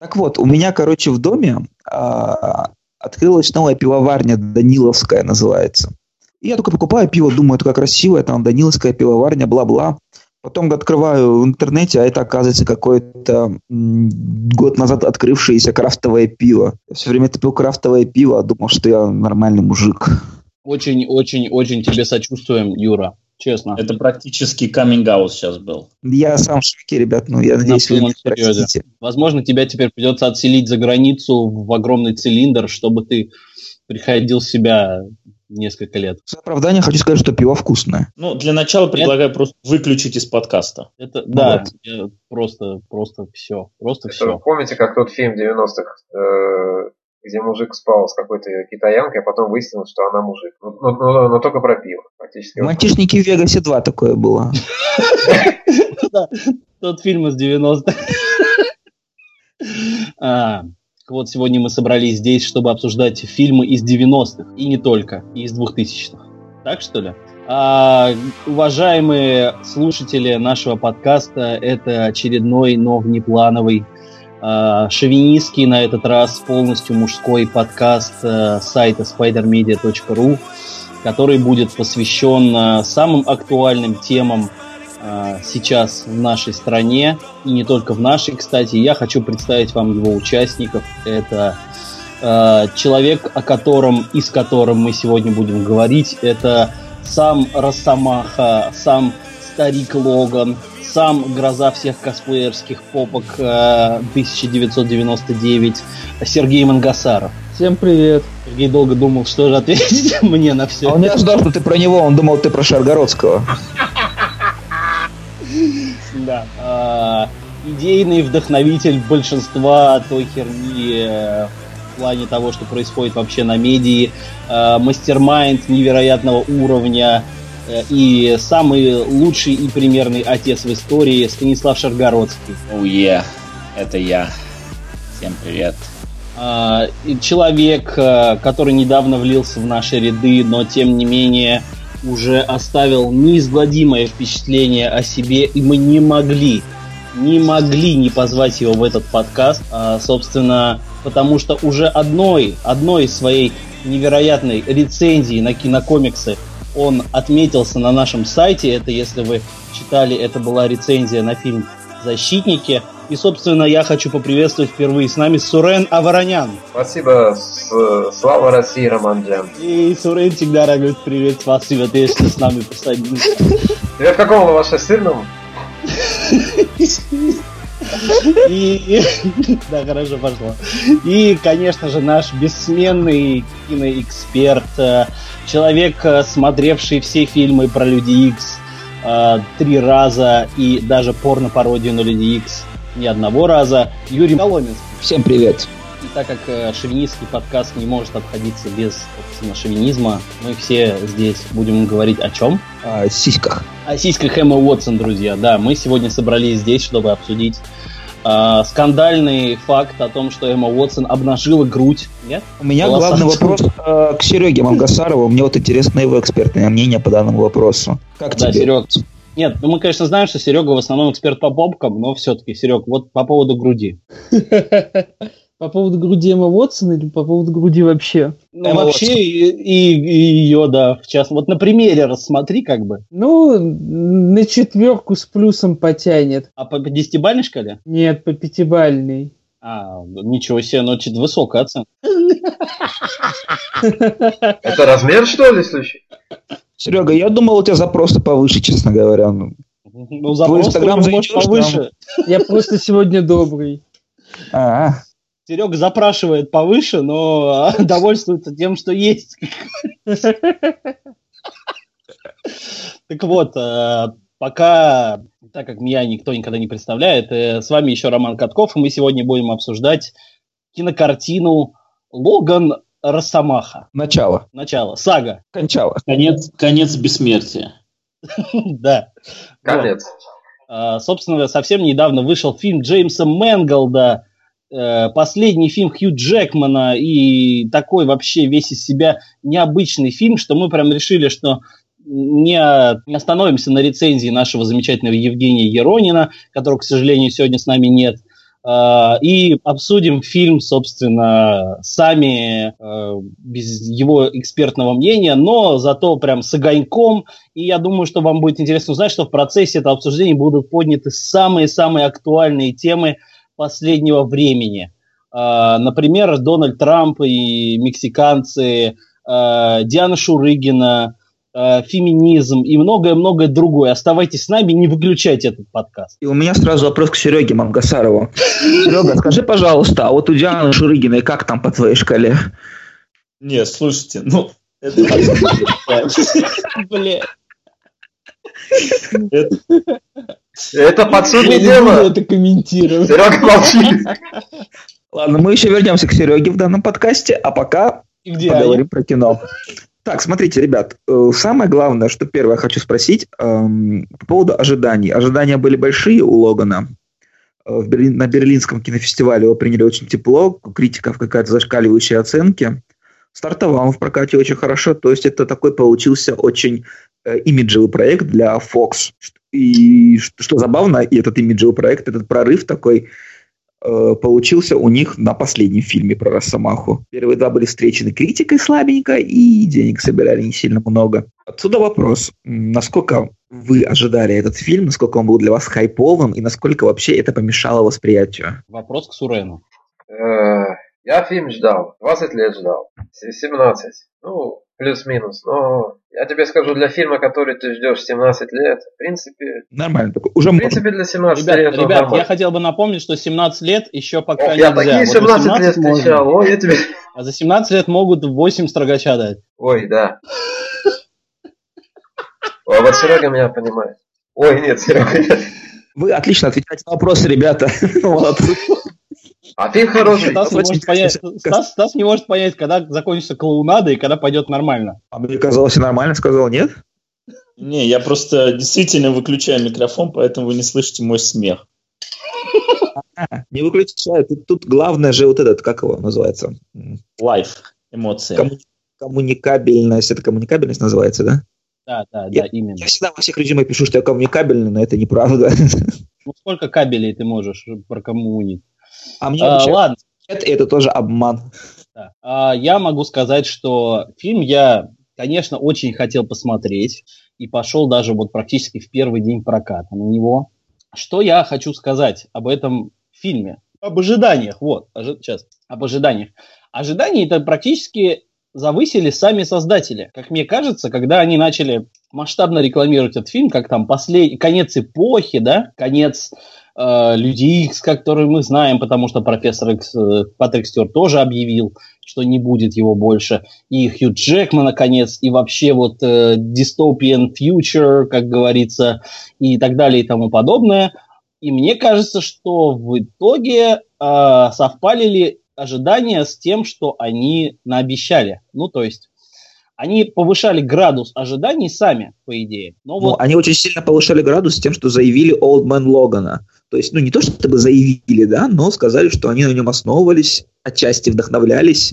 Так вот, у меня, короче, в доме а, открылась новая пивоварня, Даниловская называется. И я только покупаю пиво, думаю, такая красивая, там Даниловская пивоварня, бла-бла. Потом открываю в интернете, а это оказывается какое-то год назад открывшееся крафтовое пиво. Я все время пил крафтовое пиво, а думал, что я нормальный мужик. Очень-очень-очень тебе сочувствуем, Юра. Честно. Это практически каминг сейчас был. Я сам в шоке, ребят. Ну, я надеюсь, вы простите. Возможно, тебя теперь придется отселить за границу в огромный цилиндр, чтобы ты приходил в себя несколько лет. С оправдания хочу сказать, что пиво вкусное. Ну, для начала предлагаю это... просто выключить из подкаста. Это, ну, да, вот. просто, просто все, просто это все. Помните, как тот фильм 90-х, э, где мужик спал с какой-то китаянкой, а потом выяснилось, что она мужик. Но, но, но, но только про пиво. Фактически. Мальчишники в Вегасе 2 такое было. Тот фильм из 90-х. А, вот сегодня мы собрались здесь, чтобы обсуждать фильмы из 90-х. И не только, и из 2000-х. Так что ли? А, уважаемые слушатели нашего подкаста, это очередной, но внеплановый шовинистский на этот раз полностью мужской подкаст э, сайта spidermedia.ru, который будет посвящен э, самым актуальным темам э, сейчас в нашей стране и не только в нашей, кстати. Я хочу представить вам его участников. Это человек, о котором и с которым мы сегодня будем говорить. Это сам Росомаха, сам старик Логан, сам гроза всех косплеерских попок 1999 э, Сергей Мангасаров. Всем привет. Сергей долго думал, что же ответить мне на все. А он не ожидал, что ты про него, он думал, ты про Шаргородского. Да. А, идейный вдохновитель большинства той херни э, в плане того, что происходит вообще на медии. Э, мастер-майнд невероятного уровня и самый лучший и примерный отец в истории Станислав Шаргородский. Оу, oh, yeah. это я. Всем привет. А, человек, э, который недавно влился в наши ряды, но тем не менее уже оставил неизгладимое впечатление о себе, и мы не могли, не могли не позвать его в этот подкаст, а, собственно, потому что уже одной, одной своей невероятной рецензии на кинокомиксы он отметился на нашем сайте. Это, если вы читали, это была рецензия на фильм «Защитники». И, собственно, я хочу поприветствовать впервые с нами Сурен Аваранян. Спасибо. Слава России, Роман Джан. И Сурен всегда радует привет. Спасибо, ты что с нами присоединился. Я в каком ваше сырном? И, да, хорошо пошло. И, конечно же, наш бессменный киноэксперт, э, человек, э, смотревший все фильмы про Люди Икс э, три раза и даже порно-пародию на Люди Икс ни одного раза, Юрий Коломенский. Всем привет. И так как э, шовинистский подкаст не может обходиться без собственно, шовинизма, мы все здесь будем говорить о чем? О сиськах. О сиськах Эмма Уотсон, друзья. Да, мы сегодня собрались здесь, чтобы обсудить э, скандальный факт о том, что Эмма Уотсон обнажила грудь. Нет? У меня Волоса. главный вопрос э, к Сереге Мангасарову. Мне вот интересно его экспертное мнение по данному вопросу. Как да, тебе? Серег, нет, ну мы, конечно, знаем, что Серега в основном эксперт по попкам, но все-таки, Серег, вот по поводу груди. По поводу груди Эмма Уотсон или по поводу груди вообще? Ну, Эмма вообще и, и, и ее, да, в частности. Вот на примере рассмотри как бы. Ну, на четверку с плюсом потянет. А по десятибальной шкале? Нет, по пятибальной. А, ничего себе, ну, чуть высокая оценка. Это размер, что ли, случай? Серега, я думал, у тебя запросы повыше, честно говоря. Ну, ну запрос Инстаграм повыше. Я просто сегодня добрый. А, Серега запрашивает повыше, но довольствуется тем, что есть. Так вот, э, пока, так как меня никто никогда не представляет, э, с вами еще Роман Катков, и мы сегодня будем обсуждать кинокартину «Логан Росомаха». Начало. Начало. Сага. Кончало. Конец, конец бессмертия. Да. Конец. А, собственно, совсем недавно вышел фильм Джеймса Мэнголда последний фильм Хью Джекмана и такой вообще весь из себя необычный фильм, что мы прям решили, что не, не остановимся на рецензии нашего замечательного Евгения Еронина, которого, к сожалению, сегодня с нами нет. Э, и обсудим фильм, собственно, сами, э, без его экспертного мнения, но зато прям с огоньком. И я думаю, что вам будет интересно узнать, что в процессе этого обсуждения будут подняты самые-самые актуальные темы последнего времени. Э, например, Дональд Трамп и мексиканцы, Диана Шурыгина, Э, феминизм и многое-многое другое. Оставайтесь с нами, не выключайте этот подкаст. И у меня сразу вопрос к Сереге Мамгасарову. Серега, скажи, пожалуйста, а вот у Дианы Шурыгиной как там по твоей шкале? Не, слушайте, ну, это... Это подсудное дело. это комментировать. Серега молчи. Ладно, мы еще вернемся к Сереге в данном подкасте, а пока где поговорим про кино. Так, смотрите, ребят, э, самое главное, что первое хочу спросить эм, по поводу ожиданий. Ожидания были большие у Логана. Э, в Берлин- на Берлинском кинофестивале его приняли очень тепло, у критиков какая-то зашкаливающая оценки. Стартовал он в прокате очень хорошо, то есть это такой получился очень имиджевый проект для Fox. И что, забавно, и этот имиджевый проект, этот прорыв такой э, получился у них на последнем фильме про Росомаху. Первые два были встречены критикой слабенько, и денег собирали не сильно много. Отсюда вопрос, насколько вы ожидали этот фильм, насколько он был для вас хайповым, и насколько вообще это помешало восприятию? Вопрос к Сурену. Э, Я фильм ждал. 20 лет ждал. С- 17. Ну, плюс-минус. Но я тебе скажу, для фильма, который ты ждешь 17 лет, в принципе... Нормально такой. Уже В принципе, для 17 Ребят, лет ребят, я нормально. хотел бы напомнить, что 17 лет еще пока О, я нельзя. такие Вот 17 лет 18 можно. встречал. Ой, я тебе... А за 17 лет могут 8 строгача дать. Ой, да. А вот Серега меня понимает. Ой, нет, Серега нет. Вы отлично отвечаете на вопросы, ребята. Молодцы. А фильм хороший. Стас не, может понять. Стас, Стас не может понять, когда закончится клоунада и когда пойдет нормально. А мне казалось, нормально сказал, нет? Не, я просто действительно выключаю микрофон, поэтому вы не слышите мой смех. А, Не выключай. Тут, тут главное же вот этот, как его называется? Live, эмоции. комму- коммуникабельность. Это коммуникабельность называется, да? Да, да, Я- да, именно. Я всегда во всех резюме пишу, что я коммуникабельный, но это неправда. Ну, сколько кабелей ты можешь прокоммунить? А мне А, ладно, это тоже обман. да. А, я могу сказать, что фильм я, конечно, очень хотел посмотреть и пошел даже вот практически в первый день проката на него. Что я хочу сказать об этом фильме? Об ожиданиях, вот, ожи- сейчас, об ожиданиях. Ожидания это практически завысили сами создатели. Как мне кажется, когда они начали масштабно рекламировать этот фильм, как там послед... конец эпохи, да, конец э, Людей Икс, который мы знаем, потому что профессор Икс, э, Патрик Стюарт тоже объявил, что не будет его больше, и Хью Джекман, наконец, и вообще вот э, dystopian future, как говорится, и так далее и тому подобное. И мне кажется, что в итоге э, совпали ли ожидания с тем, что они наобещали. Ну, то есть они повышали градус ожиданий сами, по идее. Но Ну, вот они очень сильно повышали градус тем, что заявили Old Man Логана. То есть, ну, не то чтобы заявили, да, но сказали, что они на нем основывались, отчасти вдохновлялись.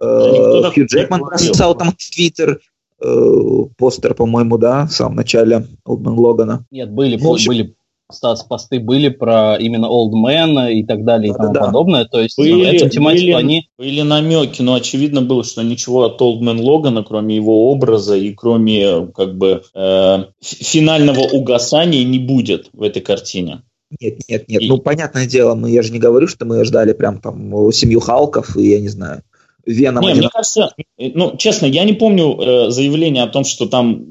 Э, никто так Хью Джекман бросал там в Твиттер э, постер, по-моему, да, в самом начале Man Логана. Нет, были, Ну, были Стас, посты были про именно Old Man и так далее и тому Да-да-да. подобное. То есть Были, эту тематику были, они... были намеки, но очевидно было, что ничего от Олдмен Логана, кроме его образа и кроме как бы э, финального угасания не будет в этой картине. Нет, нет, нет. И- Ну, понятное дело, мы, я же не говорю, что мы ждали прям там семью Халков и, я не знаю, Веном. Не, один- мне кажется, э, ну, честно, я не помню э, заявление о том, что там,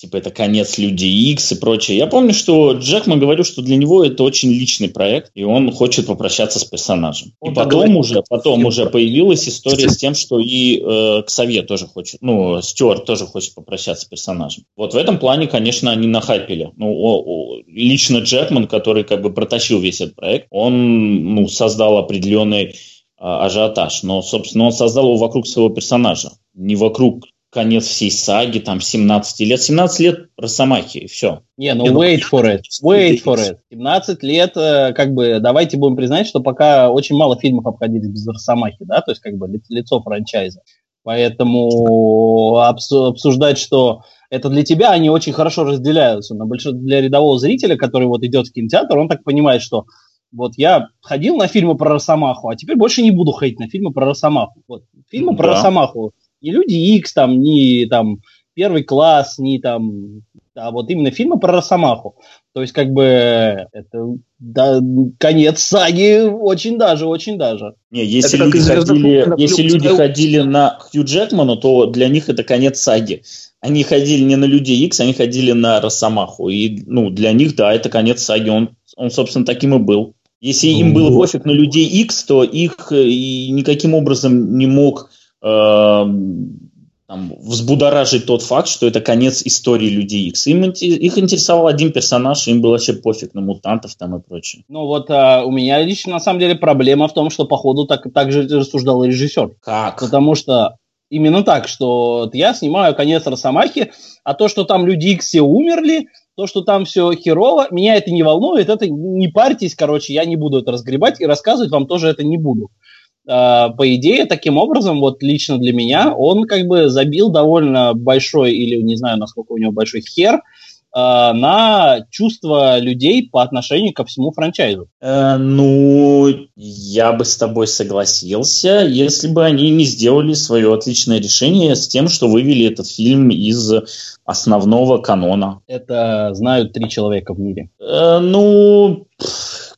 типа, это конец Люди Икс и прочее. Я помню, что Джекман говорил, что для него это очень личный проект, и он хочет попрощаться с персонажем. Он и потом говорит. уже, потом уже появилась история с тем, что и э, Ксавье тоже хочет, ну, Стюарт тоже хочет попрощаться с персонажем. Вот в этом плане, конечно, они нахайпили. Ну, о- о, лично Джекман, который как бы протащил весь этот проект, он, ну, создал определенный а, ажиотаж. Но, собственно, он создал его вокруг своего персонажа, не вокруг конец всей саги, там, 17 лет. 17 лет Росомахи, и все. Не, ну Не, ну, wait for it, wait for it. 17 лет, э, как бы, давайте будем признать, что пока очень мало фильмов обходились без Росомахи, да, то есть как бы ли- лицо франчайза. Поэтому обсу- обсуждать, что это для тебя, они очень хорошо разделяются. Но для рядового зрителя, который вот идет в кинотеатр, он так понимает, что Вот я ходил на фильмы про Росомаху, а теперь больше не буду ходить на фильмы про Росомаху. Вот фильмы про Да. Росомаху. Не Люди Икс, там, не там Первый класс, не там, а вот именно фильмы про Росомаху. То есть, как бы, это да, конец саги очень даже, очень даже. Не, если Это люди, из «Звездных ходили, войн» если люди ходили на Хью Джекману, то для них это конец саги. Они ходили не на Людей Икс, они ходили на Росомаху. И, ну, для них, да, это конец саги. Он, он собственно, таким и был. Если им было Вот. пофиг на Людей Икс, то их э, и никаким образом не мог там, взбудоражить тот факт, что это конец истории Людей Икс. Им, их интересовал один персонаж, им было вообще пофиг на мутантов там и прочее. Ну вот а, у меня лично, на самом деле, проблема в том, что, походу, так, так же рассуждал режиссер. Как? Потому что именно так, что я снимаю конец Росомахи, а то, что там люди Икс все умерли, то, что там все херово, меня это не волнует, это не парьтесь, короче, я не буду это разгребать и рассказывать вам тоже это не буду. А, По идее, таким образом, вот лично для меня, он как бы забил довольно большой, или не знаю, насколько у него большой хер, а, на чувства людей по отношению ко всему франчайзу. Э, ну, я бы с тобой согласился, если бы они не сделали свое отличное решение с тем, что вывели этот фильм из основного канона. Это знают три человека в мире. Э, ну,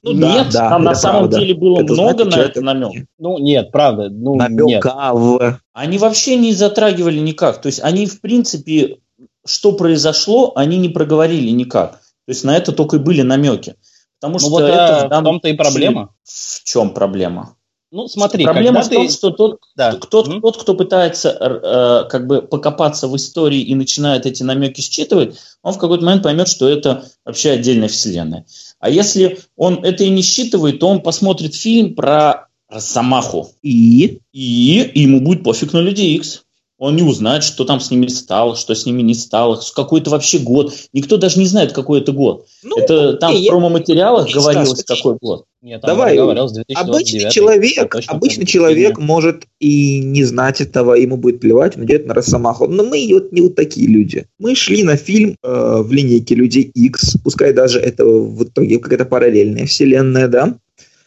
Ну да, нет, да, там на самом правда. деле было Это много знает на это намек. Ну, нет, правда, ну, намека в... Они вообще не затрагивали никак. То есть они, в принципе, что произошло, они не проговорили никак. То есть на это только и были намеки. Потому Ну что вот это а, в в данном том-то и проблема. В чем проблема? Ну, смотри, Проблема в том, ты... что тот, Да. тот, Мгм. тот, кто пытается э, как бы покопаться в истории и начинает эти намеки считывать, он в какой-то момент поймет, что это вообще отдельная вселенная. А если он это и не считывает, то он посмотрит фильм про Росомаху. И... И ему будет пофиг на Людей Икс. Он не узнает, что там с ними стало, что с ними не стало, какой это вообще год. Никто даже не знает, какой это год. Ну, это там в я- промо-материалах не говорилось, знаю, какой год. Нет, Давай, говорил с Обычный 2029, человек, обычный человек может и не знать этого, ему будет плевать, он идет на Росомаху. Но мы вот не вот такие люди. Мы шли на фильм э, в линейке Людей X, пускай даже это в итоге какая-то параллельная вселенная, да?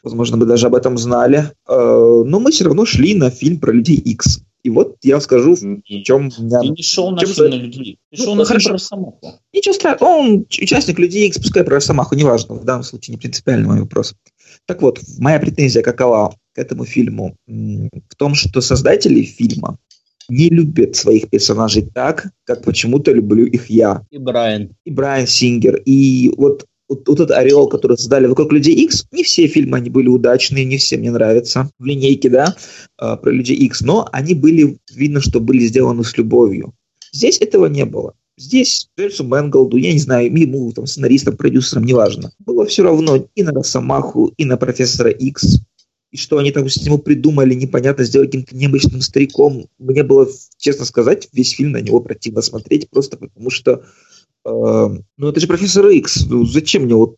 Возможно, мы даже об этом знали. Э, но мы все равно шли на фильм про Людей X. И вот я скажу, в чем меня... Ты не шел на чем фильм на Людей. Ты Ну, шел на фильм хорошо. про Росомаху. Ничего страшного, он участник Людей X, пускай про Росомаху, неважно, в данном случае не принципиальный мой вопрос. Так вот, моя претензия какова к этому фильму? В том, что создатели фильма не любят своих персонажей так, как почему-то люблю их я. И Брайан. И Брайан Сингер, и вот, вот, вот этот ореол, который создали вокруг Людей X, не все фильмы, они были удачные, не все мне нравятся. В линейке, да, э, про Людей X, но они были, видно, что были сделаны с любовью. Здесь этого не было. Здесь Джеймсу Мэнголду, я не знаю, ему, там, сценаристам, продюсерам, неважно, было все равно и на Росомаху, и на профессора X, и что они там с нему придумали, непонятно, сделать каким-то необычным стариком. Мне было, честно сказать, весь фильм на него противно смотреть, просто потому что, ну это же профессор X, ну, зачем мне вот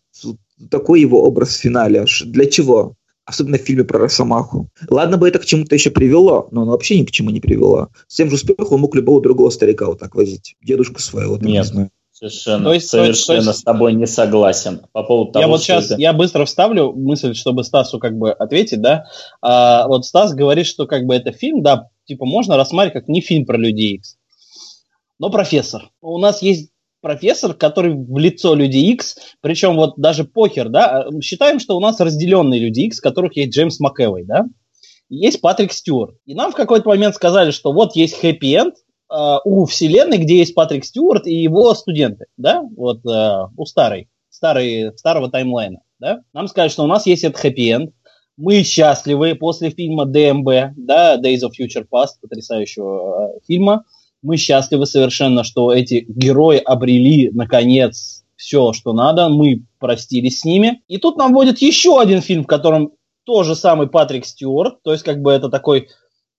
такой его образ в финале? Для чего? Особенно в фильме про Росомаху. Ладно бы это к чему-то еще привело, но оно вообще ни к чему не привело. С тем же успехом он мог любого другого старика вот так возить. Дедушку своего. Нет. не знаю. Совершенно, То есть- совершенно то есть- с тобой не согласен по поводу того, я вот сейчас, это- я быстро вставлю мысль, чтобы Стасу как бы ответить, да. А, вот Стас говорит, что как бы это фильм, да, типа можно рассматривать как не фильм про Людей Икс, но профессор. У нас есть профессор, который в лицо Людей Икс, причем вот даже похер, да, а, считаем, что у нас разделенные Люди в которых есть Джеймс МcЭвой, да, есть Патрик Стюарт. И нам в какой-то момент сказали, что вот есть хэппи-энд, э, у вселенной, где есть Патрик Стюарт и его студенты, да, вот э, у старой, старой, старого таймлайна, да. Нам сказали, что у нас есть этот хэппи-энд, мы счастливы после фильма ДМБ, да, Days of Future Past, потрясающего э, фильма. Мы счастливы совершенно, что эти герои обрели, наконец, все, что надо. Мы простились с ними. И тут нам вводят еще один фильм, в котором тоже самый Патрик Стюарт. То есть, как бы это такой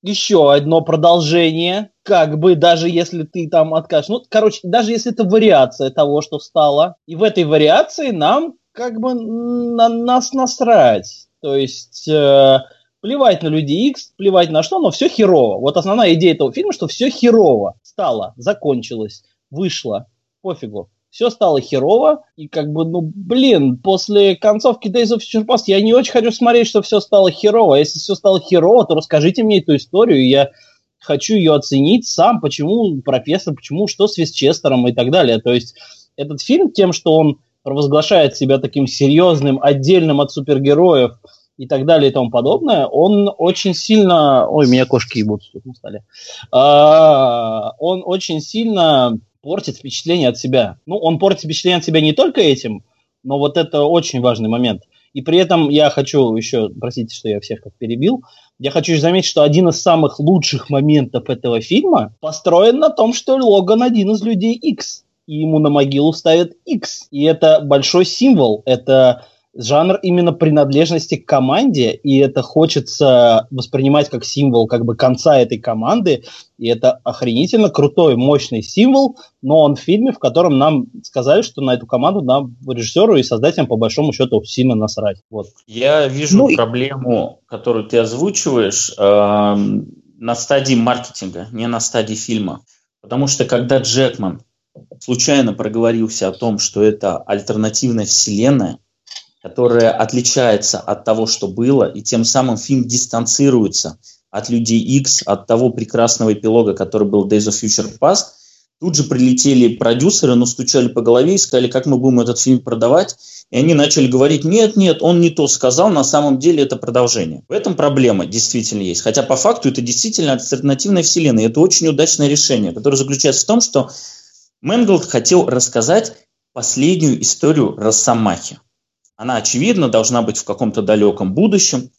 еще одно продолжение, как бы даже если ты там откажешь. Ну, короче, даже если это вариация того, что стало. И в этой вариации нам как бы на нас насрать. То есть э, плевать на Люди Икс, плевать на что, но все херово. Вот основная идея этого фильма, что все херово стало, закончилось, вышло, пофигу. все стало херово, и как бы, ну, блин, после концовки Days of Future Past я не очень хочу смотреть, что все стало херово. Если все стало херово, то расскажите мне эту историю, я хочу ее оценить сам, почему профессор, почему, что с Вестчестером и так далее. То есть этот фильм тем, что он провозглашает себя таким серьезным, отдельным от супергероев и так далее и тому подобное, он очень сильно... Ой, меня кошки ебут тут на столе. Он очень сильно портит впечатление от себя. Ну, он портит впечатление от себя не только этим, но вот это очень важный момент. И при этом я хочу еще, простите, что я всех как перебил, я хочу заметить, что один из самых лучших моментов этого фильма построен на том, что Логан один из людей X. И ему на могилу ставят X. И это большой символ. Это жанр именно принадлежности к команде, и это хочется воспринимать как символ как бы конца этой команды, и это охренительно крутой, мощный символ, но он в фильме, в котором нам сказали, что на эту команду нам, режиссеру и создателям, по большому счету, сильно насрать. Вот. Я вижу ну, проблему, которую ты озвучиваешь, э, на стадии маркетинга, не на стадии фильма. Потому что когда Джекман случайно проговорился о том, что это альтернативная вселенная, которая отличается от того, что было, и тем самым фильм дистанцируется от людей X, от того прекрасного эпилога, который был Days of Future Past. Тут же прилетели продюсеры, но стучали по голове и сказали, как мы будем этот фильм продавать. И они начали говорить, нет, нет, он не то сказал, на самом деле это продолжение. В этом проблема действительно есть. Хотя по факту это действительно альтернативная вселенная. Это очень удачное решение, которое заключается в том, что Мэнголд хотел рассказать последнюю историю Росомахи. Она, очевидно, должна быть в каком-то далеком будущем.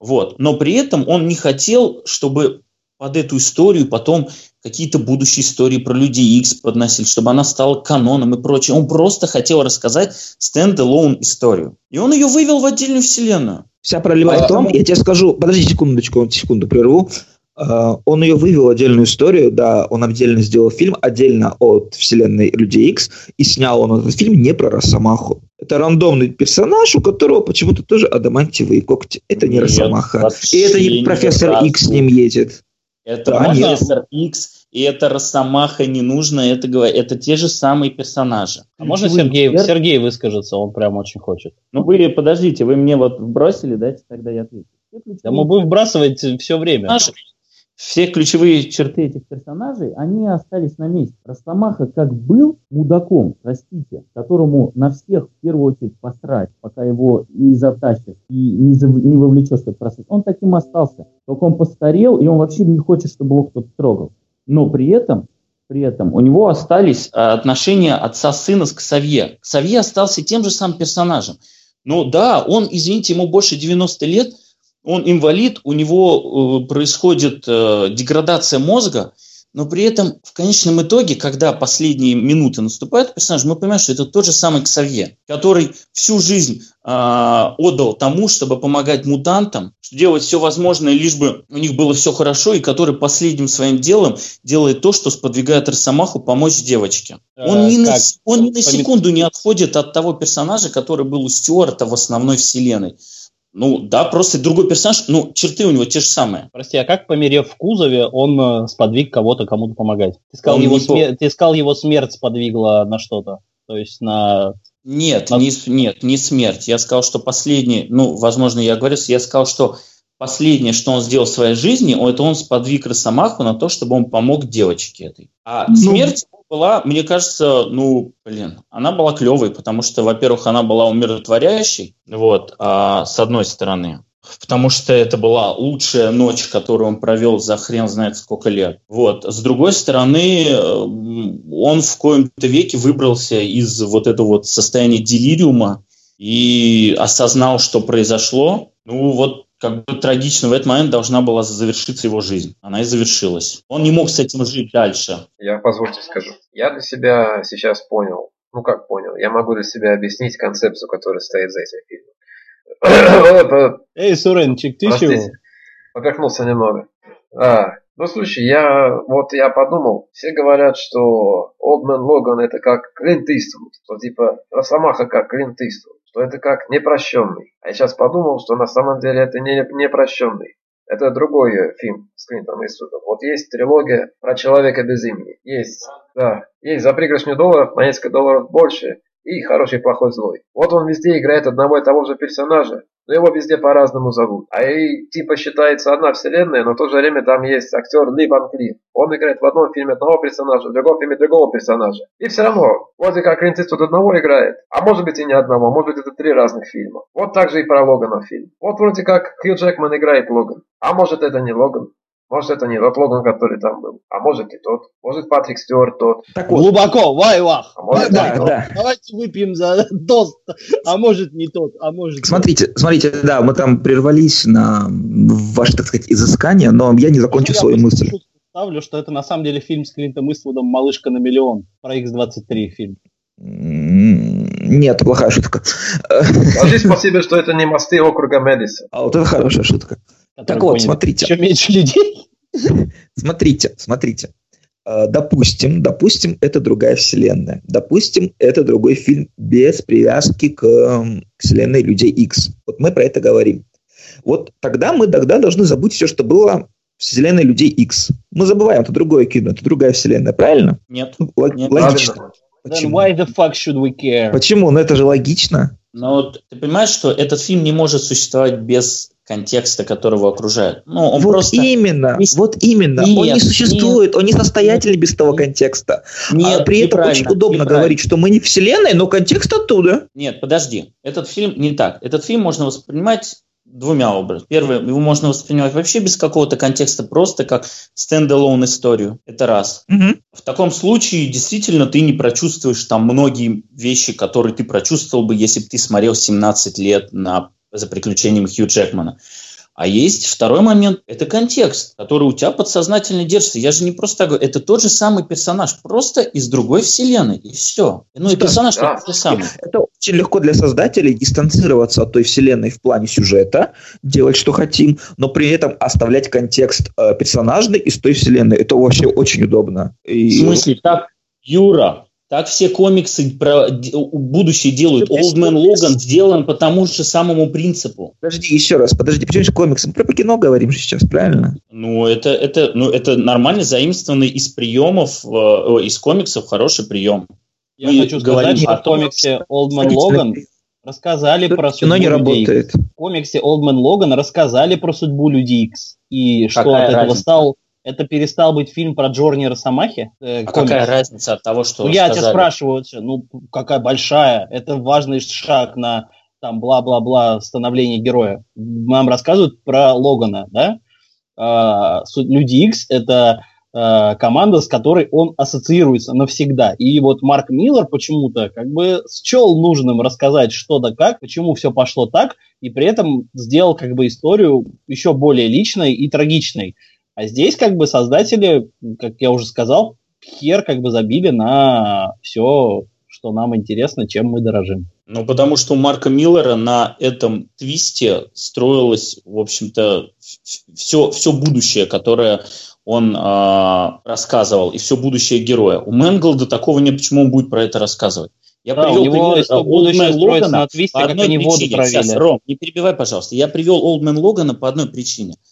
Вот. Но при этом он не хотел, чтобы под эту историю потом какие-то будущие истории про людей X подносили, чтобы она стала каноном и прочее. Он просто хотел рассказать standalone историю. И он ее вывел в отдельную вселенную. Вся проблема в том, я тебе скажу, подожди секундочку, секунду прерву. А, он ее вывел отдельную историю, да, он отдельно сделал фильм, отдельно от вселенной Людей X, и снял он этот фильм не про Росомаху. Это рандомный персонаж, у которого почему-то тоже адамантиевые когти. Это не Нет, Росомаха. И это не профессор X с ним едет. Это да, профессор X, и это Росомаха не нужно, это, это те же самые персонажи. А можно Сергей, Сергей выскажется, он прям очень хочет. Ну вы, подождите, вы мне вот бросили, дайте тогда я отвечу. Да мы будем вбрасывать все время. Наши, все ключевые черты этих персонажей, они остались на месте. Росомаха как был мудаком, простите, которому на всех в первую очередь посрать, пока его не затащат и не, зав... не вовлечешь в этот процесс. Он таким остался. Только он постарел, и он вообще не хочет, чтобы его кто-то трогал. Но при этом, при этом у него остались а, отношения отца-сына с Ксавье. Ксавье остался тем же самым персонажем. Но да, он, извините, ему больше 90 лет – он инвалид, у него э, происходит э, деградация мозга, но при этом в конечном итоге, когда последние минуты наступают персонаж, мы понимаем, что это тот же самый Ксавье, который всю жизнь э, отдал тому, чтобы помогать мутантам, делать все возможное, лишь бы у них было все хорошо, и который последним своим делом делает то, что сподвигает Росомаху помочь девочке. Он, ни, на, он ни на секунду не отходит от того персонажа, который был у Стюарта в основной вселенной. Ну, да, просто другой персонаж, ну, черты у него те же самые. Прости, а как, померев в кузове, он э, сподвиг кого-то кому-то помогать? Ты сказал, его, смер... Ты сказал его смерть сподвигла на что-то? То есть на... Нет, на... Не, нет, не смерть. Я сказал, что последний, ну, возможно, я говорю, я сказал, что последнее, что он сделал в своей жизни, это он сподвиг Росомаху на то, чтобы он помог девочке этой. А ну, смерть была, мне кажется, ну, блин, она была клевой, потому что, во-первых, она была умиротворяющей, вот, а, с одной стороны, потому что это была лучшая ночь, которую он провел за хрен знает сколько лет. Вот. С другой стороны, он в коем-то веке выбрался из вот этого вот состояния делириума и осознал, что произошло. Ну вот как бы трагично в этот момент должна была завершиться его жизнь. Она и завершилась. Он не мог с этим жить дальше. Я, позвольте скажу. Я для себя сейчас понял, ну как понял, я могу для себя объяснить концепцию, которая стоит за этим фильмом. Эй, Суренчик, ты чего? Поперхнулся немного. А, ну слушай, я вот я подумал, все говорят, что Олдмен Логан это как Клинт Иствуд, что типа Росомаха как Клинт Иствуд что это как непрощенный. А я сейчас подумал, что на самом деле это не непрощенный. Это другой э, фильм с Клинтоном Иствудом. Вот есть трилогия про человека без имени. Есть, да. Есть за пригоршню долларов, на несколько долларов больше и хороший, плохой, злой. Вот он везде играет одного и того же персонажа, но его везде по-разному зовут. А и типа считается одна вселенная, но в то же время там есть актер Ли Ван Клифф. Он играет в одном фильме одного персонажа, в другом фильме другого персонажа. И все равно, вроде как Клинт Иствуд одного играет, а может быть и не одного, может быть это три разных фильма. Вот так же и про Логана фильм. Вот вроде как Хью Джекман играет Логан, а может это не Логан. Может, это не тот Логан, который там был. А может и тот. Может, Патрик Стюарт тот. Так вот. Глубоко, вай-вах. А может, да, да, да. Давайте выпьем за тост. А может, не тот, а может... Смотрите, тот. смотрите, да, мы там прервались на ваше, так сказать, изыскание, но я не закончил свою мысль. Ставлю, что это на самом деле фильм с Клинтом Иствудом «Малышка на миллион». Про X-23 фильм. Нет, плохая шутка. Скажи спасибо, что это не мосты округа Мэдисон. А вот это хорошая шутка. Так вот, смотрите. Еще меньше людей. Смотрите, смотрите. А, допустим, допустим, это другая вселенная. Допустим, это другой фильм без привязки к, к вселенной Людей X. Вот мы про это говорим. Вот тогда мы тогда должны забыть все, что было в вселенной Людей X. Мы забываем, это другое кино, это другая вселенная, правильно? Нет. Л- нет логично. Почему? Then why the fuck should we care? Почему? Ну это же логично. Но ты понимаешь, что этот фильм не может существовать без контекста, которого окружает. Ну, он вот просто... именно, Есть... вот именно. Нет, он не существует, нет, он не состоятельный без того контекста. Нет, а при этом очень удобно говорить, что мы не вселенная, но контекст оттуда. Нет, подожди. Этот фильм не так. Этот фильм можно воспринимать двумя образами. Первое, его можно воспринимать вообще без какого-то контекста, просто как стендалон историю. Это раз. Угу. В таком случае действительно ты не прочувствуешь там многие вещи, которые ты прочувствовал бы, если бы ты смотрел 17 лет на за приключением Хью Джекмана. А есть второй момент, это контекст, который у тебя подсознательно держится. Я же не просто так говорю, это тот же самый персонаж, просто из другой вселенной, и все. Ну и персонаж да. тот же самый. Это очень легко для создателей дистанцироваться от той вселенной в плане сюжета, делать, что хотим, но при этом оставлять контекст э, персонажный из той вселенной. Это вообще очень удобно. И... В смысле, так, Юра, так все комиксы про будущее делают. Old Man Logan сделан по тому же самому принципу. Подожди, еще раз, подожди, почему же комиксы? Мы про кино говорим сейчас, правильно? Ну, это, это, ну, это нормально заимствованный из приемов, э, из комиксов хороший прием. Я Мы хочу сказать, что в комиксе Old Man Logan рассказали про судьбу не работает. В комиксе Old Man Logan рассказали про судьбу Людей X. И что Какая от этого разница? стал это перестал быть фильм про Джорни Росомахи? Э, а какая разница от того, что ну, Я тебя спрашиваю, ну, какая большая, это важный шаг на там бла-бла-бла становление героя. Нам рассказывают про Логана, да? А, Люди X это а, команда, с которой он ассоциируется навсегда. И вот Марк Миллер почему-то как бы счел нужным рассказать что да как, почему все пошло так, и при этом сделал как бы историю еще более личной и трагичной. А здесь как бы создатели, как я уже сказал, хер как бы забили на все, что нам интересно, чем мы дорожим. Ну, потому что у Марка Миллера на этом твисте строилось, в общем-то, все, все будущее, которое он э, рассказывал, и все будущее героя. У Мэнглда такого нет, почему он будет про это рассказывать. Я да, привел у него пример будущее строится на твисте, по одной причине. Сейчас, Ром, не перебивай, пожалуйста. Я привел Олдмен Логана по одной причине –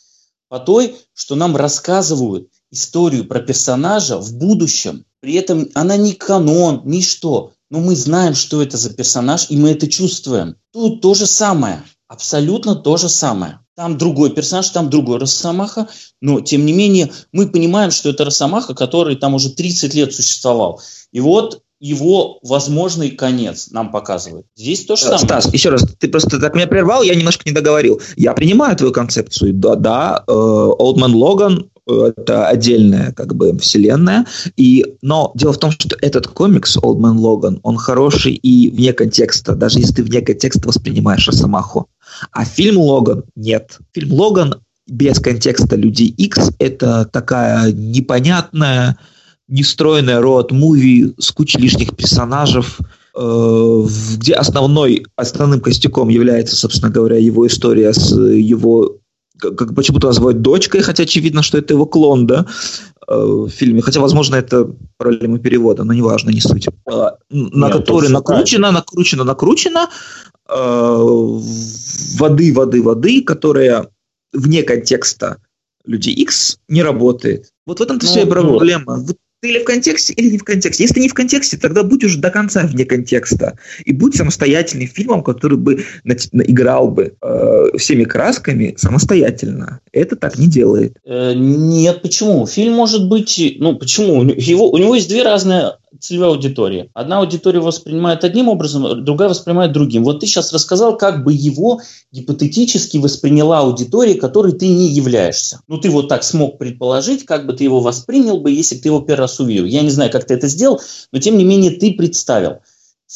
по той, что нам рассказывают историю про персонажа в будущем. При этом она не канон, ни что. Но мы знаем, что это за персонаж, и мы это чувствуем. Тут то же самое. Абсолютно то же самое. Там другой персонаж, там другой Росомаха, но тем не менее мы понимаем, что это Росомаха, который там уже 30 лет существовал. И вот его возможный конец нам показывает. Здесь то же самое. Стас, еще раз, ты просто так меня прервал, я немножко не договорил. Я принимаю твою концепцию. Да, да, э, Old Man Logan э, это отдельная как бы вселенная. И, но дело в том, что этот комикс Man Logan, он хороший и вне контекста, даже если ты вне контекста воспринимаешь Росомаху. А фильм Логан нет. Фильм Логан без контекста Людей X это такая непонятная нестроенная роад-муви с кучей лишних персонажей, э, где основной, основным костяком является, собственно говоря, его история с его как почему-то называют дочкой, хотя очевидно, что это его клон, да, э, в фильме. Хотя, возможно, это проблема перевода, но неважно, не суть. Э, на Нет, который накручено, накручено, накручено, воды, воды, воды, которая вне контекста Люди X не работает. Вот в этом-то Ну, вся и вот. проблема. Вот ты или в контексте, или не в контексте. Если не в контексте, тогда будь уже до конца вне контекста. И будь самостоятельным фильмом, который бы играл бы э, всеми красками самостоятельно. Это так не делает. Э, Нет, почему? Фильм может быть, ну почему? У него, у него есть две разные целевые аудитории. Одна аудитория воспринимает одним образом, другая воспринимает другим. Вот ты сейчас рассказал, как бы его гипотетически восприняла аудитория, которой ты не являешься. Ну ты вот так смог предположить, как бы ты его воспринял бы, если ты его первый раз увидел. Я не знаю, как ты это сделал, но тем не менее ты представил.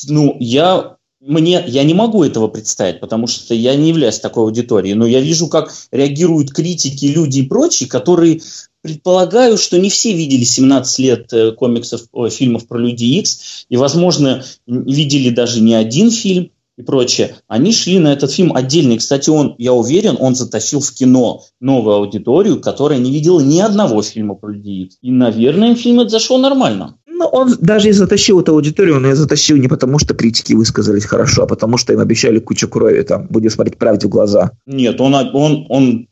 Ну, я мне, я не могу этого представить, потому что я не являюсь такой аудиторией, но я вижу, как реагируют критики, люди и прочие, которые предполагаю, что не все видели 17 лет э, комиксов, ой, фильмов про Люди Икс, и, возможно, видели даже не один фильм и прочее. Они шли на этот фильм отдельно. И, кстати, он, я уверен, он затащил в кино новую аудиторию, которая не видела ни одного фильма про Икс. И, наверное, им фильм этот зашел нормально. Но он даже и затащил эту аудиторию, но я затащил не потому, что критики высказались хорошо, а потому что им обещали кучу крови, там, будем смотреть правде в глаза. Нет, он, он, он,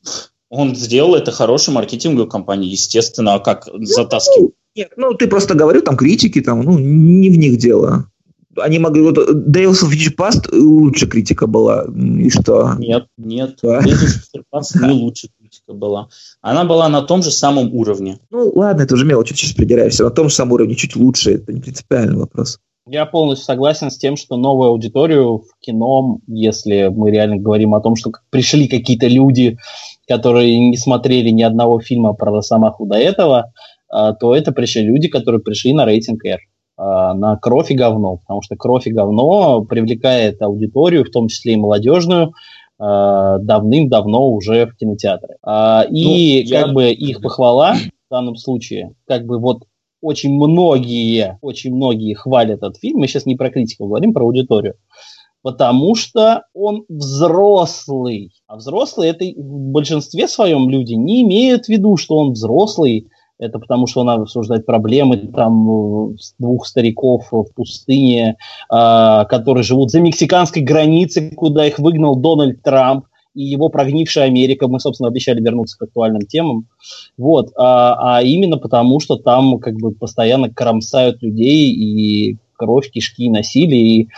он сделал это хорошей маркетинговой компанией, естественно, а как затаскивать? Нет, ну ты просто говорил, там критики, там, ну, не в них дело. Они могли, вот Days of Future Past лучше критика была, и что? Нет, нет, Да. Days of Future Past не лучше критика была. Она была на том же самом уровне. Ну, ладно, это уже мелочь, сейчас придираешься. На том же самом уровне, чуть лучше, это не принципиальный вопрос. Я полностью согласен с тем, что новую аудиторию в кино, если мы реально говорим о том, что пришли какие-то люди, которые не смотрели ни одного фильма про Росомаху до этого, а, то это пришли люди, которые пришли на рейтинг R, на кровь и говно, потому что кровь и говно привлекает аудиторию, в том числе и молодежную, а, давным-давно уже в кинотеатры. А, И Ну, я- как бы их похвала в данном случае, как бы вот очень многие, очень многие хвалят этот фильм. Мы сейчас не про критиков говорим, про аудиторию. Потому что он взрослый. А взрослые это в большинстве своем люди не имеют в виду, что он взрослый. Это потому, что надо обсуждать проблемы там э, двух стариков в пустыне, а, которые живут за мексиканской границей, куда их выгнал Дональд Трамп и его прогнившая Америка. Мы, собственно, обещали вернуться к актуальным темам. Вот, а, а именно потому, что там как бы постоянно кромсают людей и кровь, кишки, насилие, и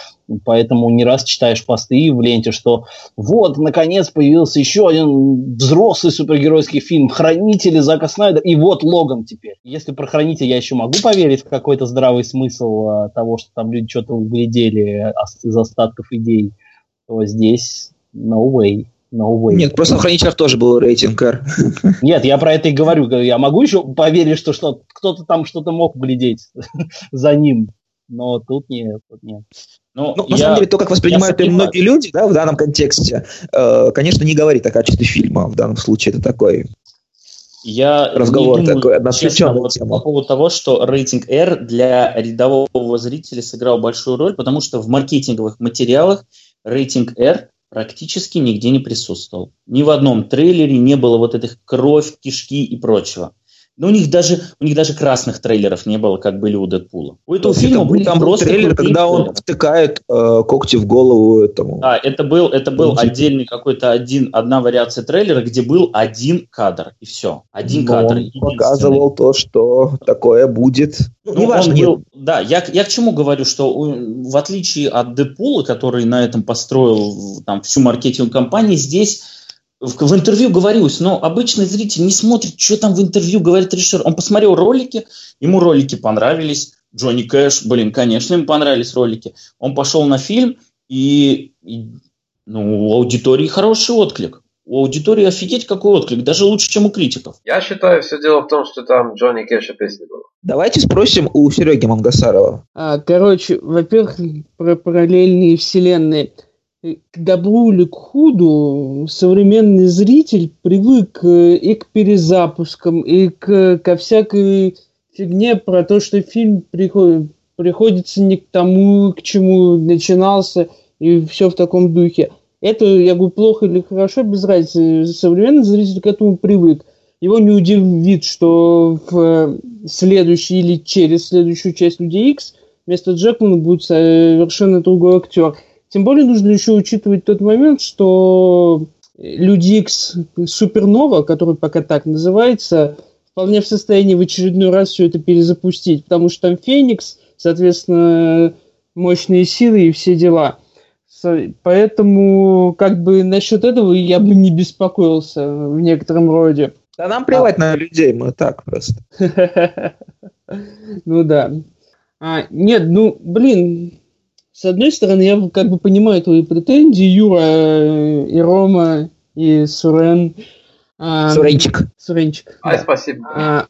поэтому не раз читаешь посты в ленте, что вот, наконец, появился еще один взрослый супергеройский фильм «Хранители» Зака Снайдера, и вот Логан теперь. Если про «Хранителя» я еще могу поверить в какой-то здравый смысл а, того, что там люди что-то углядели из остатков идей, то здесь no way. No way. Нет, просто в «Хранителях» тоже был рейтинг R. Нет, я про это и говорю. Говорю, Я могу еще поверить, что, что кто-то там что-то мог глядеть за ним. Но тут нет, тут нет. Ну, Ну, на я- самом деле, то, как воспринимают я многие люди, да, в данном контексте, э, конечно, не говорит о качестве фильма. В данном случае это такой Я Разговор не думаю, такой, честно, вот тема. по поводу того, что рейтинг R для рядового зрителя сыграл большую роль, потому что в маркетинговых материалах рейтинг R практически нигде не присутствовал. Ни в одном трейлере не было вот этих кровь, кишки и прочего. Но у них даже у них даже красных трейлеров не было, как были у Дэдпула. У этого То фильма это были был- там просто трейлер, когда он трейлеры. втыкает э, когти в голову этому. Да, это был, это был Мультик. отдельный какой-то один, одна вариация трейлера, где был один кадр, и все. Один Но кадр. Он показывал то, что такое будет. Ну, Ну, неважно, он был- да, я, я к чему говорю, что в отличие от Дэдпула, который на этом построил там, всю маркетинг компании, здесь в, в интервью говорилось, но обычный зритель не смотрит, что там в интервью говорит режиссер. Он посмотрел ролики, ему ролики понравились. Джонни Кэш, блин, конечно, ему понравились ролики. Он пошел на фильм, и, и, ну, у аудитории хороший отклик. У аудитории офигеть какой отклик, даже лучше, чем у критиков. Я считаю, все дело в том, что там Джонни Кэша песня была. Давайте спросим у Сереги Мангасарова. А, короче, во-первых, про параллельные вселенные. Э, К добру или к худу современный зритель привык э, и к перезапускам, и к, ко всякой фигне про то, что фильм приходит, приходится не к тому, к чему начинался, и все в таком духе. Это, я говорю, плохо или хорошо, без разницы. Современный зритель к этому привык. Его не удивит, что в следующей или через следующую часть Людей Икс вместо Джекмана будет совершенно другой актер. Тем более нужно еще учитывать тот момент, что Люди X Супернова, который пока так называется, вполне в состоянии в очередной раз все это перезапустить, потому что там Феникс, соответственно, мощные силы и все дела. Поэтому, как бы, насчет этого я бы не беспокоился в некотором роде. Да нам плевать а... на людей, мы так просто. Ну да. А, нет, ну, блин, с одной стороны, я как бы понимаю твои претензии, Юра э, и Рома и Сурен. А, Суренчик. Суренчик. Ай, да. спасибо. А,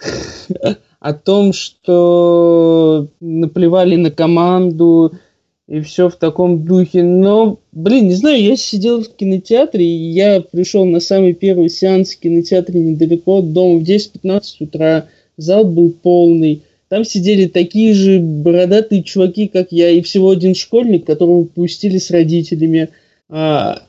о том, что наплевали на команду и все в таком духе. Но, блин, не знаю, я сидел в кинотеатре, и я пришел на самый первый сеанс в кинотеатре недалеко от дома в 10-15 утра. Зал был полный. Там сидели такие же бородатые чуваки, как я, и всего один школьник, которого пустили с родителями. А,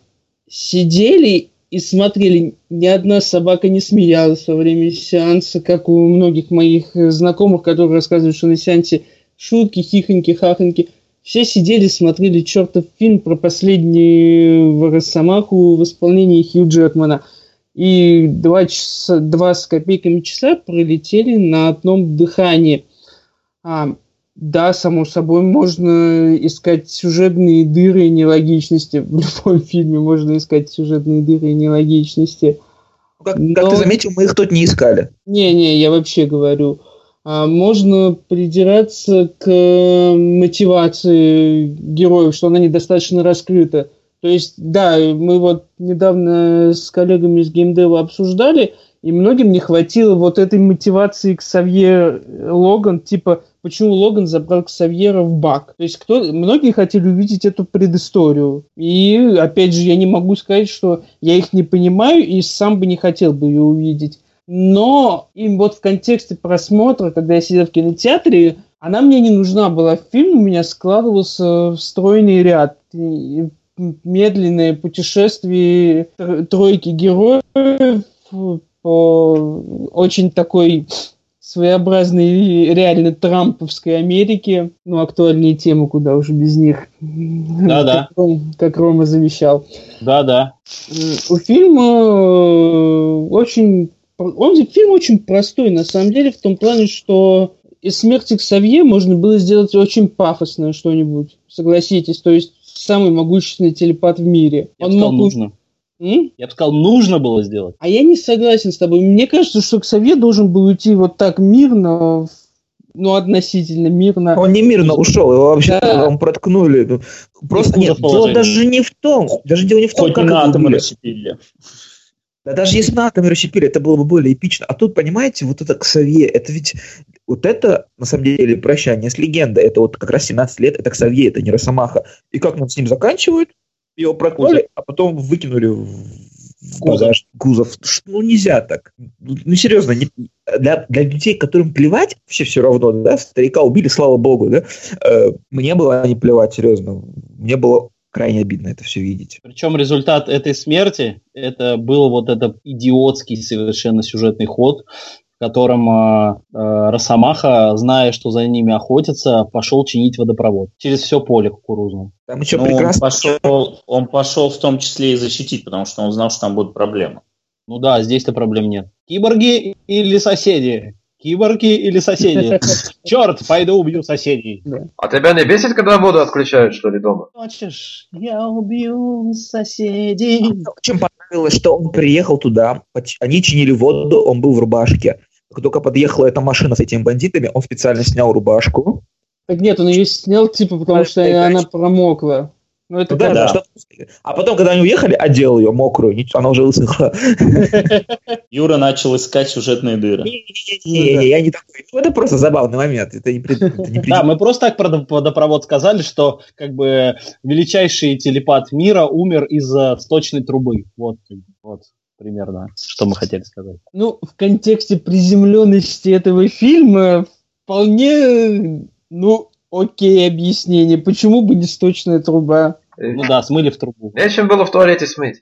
сидели и смотрели. Ни одна собака не смеялась во время сеанса, как у многих моих знакомых, которые рассказывают, что на сеансе шутки, хихоньки, хахоньки. Все сидели, смотрели чертов фильм про последнюю Росомаху в исполнении Хью Джекмана. И два, часа, два с копейками часа пролетели на одном дыхании. А, да, само собой, можно искать сюжетные дыры и нелогичности. В любом фильме можно искать сюжетные дыры и нелогичности. Ну, как, Но... как ты заметил, мы их тут не искали. Не-не, я вообще говорю. А, можно придираться к мотивации героев, что она недостаточно раскрыта. То есть, да, мы вот недавно с коллегами из геймдева обсуждали, и многим не хватило вот этой мотивации к Савье Логан, типа, почему Логан забрал Ксавьера в бак. То есть кто, многие хотели увидеть эту предысторию. И, опять же, я не могу сказать, что я их не понимаю и сам бы не хотел бы ее увидеть. Но им вот в контексте просмотра, когда я сидел в кинотеатре, она мне не нужна была. Фильм у меня складывался в стройный ряд. Медленное путешествие тройки героев по очень такой своеобразной реально трамповской Америки. Ну, актуальные темы, куда уже без них. Да-да. Как, как Рома завещал. Да-да. У фильма э, очень... Он фильм очень простой, на самом деле, в том плане, что из смерти Ксавье можно было сделать очень пафосное что-нибудь. Согласитесь, то есть самый могущественный телепат в мире. Я Он мог... нужно. М? Я бы сказал, нужно было сделать. А я не согласен с тобой. Мне кажется, что Ксавье должен был уйти вот так мирно, ну, относительно мирно. Он не мирно ушел, его вообще да. он проткнули. Ну, просто нет, дело даже не в том, даже дело не в том, Хоть как на атомы расщепили. Да даже если на атомы расщепили, это было бы более эпично. А тут, понимаете, вот это Ксавье, это ведь вот это, на самом деле, прощание с легендой. Это вот как раз 17 лет, это Ксавье, это не Росомаха. И как нам с ним заканчивают? Его проткнули, а потом выкинули в кузов. кузов. Ну, нельзя так. Ну, серьезно, не, для, для людей, которым плевать, вообще все равно, да, старика убили, слава богу, да, э, мне было не плевать, серьезно. Мне было крайне обидно это все видеть. Причем результат этой смерти, это был вот этот идиотский совершенно сюжетный ход, в котором э, э, Росомаха, зная, что за ними охотятся, пошел чинить водопровод через все поле кукурузное. Там еще ну, прекрасно. Он пошел, он пошел в том числе и защитить, потому что он знал, что там будут проблемы. Ну да, здесь-то проблем нет. Киборги или соседи? Киборги или соседи? Черт, пойду убью соседей. А тебя не бесит, когда воду отключают, что ли, дома? Хочешь, я убью соседей. Чем понравилось, что он приехал туда, они чинили воду, он был в рубашке. Как только подъехала эта машина с этими бандитами, он специально снял рубашку. Так нет, он ее снял, типа, потому что она промокла. Ну, это ну, да, да. А потом, когда они уехали, одел ее мокрую, она уже высохла. Юра начал искать сюжетные дыры. Не-не-не, я не такой. Ну, это просто забавный момент. Это не, это да, мы просто так про водопровод сказали, что как бы величайший телепат мира умер из-за сточной трубы. Вот, вот примерно, что мы хотели сказать. Ну, в контексте приземленности этого фильма вполне, ну, окей объяснение. Почему бы не сточная труба? Ну да, смыли в трубу. Нечем было в туалете смыть.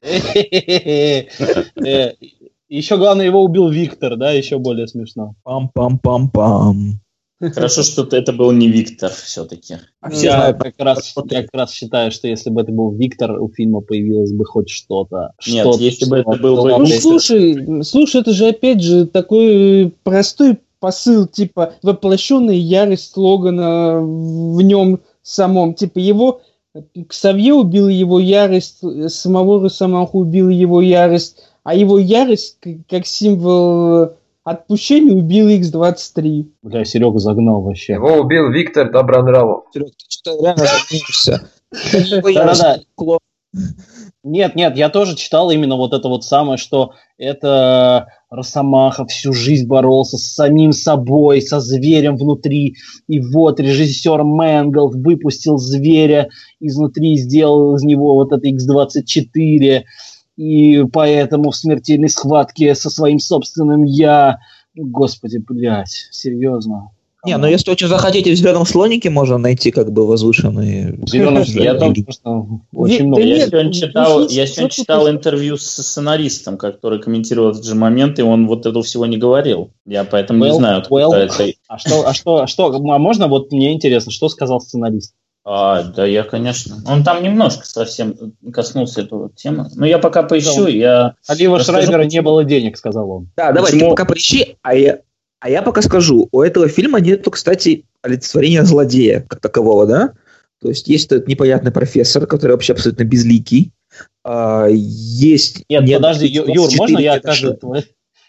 Еще главное, его убил Виктор, да, еще более смешно. Пам-пам-пам-пам. Хорошо, что это был не Виктор все-таки. А я, как раз, я как раз считаю, что если бы это был Виктор, у фильма появилось бы хоть что-то. Нет, что если бы это был бы... Ну, слушай, слушай, это же опять же такой простой посыл, типа воплощенная ярость Логана в нем самом. Типа его Ксавье убил его ярость, самого Росомаху убил его ярость, а его ярость как символ отпущения убил X-23. Бля, Серега загнал вообще. Его убил Виктор Добронравов. Серега, ты что-то реально. Да-да-да. Нет, нет, я тоже читал именно вот это вот самое, что это Росомаха всю жизнь боролся с самим собой, со зверем внутри. И вот режиссер Мэнгл выпустил зверя изнутри, сделал из него вот это X24. И поэтому в смертельной схватке со своим собственным я... Господи, блядь, серьезно. Не, ну если очень захотите, в зеленом слонике можно найти как бы возвышенные... Зеленом я там просто очень много. Я сегодня читал, я сегодня читал интервью с сценаристом, который комментировал этот же момент, и он вот этого всего не говорил. Я поэтому не знаю, откуда это... А что, а что, а что, а можно, вот мне интересно, что сказал сценарист? А, да, я, конечно. Он там немножко совсем коснулся этого темы. Но я пока поищу, я... А Лива Шрайбера не было денег, сказал он. Да, давай, ты пока поищи, а я, а я пока скажу, у этого фильма нету, кстати, олицетворения злодея как такового, да? То есть есть этот непонятный профессор, который вообще абсолютно безликий. А, есть... Нет, нет подожди, Юр, можно я твой,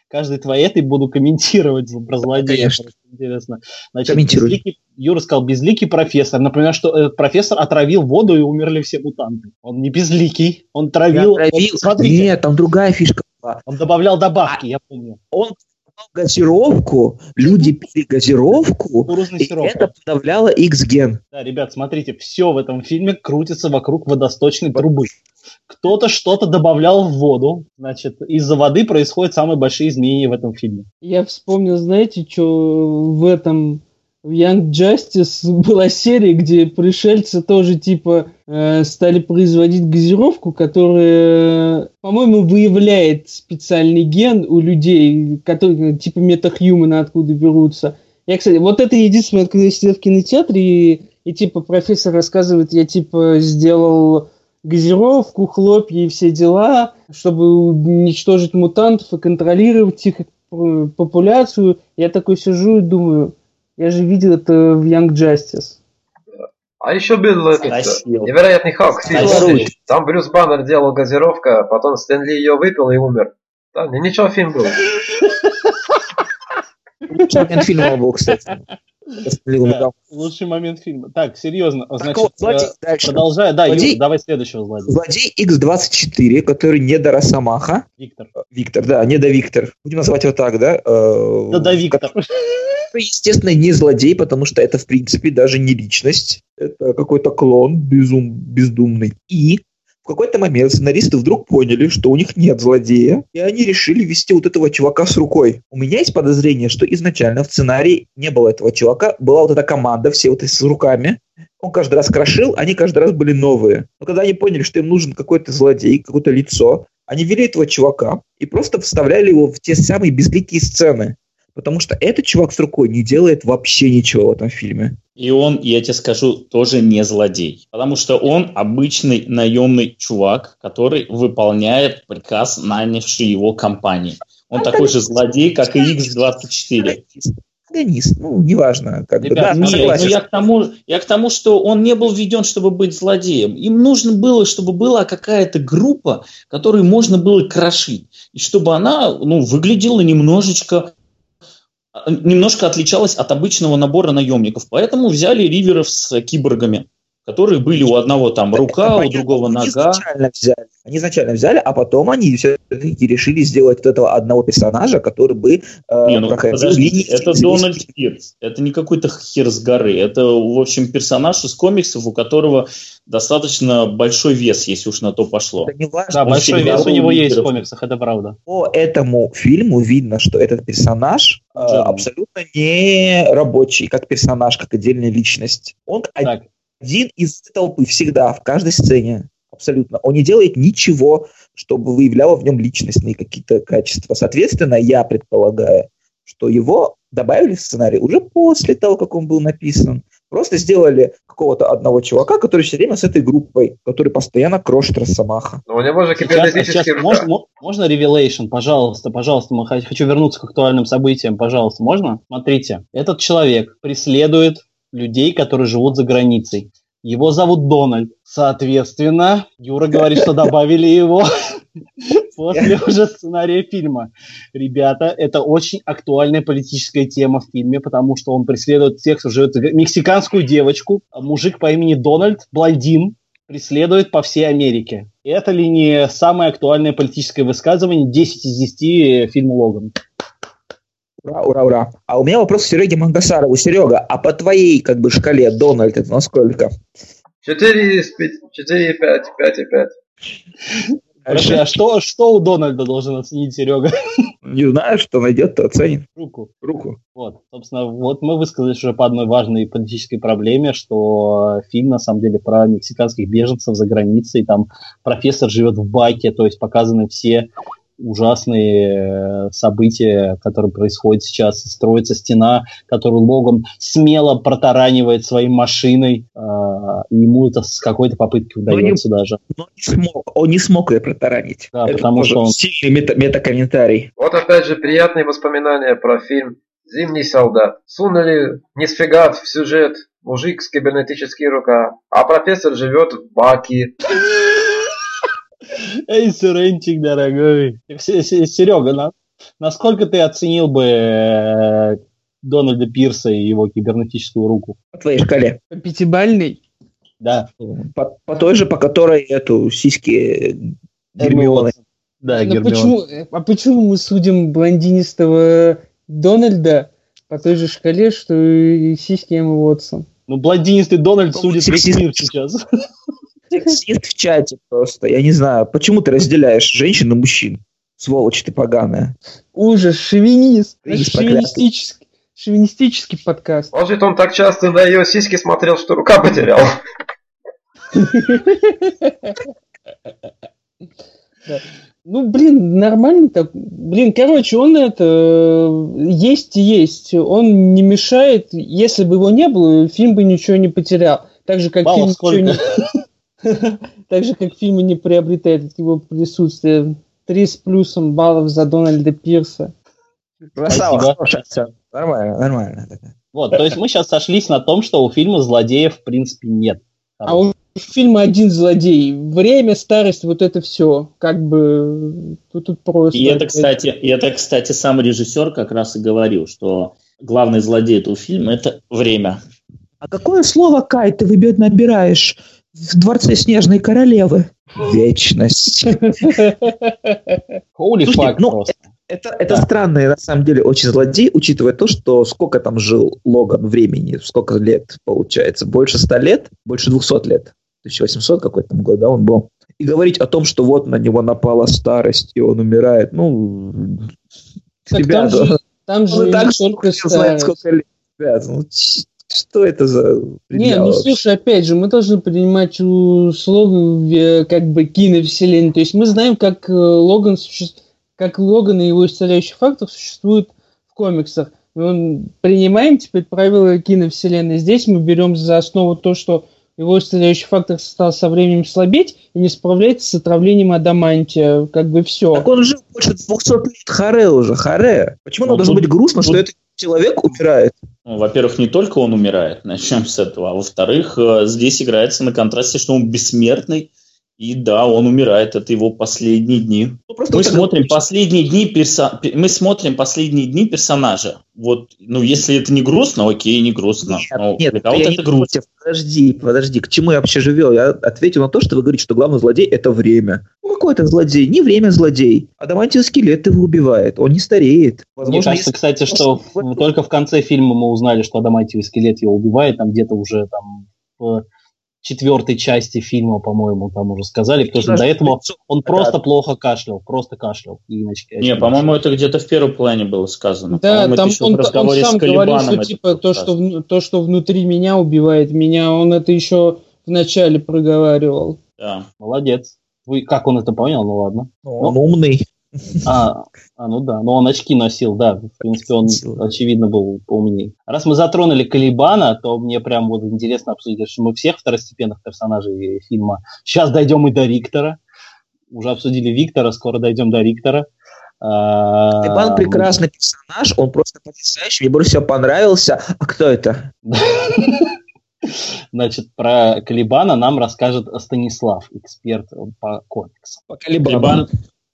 каждый твой этой буду комментировать про злодея? Конечно. Интересно. Значит, безликий, Юра сказал, безликий профессор. Например, что этот профессор отравил воду и умерли все мутанты. Он не безликий, он травил... отравил. Он, смотрите, Нет, там другая фишка была. Он добавлял добавки, а, я помню. Он газировку, люди пили газировку, и это подавляло X-ген. Да, ребят, смотрите, все в этом фильме крутится вокруг водосточной трубы. Кто-то что-то добавлял в воду, значит, из-за воды происходят самые большие изменения в этом фильме. Я вспомнил, знаете, что в этом в Young Justice была серия, где пришельцы тоже типа э, стали производить газировку, которая, по-моему, выявляет специальный ген у людей, которые типа метахьюманы откуда берутся. Я, кстати, вот это единственное, когда я сидел в кинотеатре, и, и типа профессор рассказывает, я типа сделал газировку, хлопья и все дела, чтобы уничтожить мутантов и контролировать их э, популяцию. Я такой сижу и думаю, я же видел это в Young Justice. А еще был этот невероятный Халк. Там Брюс Баннер делал газировка, потом Стэнли ее выпил и умер. Да, ничего фильм был. Момент фильма был, кстати. Да, лучший момент фильма. Так, серьезно. Значит, вот, злодей, э, дальше. продолжая. Да, злодей, Юр, давай следующего злодея. Злодей X24, который не до Росомаха. Виктор. Виктор, да, не до Виктор. Будем называть его так, да? Э, да, да, Виктор. Естественно, не злодей, потому что это, в принципе, даже не личность. Это какой-то клон безум, бездумный. И какой-то момент сценаристы вдруг поняли, что у них нет злодея, и они решили вести вот этого чувака с рукой. У меня есть подозрение, что изначально в сценарии не было этого чувака, была вот эта команда, все вот с руками. Он каждый раз крошил, они каждый раз были новые. Но когда они поняли, что им нужен какой-то злодей, какое-то лицо, они вели этого чувака и просто вставляли его в те самые безликие сцены. Потому что этот чувак с рукой не делает вообще ничего в этом фильме. И он, я тебе скажу, тоже не злодей. Потому что он обычный наемный чувак, который выполняет приказ нанявшей его компании. Он такой же злодей, как и X-24 антагонист, ну, неважно. Как Ребят, бы, да, нет, но я к, тому, я к тому, что он не был введен, чтобы быть злодеем. Им нужно было, чтобы была какая-то группа, которую можно было крошить. И чтобы она ну, выглядела немножечко немножко отличалась от обычного набора наемников. Поэтому взяли риверов с киборгами, которые были у одного там рука, у другого нога. Изначально взяли. Они изначально взяли, а потом они все-таки решили сделать вот этого одного персонажа, который бы э, не, ну, проходил линии. Это Дональд Пирс. Это не какой-то хер с горы. Это, в общем, персонаж из комиксов, у которого достаточно большой вес, если уж на то пошло. Это не важно. Да, большой вес у него есть в комиксах, это правда. По этому фильму видно, что этот персонаж э, абсолютно не рабочий, как персонаж, как отдельная личность. Он так. Один из толпы всегда, в каждой сцене. Абсолютно. Он не делает ничего, чтобы выявляло в нем личностные какие-то качества. Соответственно, я предполагаю, что его добавили в сценарий уже после того, как он был написан. Просто сделали какого-то одного чувака, который все время с этой группой, который постоянно крошит Росомаха. Но у него же Сейчас, кибернетический сейчас можно, мо- можно Revelation, пожалуйста, пожалуйста, мы хочу вернуться к актуальным событиям, пожалуйста, можно? Смотрите, этот человек преследует людей, которые живут за границей. Его зовут Дональд. Соответственно, Юра говорит, что добавили его после уже сценария фильма. Ребята, это очень актуальная политическая тема в фильме, потому что он преследует тех, кто живет Мексиканскую девочку, мужик по имени Дональд, блондин, преследует по всей Америке. Это ли не самое актуальное политическое высказывание 10 из 10 фильма Логан? Ура, ура, ура. А у меня вопрос к Сереге Мангасарову. Серега, а по твоей как бы шкале Дональд это насколько? 4 из 5, 4 и 5, 5 и 5. Подожди, а что, что у Дональда должен оценить Серега? Не знаю, что найдет, то оценит Руку. руку. Вот, собственно, вот мы высказались уже по одной важной политической проблеме, что фильм на самом деле про мексиканских беженцев за границей, там профессор живет в баке, то есть показаны все ужасные э, события, которые происходят сейчас. Строится стена, которую Логан смело протаранивает своей машиной, а, и ему это с какой-то попытки не- удается даже. Но не смог, он не смог ее протаранить. Да, это потому что он- сильный мета- метакомментарий. Вот опять же приятные воспоминания про фильм «Зимний солдат». Сунули не сфигат в сюжет мужик с кибернетической рука, а профессор живет в баке. Эй, Сыренчик, дорогой. Серега, на- насколько ты оценил бы э, Дональда Пирса и его кибернетическую руку? По твоей шкале. По пятибалльной. Да. По, по той же, по которой эту сиськи Гермионы. Да, Но Гермиона. почему, а почему мы судим блондинистого Дональда по той же шкале, что и сиськи Эммы Уотсон? Ну, блондинистый Дональд Ну, судит весь мир сейчас. Сексист в чате просто. Я не знаю, почему ты разделяешь женщин и мужчин? Сволочь ты поганая. Ужас, шовинист. Шовинист Шовинистический, шовинистический подкаст. Может, он так часто на ее сиськи смотрел, что рука потерял. Ну, блин, нормально так. Блин, короче, он это э, есть и есть. Он не мешает. Если бы его не было, фильм бы ничего не потерял. Так же, как Баллов фильм ничего не... Так же, как фильм не приобретает от его присутствия. Три с плюсом баллов за Дональда Пирса. Красава, хорошая оценка. Нормально, нормально. Вот, то есть мы сейчас сошлись на том, что у фильма злодеев в принципе нет. А у фильма один злодей. Время, старость, вот это все. Как бы тут, тут просто. И это, кстати, и это, кстати, сам режиссер как раз и говорил, что главный злодей этого фильма – это время. А какое слово, Кай, ты выбед набираешь в дворце Снежной Королевы? Вечность. Holy fuck ну. Это, это Да. странный, на самом деле, очень злодей, учитывая то, что сколько там жил Логан времени, сколько лет получается, больше ста лет, больше 200 лет, 1800 какой-то там год, да, он был. И говорить о том, что вот на него напала старость, и он умирает, ну, Так ребята, там же, там же не так только что знает, сколько лет, ребят, ну, что это за Не, предъява ну вообще? слушай, опять же, мы должны принимать условия как бы киновселенной. То есть мы знаем, как э, Логан существует, как Логан и его исцеляющий фактор существуют в комиксах. Мы принимаем теперь правила киновселенной. Здесь мы берем за основу то, что его исцеляющий фактор стал со временем слабеть и не справляется с отравлением адамантия. Как бы все. Так он жил больше 200 лет, харе уже, харе. Почему Ну, нам должно быть грустно, что тут- этот человек умирает? Ну, во-первых, не только он умирает, начнем с этого, а во-вторых, э, здесь играется на контрасте, что он бессмертный, и да, он умирает, это его последние дни. Ну, просто Мы смотрим последние дни перса... пе- мы смотрим последние дни персонажа. Вот, ну, если это не грустно, окей, не грустно. Нет, Но нет, для кого-то я не это грустно. против. Подожди, подожди, к чему я вообще живел? Я ответил на то, что вы говорите, что главный злодей – это время. Ну, какой это злодей? Не время злодей. Адамантиус скелет его убивает, он не стареет. Мне Возможно, кажется, если- кстати, что Вот- только в конце фильма мы узнали, что Адамантиевый скелет его убивает, там где-то уже там в четвертой части фильма, по-моему, там уже сказали, потому что до этого он просто плохо кашлял, просто кашлял. И Не, по-моему, это где-то в первом плане было сказано. Да, там он, он сам говорил, что типа то что, то, что внутри меня убивает меня, он это еще в начале проговаривал. Да. Молодец. Вы, как он это понял? Ну ладно. Он умный. А, а, ну да, но он очки носил, да. В принципе, он, очевидно, был поумнее. Раз мы затронули Калибана, то мне прям вот интересно обсудить, что мы всех второстепенных персонажей фильма. Сейчас дойдем и до Риктора. Уже обсудили Виктора, скоро дойдем до Риктора. Калибан прекрасный персонаж, он просто потрясающий, мне больше всего понравился. А кто это? Значит, про Калибана нам расскажет Станислав, эксперт по комиксам. По Калибану.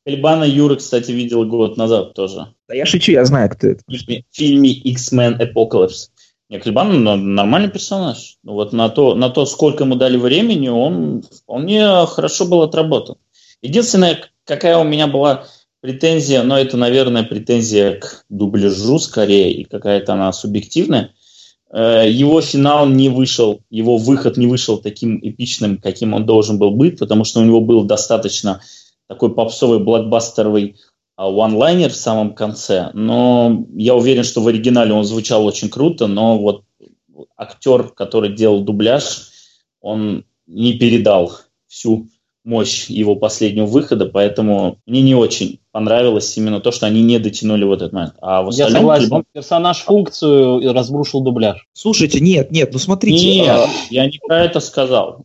Калибана Юра, кстати, видел год назад тоже. Да я шучу, я знаю, кто это. В фильме X-Men Apocalypse. Не, Калибан нормальный персонаж. Ну вот на то, на то, сколько ему дали времени, он вполне хорошо был отработан. Единственное, какая у меня была претензия, но это, наверное, претензия к дубляжу скорее, и какая-то она субъективная. Э, его финал не вышел, его выход не вышел таким эпичным, каким он должен был быть, потому что у него был достаточно такой попсовый блокбастеровый онлайнер в самом конце. Но я уверен, что в оригинале он звучал очень круто, но вот актер, который делал дубляж, он не передал всю мощь его последнего выхода, поэтому мне не очень понравилось именно то, что они не дотянули вот этот момент. А в Я согласен, любом... персонаж функцию разрушил дубляж. Слушайте, нет, нет, ну смотрите. Нет, а... я не про это сказал.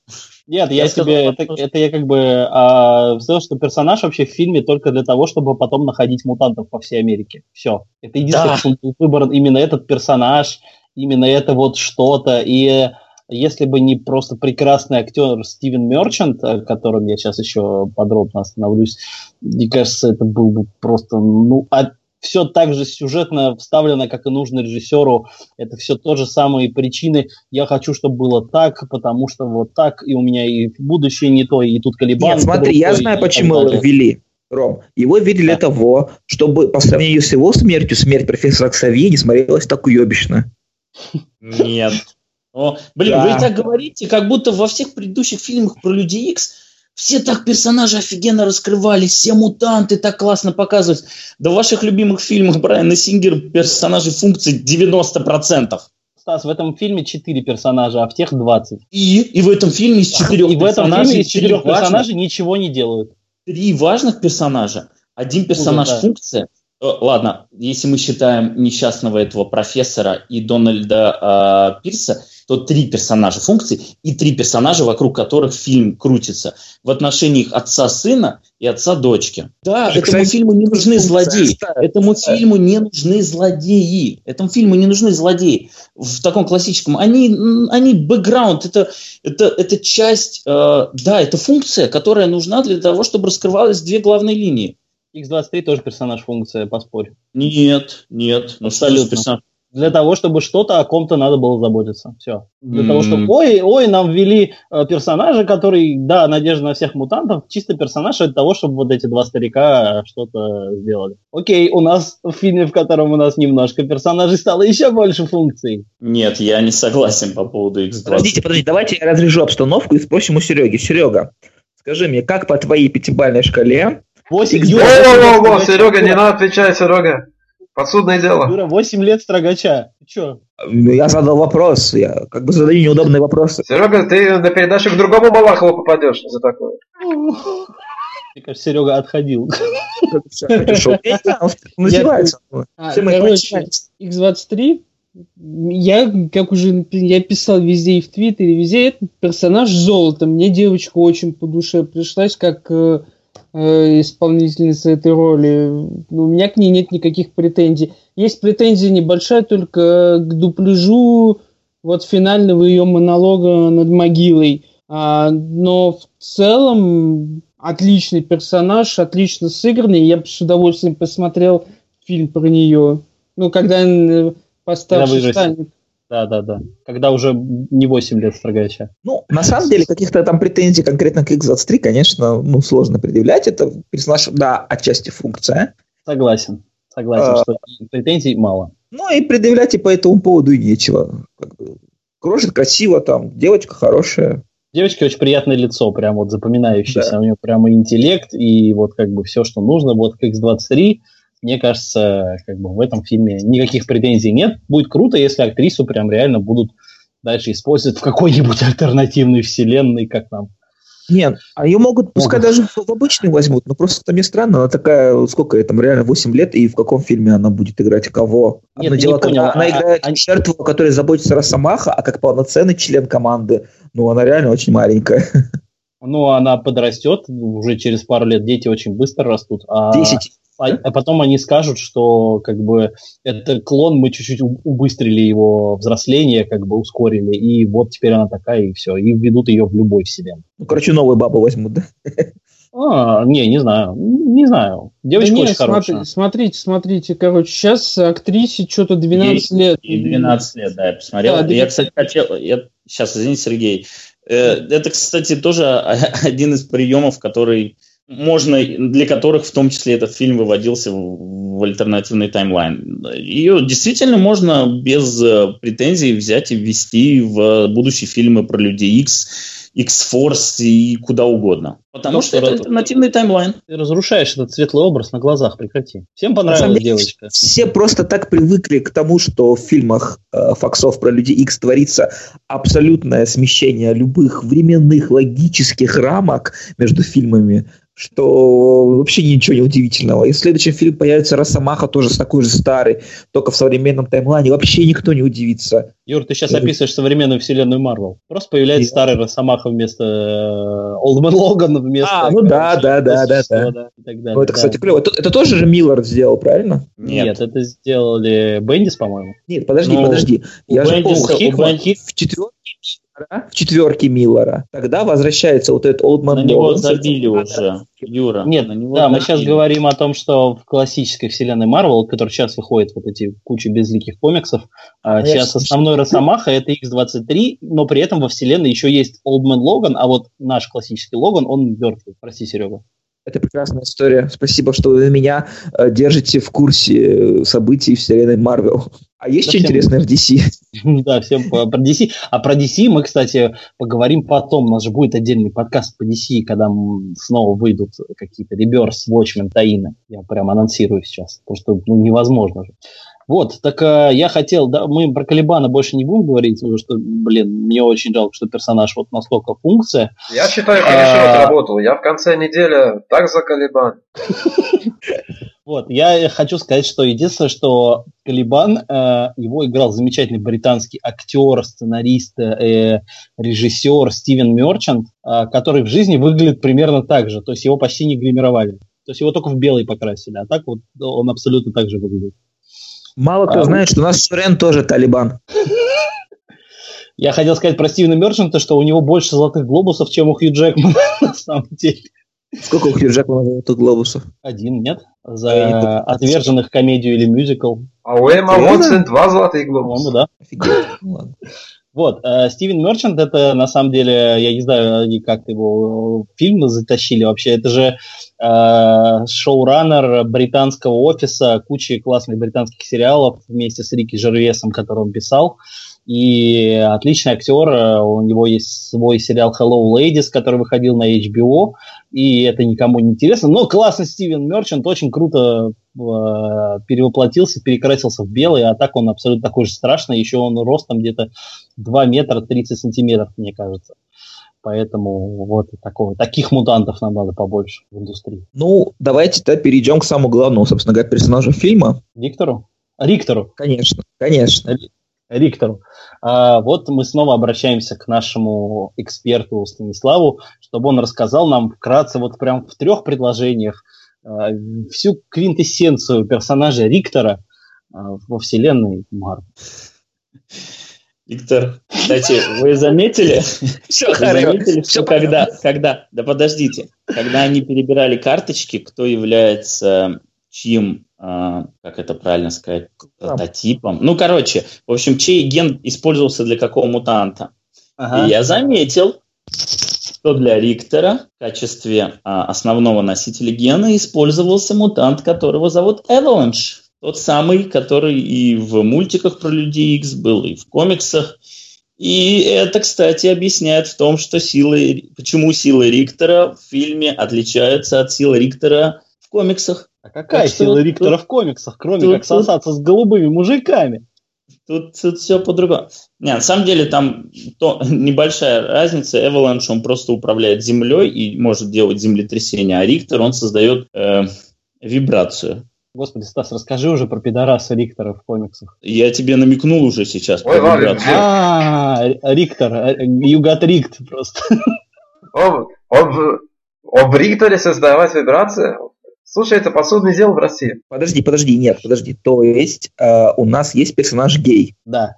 Нет, я, я тебе, сказал, это, это я как бы а, сказал, что персонаж вообще в фильме только для того, чтобы потом находить мутантов по всей Америке. Все. Это единственный да. выбор именно этот персонаж, именно это вот что-то. И если бы не просто прекрасный актер Стивен Мерчант, о котором я сейчас еще подробно остановлюсь, мне кажется, это был бы просто, ну, а все так же сюжетно вставлено, как и нужно режиссеру. Это все то же самые причины. Я хочу, чтобы было так, потому что вот так, и у меня и будущее не то, и тут колебания. Нет, смотри, я знаю, почему его ввели. Ром, его видели да. того, чтобы по сравнению с его смертью, смерть профессора Ксавье не смотрелась так уебищно. Нет. О, блин, да. вы так говорите, как будто во всех предыдущих фильмах про Люди Икс все так персонажи офигенно раскрывались, все мутанты так классно показывались. Да в ваших любимых фильмах Брайана Сингер персонажи функции 90%. Стас, в этом фильме 4 персонажа, а в тех 20. И, и в этом фильме из четырех И в этом фильме из четырех персонажей ничего не делают. Три важных персонажа, один персонаж Ужас, да. функция. Ладно, если мы считаем несчастного этого профессора и Дональда э, Пирса, то три персонажа функции и три персонажа, вокруг которых фильм крутится. В отношениях отца-сына и отца-дочки. Да, и, этому кстати, фильму не нужны злодеи. Этому фильму не нужны злодеи. Этому фильму не нужны злодеи. В таком классическом. Они, они бэкграунд. Это, это, это часть, э, да, это функция, которая нужна для того, чтобы раскрывалась две главные линии. X23 тоже персонаж функция, поспорь. Нет, нет. Ну, Абсолютно. Персонаж, для того, чтобы что-то о ком-то надо было заботиться. Все. Для mm. того, чтобы, ой, ой, нам ввели э, персонажа, который, да, надежда на всех мутантов, чисто персонаж для того, чтобы вот эти два старика что-то сделали. Окей, у нас в фильме, в котором у нас немножко персонажей стало еще больше функций. Нет, я не согласен по поводу X20. Подождите, подождите, давайте я разрежу обстановку и спросим у Сереги. Серега, скажи мне, как по твоей пятибалльной шкале 8 О, Серега, не надо отвечать, Серега. Подсудное дело. Юра, 8 лет строгача. Ты чё? Я задал вопрос. Я как бы задаю неудобные вопросы. Серега, ты на передачу к другому Малахову попадешь за такое. Мне кажется, Серега отходил. Называется. Короче, X23 я, как уже я писал везде и в Твиттере, везде этот персонаж золото. Мне девочка очень по душе пришлась, как э, Э, исполнительница этой роли. У меня к ней нет никаких претензий. Есть претензия небольшая только к дупляжу вот финального ее монолога над могилой. А, но в целом отличный персонаж, отлично сыгранный. Я бы с удовольствием посмотрел фильм про нее. Ну, когда он постарше станет. Да, да, да. Когда уже не 8 лет строгача. Ну, на самом деле, каких-то там претензий конкретно к X23, конечно, ну, сложно предъявлять. Это персонаж, да, отчасти функция. Согласен. Согласен, а, что претензий мало. Ну, и предъявлять и по этому поводу и нечего. Как бы, кружит красиво там, девочка хорошая. Девочки очень приятное лицо, прям вот запоминающееся. Да. У нее прямо интеллект и вот как бы все, что нужно. Вот к X23 мне кажется, как бы в этом фильме никаких претензий нет. Будет круто, если актрису прям реально будут дальше использовать в какой-нибудь альтернативной вселенной, как нам Нет, а ее могут, пускай даже в, обычный возьмут, но просто мне странно, она такая, сколько ей там, реально 8 лет, и в каком фильме она будет играть кого? Нет, Одно дело, не понял, она а- играет а- жертву, о которой заботится Росомаха, а как полноценный член команды, ну, она реально очень маленькая. Ну, она подрастет, уже через пару лет дети очень быстро растут. А, 10. А, а потом они скажут, что как бы это клон, мы чуть-чуть убыстрили его взросление, как бы ускорили, и вот теперь она такая, и все, и введут ее в любой вселенной. Ну, короче, новую бабу возьмут, да? А, не, не знаю, не знаю. Девочка Да не, очень хорошая. смотри- смотрите, смотрите, короче, сейчас актрисе что-то 12 лет. И 12 лет, да, я посмотрел. Да, я, 12. кстати, хотел... Я... Сейчас, извините, Сергей. Э, Это, кстати, тоже один из приемов, который можно, для которых в том числе этот фильм выводился в, в альтернативный таймлайн. Ее действительно можно без э, претензий взять и ввести в будущие фильмы про Людей X, X-Force и куда угодно. Потому Ну, что это альтернативный таймлайн. Ты разрушаешь этот светлый образ на глазах, прекрати. Всем понравилась деле, девочка. Все просто так привыкли к тому, что в фильмах э, Фоксов про Люди Икс творится абсолютное смещение любых временных логических рамок между фильмами, что вообще ничего не удивительного. И в следующем фильме появится Росомаха, тоже с такой же старый, только в современном таймлайне. Вообще никто не удивится. Юр, ты сейчас Это- описываешь современную вселенную Марвел. Просто появляется Я- старый Росомаха вместо э, Олдман Логана вместо... А, ну да, короче, да, да, да, да. и далее, Ну, это, да. кстати, клево. Это, это тоже же Миллард сделал, правильно? Нет. это сделали Бендис, по-моему. Нет, подожди, Ну, подожди. У Я же Бендиса- помню, у Хикман- в четверке Миллера, в четверке Миллера, тогда возвращается вот этот Олдман На него Логан. забили уже, Юра. Нет, на него да, мы сейчас забили. говорим о том, что в классической вселенной Марвел, которая сейчас выходит вот эти куча безликих комиксов, а, я сейчас основной Росомаха это X-23, но при этом во вселенной еще есть Олдман Логан, а вот наш классический Логан, он мертвый. Прости, Серега. Это прекрасная история. Спасибо, что вы меня э, держите в курсе э, событий вселенной Марвел. А есть Да что интересное в DC? Да, всем про DC. А про DC мы, кстати, поговорим потом. У нас же будет отдельный подкаст по DC, когда снова выйдут какие-то Реберс, Watchmen, Таины. Я прям анонсирую сейчас, потому что ну, невозможно же. Вот, так э, я хотел, да, мы про Калибана больше не будем говорить, потому что, блин, мне очень жалко, что персонаж вот настолько функция. Я считаю, хорошо А. отработал. Я в конце недели так заколебан. Вот, я хочу сказать, что единственное, что Калибан, э, его играл замечательный британский актер, сценарист, э, режиссер Стивен Мерчант, э, который в жизни выглядит примерно так же, то есть его почти не гримировали. То есть его только в белый покрасили, а так вот он абсолютно так же выглядит. Мало кто А, знает, что у нас Сурен тоже Талибан. Я хотел сказать про Стивена Мерчанта, что у него больше золотых глобусов, чем у Хью Джекмана на самом деле. Сколько у Хью Джекмана золотых глобусов? Один, нет? За отверженных комедию или мюзикл. А у Эмма? Уотсон два золотых По-моему, глобуса. да. Офигеть. Ну ладно. Вот, э, Стивен Мерчант, это на самом деле, я не знаю, как его фильмы затащили вообще, это же э, шоураннер британского офиса, кучи классных британских сериалов вместе с Рики Жервесом, который он писал. И отличный актер, э, у него есть свой сериал Hello Ladies, который выходил на HBO, и это никому не интересно. Но классный Стивен Мерчант очень круто э, перевоплотился, перекрасился в белый, а так он абсолютно такой же страшный, еще он ростом где-то 2 метра 30 сантиметров, мне кажется. Поэтому вот такого, таких мутантов нам надо побольше в индустрии. Ну, давайте тогда перейдем к самому главному, собственно говоря, персонажу фильма. Виктору? Риктору. Конечно, конечно. Риктору. А, вот мы снова обращаемся к нашему эксперту Станиславу, чтобы он рассказал нам вкратце, вот прям в трех предложениях, а, всю квинтэссенцию персонажа Риктора а, во вселенной Марвел. Виктор, кстати, вы заметили, Все, вы заметили, что когда, когда, да подождите, когда они перебирали карточки, кто является чьим, а, как это правильно сказать, прототипом. Ну, короче, в общем, чей ген использовался для какого мутанта. И я заметил, что для Риктора в качестве а, основного носителя гена использовался мутант, которого зовут Avalanche. Тот самый, который и в мультиках про Людей Икс был, и в комиксах. И это, кстати, объясняет в том, что силы, почему силы Риктора в фильме отличаются от силы Риктора в комиксах. А какая Так что сила тут- Риктора в комиксах, кроме тут- как сосаться с голубыми мужиками? Тут, тут все по-другому. Не, на самом деле там то, небольшая разница. Avalanche, он просто управляет землей и может делать землетрясение, а Риктор, он создает э, вибрацию. Господи, Стас, расскажи уже про пидораса Риктора в комиксах. Я тебе намекнул уже сейчас Ой, про ладно, вибрацию. А, Риктор, you got rigged просто. Он, он, в, он в Рикторе создавать вибрации? Слушай, это посудное дело в России. Подожди, подожди, нет, подожди. То есть э, у нас есть персонаж гей. Да.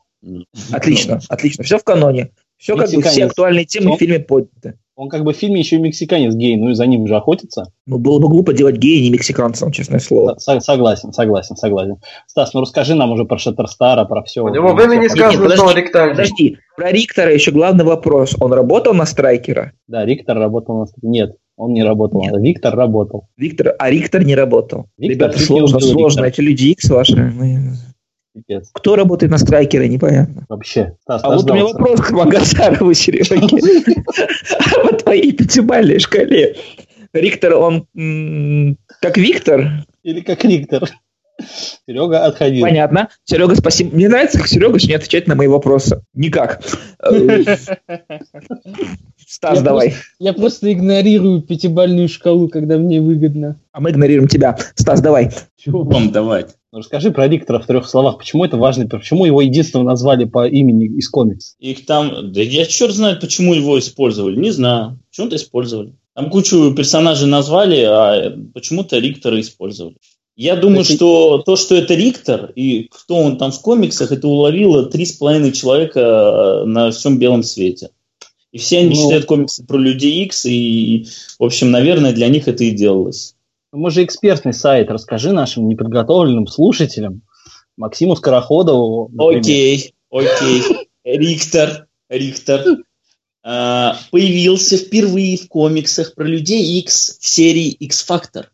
Отлично, отлично. Все в каноне. Все как бы все актуальные темы Он- в фильме подняты. Он как бы в фильме еще и мексиканец гей, ну и за ним же охотится. Ну, было бы глупо делать гея не мексиканцем, честное слово. Со- Согласен, согласен, согласен. Стас, ну расскажи нам уже про Шаттерстара, про все. У него в имени сказано, подожди, что он ректальный. Подожди, про Риктора еще главный вопрос. Он работал на Страйкера? Да, Риктор работал на... Нет, он не работал. Нет. Виктор работал. Виктор, а Риктор не работал. Виктор Ребята, сложно, сложно. Риктора. Эти люди Икс ваши. мы- Пипец. Кто работает на Страйкера, непонятно. Вообще. Стас, А вот у меня вопрос к Магасарову, Сереге. По твоей пятибалльной шкале. Риктор, он как Виктор? Или как Риктор. Серега отходил. Понятно. Серега, спасибо. Мне нравится, как Серега не отвечает на мои вопросы. Никак. Стас, Я давай. Я просто игнорирую пятибальную шкалу, когда мне выгодно. А мы игнорируем тебя. Стас, давай. Чего вам давать? Ну, расскажи про Риктора в трех словах. Почему это важно? Почему его единственного назвали по имени из комикс? Их там, да я черт знает, почему его использовали, не знаю. Почему-то использовали. Там кучу персонажей назвали, а почему-то Риктора использовали. Я думаю, Это- что то, что это Риктор, и кто он там в комиксах, это уловило три с половиной человека э, на всем белом свете. И все они Ну. читают комиксы про Людей Икс, и, в общем, наверное, для них это и делалось. Мы же экспертный сайт. Расскажи нашим неподготовленным слушателям, Максиму Скороходову, например. Окей, окей. Риктор, Риктор а, появился впервые в комиксах про людей X в серии X-Factor.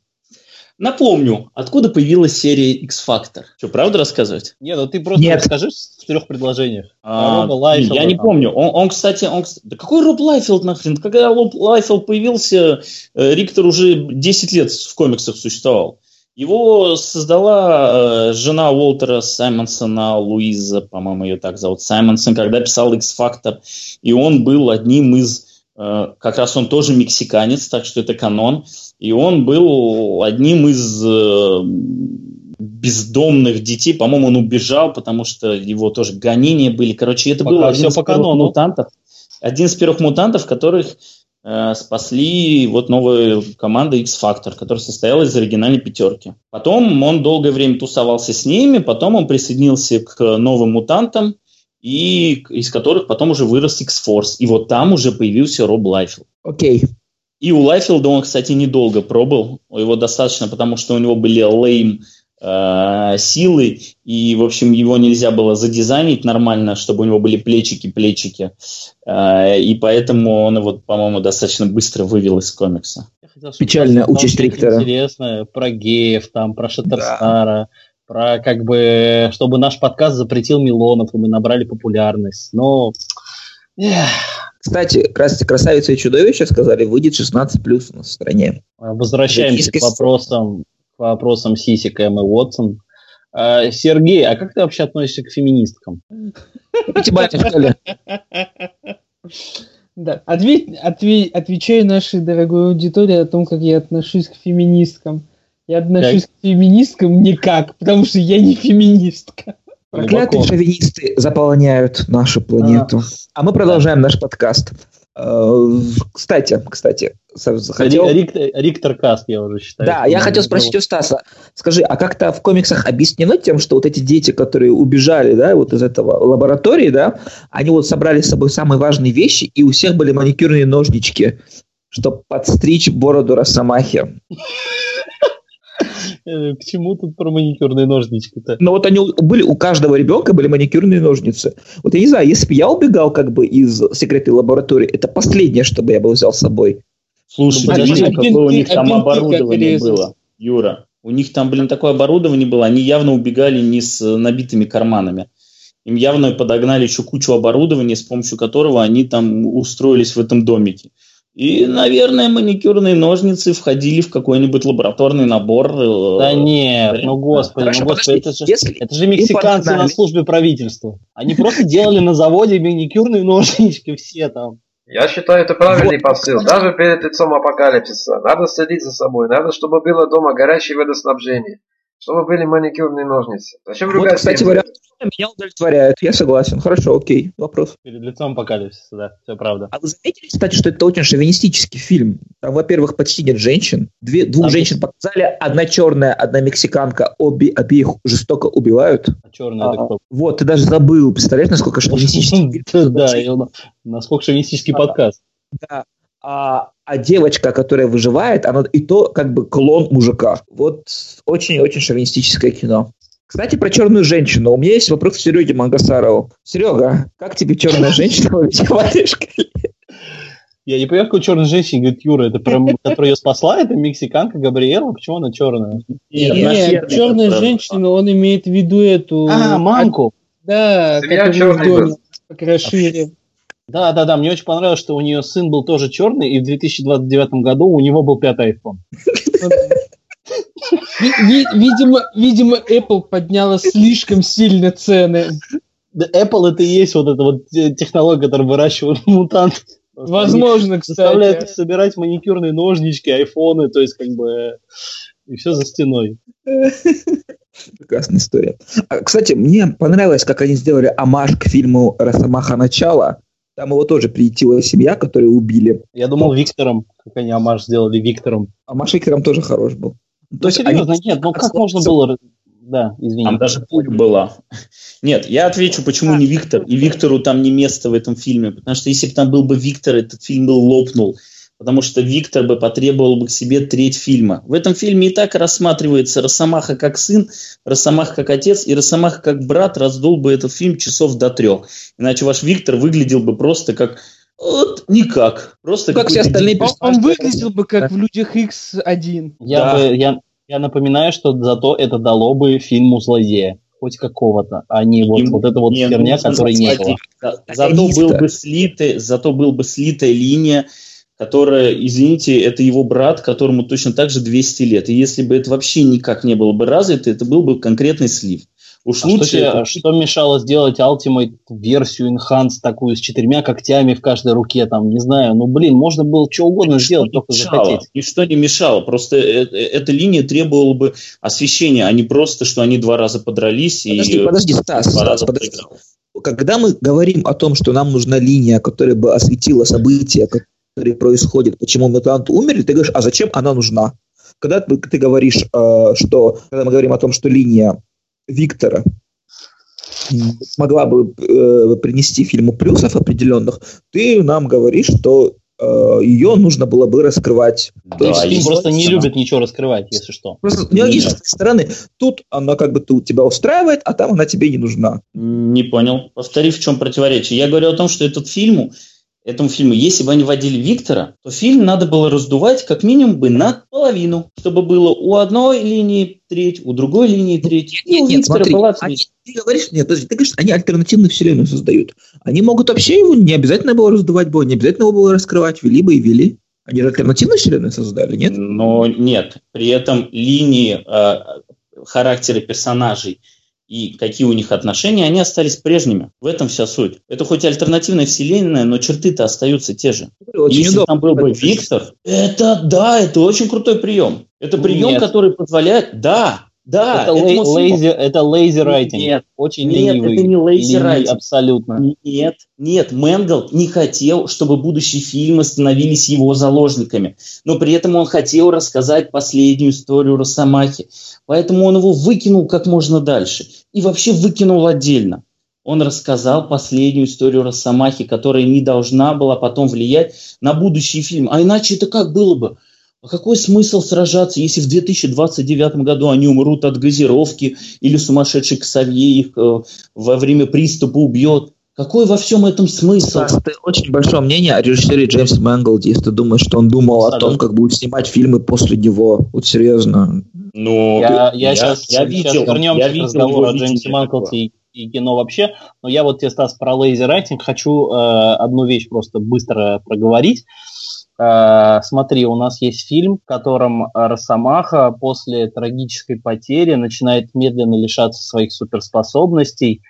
Напомню, откуда появилась серия X-Factor. Что, правда рассказывать? Нет, ну ты просто Нет. расскажи в трех предложениях. А, Роба Лайфилда я не там. помню. Он, он, кстати, он, да какой Роб Лайфилд нахрен? Когда Роб Лайфилд появился, э, Риктор уже 10 лет в комиксах существовал. Его создала э, жена Уолтера Саймонсона, Луиза, по-моему, ее так зовут, Саймонсон, когда писал X-Factor. И он был одним из, как раз он тоже мексиканец, так что это канон. И он был одним из э, бездомных детей. По-моему, он убежал, потому что его тоже гонения были. Короче, это Пока был один всё из по первых канону. мутантов. Один из первых мутантов, которых э, спасли вот новая команда X-Factor, которая состояла из оригинальной пятерки. Потом он долгое время тусовался с ними, потом он присоединился к новым мутантам, и из которых потом уже вырос X-Force. И вот там уже появился Роб Лайфилд. Окей. И у Лайфилда он, кстати, недолго пробыл. Его достаточно, потому что у него были lame э, силы, и, в общем, его нельзя было задизайнить нормально, чтобы у него были плечики-плечики. Э, и поэтому он его, по-моему, достаточно быстро вывел из комикса. Печальная участь Риктора. Интересное про геев, там, про Шаттерстара, про как бы, чтобы наш подкаст запретил Милонов, и мы набрали популярность. Но эх, Кстати, крас- «Красавица и чудовище» сказали, выйдет 16 плюс у нас в стране. возвращаемся к вопросам, к вопросам Сисика Эммы Уотсон. А, Сергей, а как ты вообще относишься к феминисткам? Да. Ответь, отве- отвечаю нашей дорогой аудитории о том, как я отношусь к феминисткам. Я отношусь к феминисткам никак, потому что я не феминистка. Проклятые шовинисты заполняют нашу планету. А мы продолжаем наш подкаст. Э, Кстати, кстати, с- хотел... Рик- Риктор Каст, я уже считаю. Да, я хотел спросить у Стаса. Скажи, а как-то в комиксах объяснено тем, что вот эти дети, которые убежали, да, вот из этого лаборатории, да, они вот собрали с собой самые важные вещи, и у всех были маникюрные ножнички, чтобы подстричь бороду Росомахи. Э, К чему тут про маникюрные ножнички-то? Но вот они у- были, у каждого ребенка были маникюрные ножницы. Вот я не знаю, если бы я убегал как бы из секретной лаборатории, это последнее, что бы я бы взял с собой. Слушай, Ну, подожди, какое у ты- них там оборудование было, Юра? У них там, блин, такое оборудование было, они явно убегали не с э, набитыми карманами. Им явно подогнали еще кучу оборудования, с помощью которого они там устроились в этом домике. И, наверное, маникюрные ножницы входили в какой-нибудь лабораторный набор. э, Да нет, ну господи, Хорошо, ну господи, это подожди, же, если это же мексиканцы на службе правительства. Они просто делали на заводе маникюрные ножнички все там. Я считаю, это правильный посыл. Даже перед лицом апокалипсиса. Надо следить за собой. Надо, чтобы было дома горячее водоснабжение. Чтобы были маникюрные ножницы. Зачем Вот, кстати, вариант меня удовлетворяет. Я согласен. Хорошо, окей. Вопрос. Перед лицом апокалипсиса, да, все правда. А вы заметили, кстати, что это очень шовинистический фильм? Там, во-первых, почти нет женщин. Две, двух Там женщин показали. Одна черная, одна мексиканка. Обе, обеих жестоко убивают. А черный это кто? Вот, ты даже забыл. Представляешь, насколько шовинистический фильм? Да, насколько шовинистический подкаст. Да. А, а девочка, которая выживает, она и то как бы клон мужика. Вот очень-очень шовинистическое кино. Кстати, про черную женщину. У меня есть вопрос к Сереге Мангасарову. Серега, как тебе черная женщина в математичке? Я не понимаю, какой черной женщине говорит Юра, это прям, которая ее спасла, это мексиканка Габриэла, почему она черная? Нет, Нет, черная женщина, он имеет в виду эту... А, мамку. Да, как черный в доме, покрашили. Да, да, да, мне очень понравилось, что у нее сын был тоже черный, и в 2029 году у него был пятый iPhone. Ви- ви- Видимо, видимо, Apple подняла слишком сильно цены. Apple это и есть вот эта вот те- технология, которая выращивает мутантов. Возможно, их кстати. собирать маникюрные ножнички, айфоны, то есть как бы и все за стеной. Прекрасная история. А, кстати, мне понравилось, как они сделали амаш к фильму «Росомаха. Начало». Там его тоже приютила семья, которую убили. Я думал Виктором, как они амаш сделали Виктором. А Маш Виктором тоже хорош был. Ну, То есть, серьезно, нет, ну как можно было... Да, извини. Там даже пуля была. Нет, я отвечу, почему не Виктор. И Виктору там не место в этом фильме. Потому что если бы там был бы Виктор, этот фильм бы лопнул. Потому что Виктор бы потребовал бы к себе треть фильма. В этом фильме и так рассматривается Росомаха как сын, Росомаха как отец, и Росомаха как брат раздул бы этот фильм часов до трех. Иначе ваш Виктор выглядел бы просто как... Вот никак. Просто Ну, как все остальные дикий- Он, выглядел бы как в «Людях X1». Я, Да. бы, я, я напоминаю, что зато это дало бы фильму злодея. Хоть какого-то, а не вот, вот эта вот не херня, нужно которой не было. За- Зато был бы слитый, зато был бы слитая линия, которая, извините, это его брат, которому точно так же 200 лет. И если бы это вообще никак не было бы развито, это был бы конкретный слив. Уж А что, лучше тебе- это- что мешало сделать Ultimate версию Enhance такую с четырьмя когтями в каждой руке, там, не знаю, ну блин, можно было что угодно Ничто сделать, не только мешало, захотеть. Ничто не мешало. Просто э- э- эта линия требовала бы освещения, а не просто, что они два раза подрались Подожди, и подожди, Стас, два Стас, раза подожди. проиграл. Когда мы говорим о том, что нам нужна линия, которая бы осветила события, которые происходят, почему мутанты умерли, ты говоришь, а зачем она нужна? Когда ты, ты говоришь, э, что, когда мы говорим о том, что линия Виктора могла бы э, принести фильму плюсов определенных, ты нам говоришь, что э, ее нужно было бы раскрывать. То есть Да, фильм просто не любит ничего раскрывать, если что. Просто нелогично с твоей стороны. Тут она как бы тут тебя устраивает, а там она тебе не нужна. Не понял. Повтори, в чем противоречие. Я говорю о том, что этот фильм, этому фильму, если бы они вводили Виктора, то фильм надо было раздувать как минимум бы на половину, чтобы было у одной линии треть, у другой линии треть. И у Виктора смотри, была они- ты говоришь, нет, подожди, ты говоришь, они альтернативную вселенную создают. Они могут вообще его не обязательно было раздувать было, не обязательно его было раскрывать, вели бы и вели. Они же альтернативную вселенную создали, нет? Но нет. При этом линии э, характера персонажей и какие у них отношения, они остались прежними. В этом вся суть. Это хоть альтернативная вселенная, но черты-то остаются те же. Очень Если там был бы Виктор, это да, это очень крутой прием. Это прием, Нет. который позволяет, да, да. это, этому лей- лейзи, это lazy writing. Нет, Очень нет, ленивый. это не Ленивый writing. Абсолютно. Нет, нет, Мэнгл не хотел, чтобы будущие фильмы становились его заложниками, но при этом он хотел рассказать последнюю историю Росомахи, поэтому он его выкинул как можно дальше и вообще выкинул отдельно. Он рассказал последнюю историю Росомахи, которая не должна была потом влиять на будущий фильм. А иначе это как было бы? А какой смысл сражаться, если в 2029 году они умрут от газировки или сумасшедший Ксавье их э, во время приступа убьет? Какой во всем этом смысл? Стас, ты очень большое мнение о режиссере Джеймсе Мэнглде, если ты думаешь, что он думал о том, как будет снимать фильмы после него. Вот серьезно. Ну, Я, я, сейчас, я видел, сейчас вернемся я к видел разговору его о Джеймсе Манклсе и, и кино вообще. Но я вот тебе, Стас, про лейзи райтинг хочу э, одну вещь просто быстро проговорить. Э, смотри, у нас есть фильм, в котором Росомаха после трагической потери начинает медленно лишаться своих суперспособностей.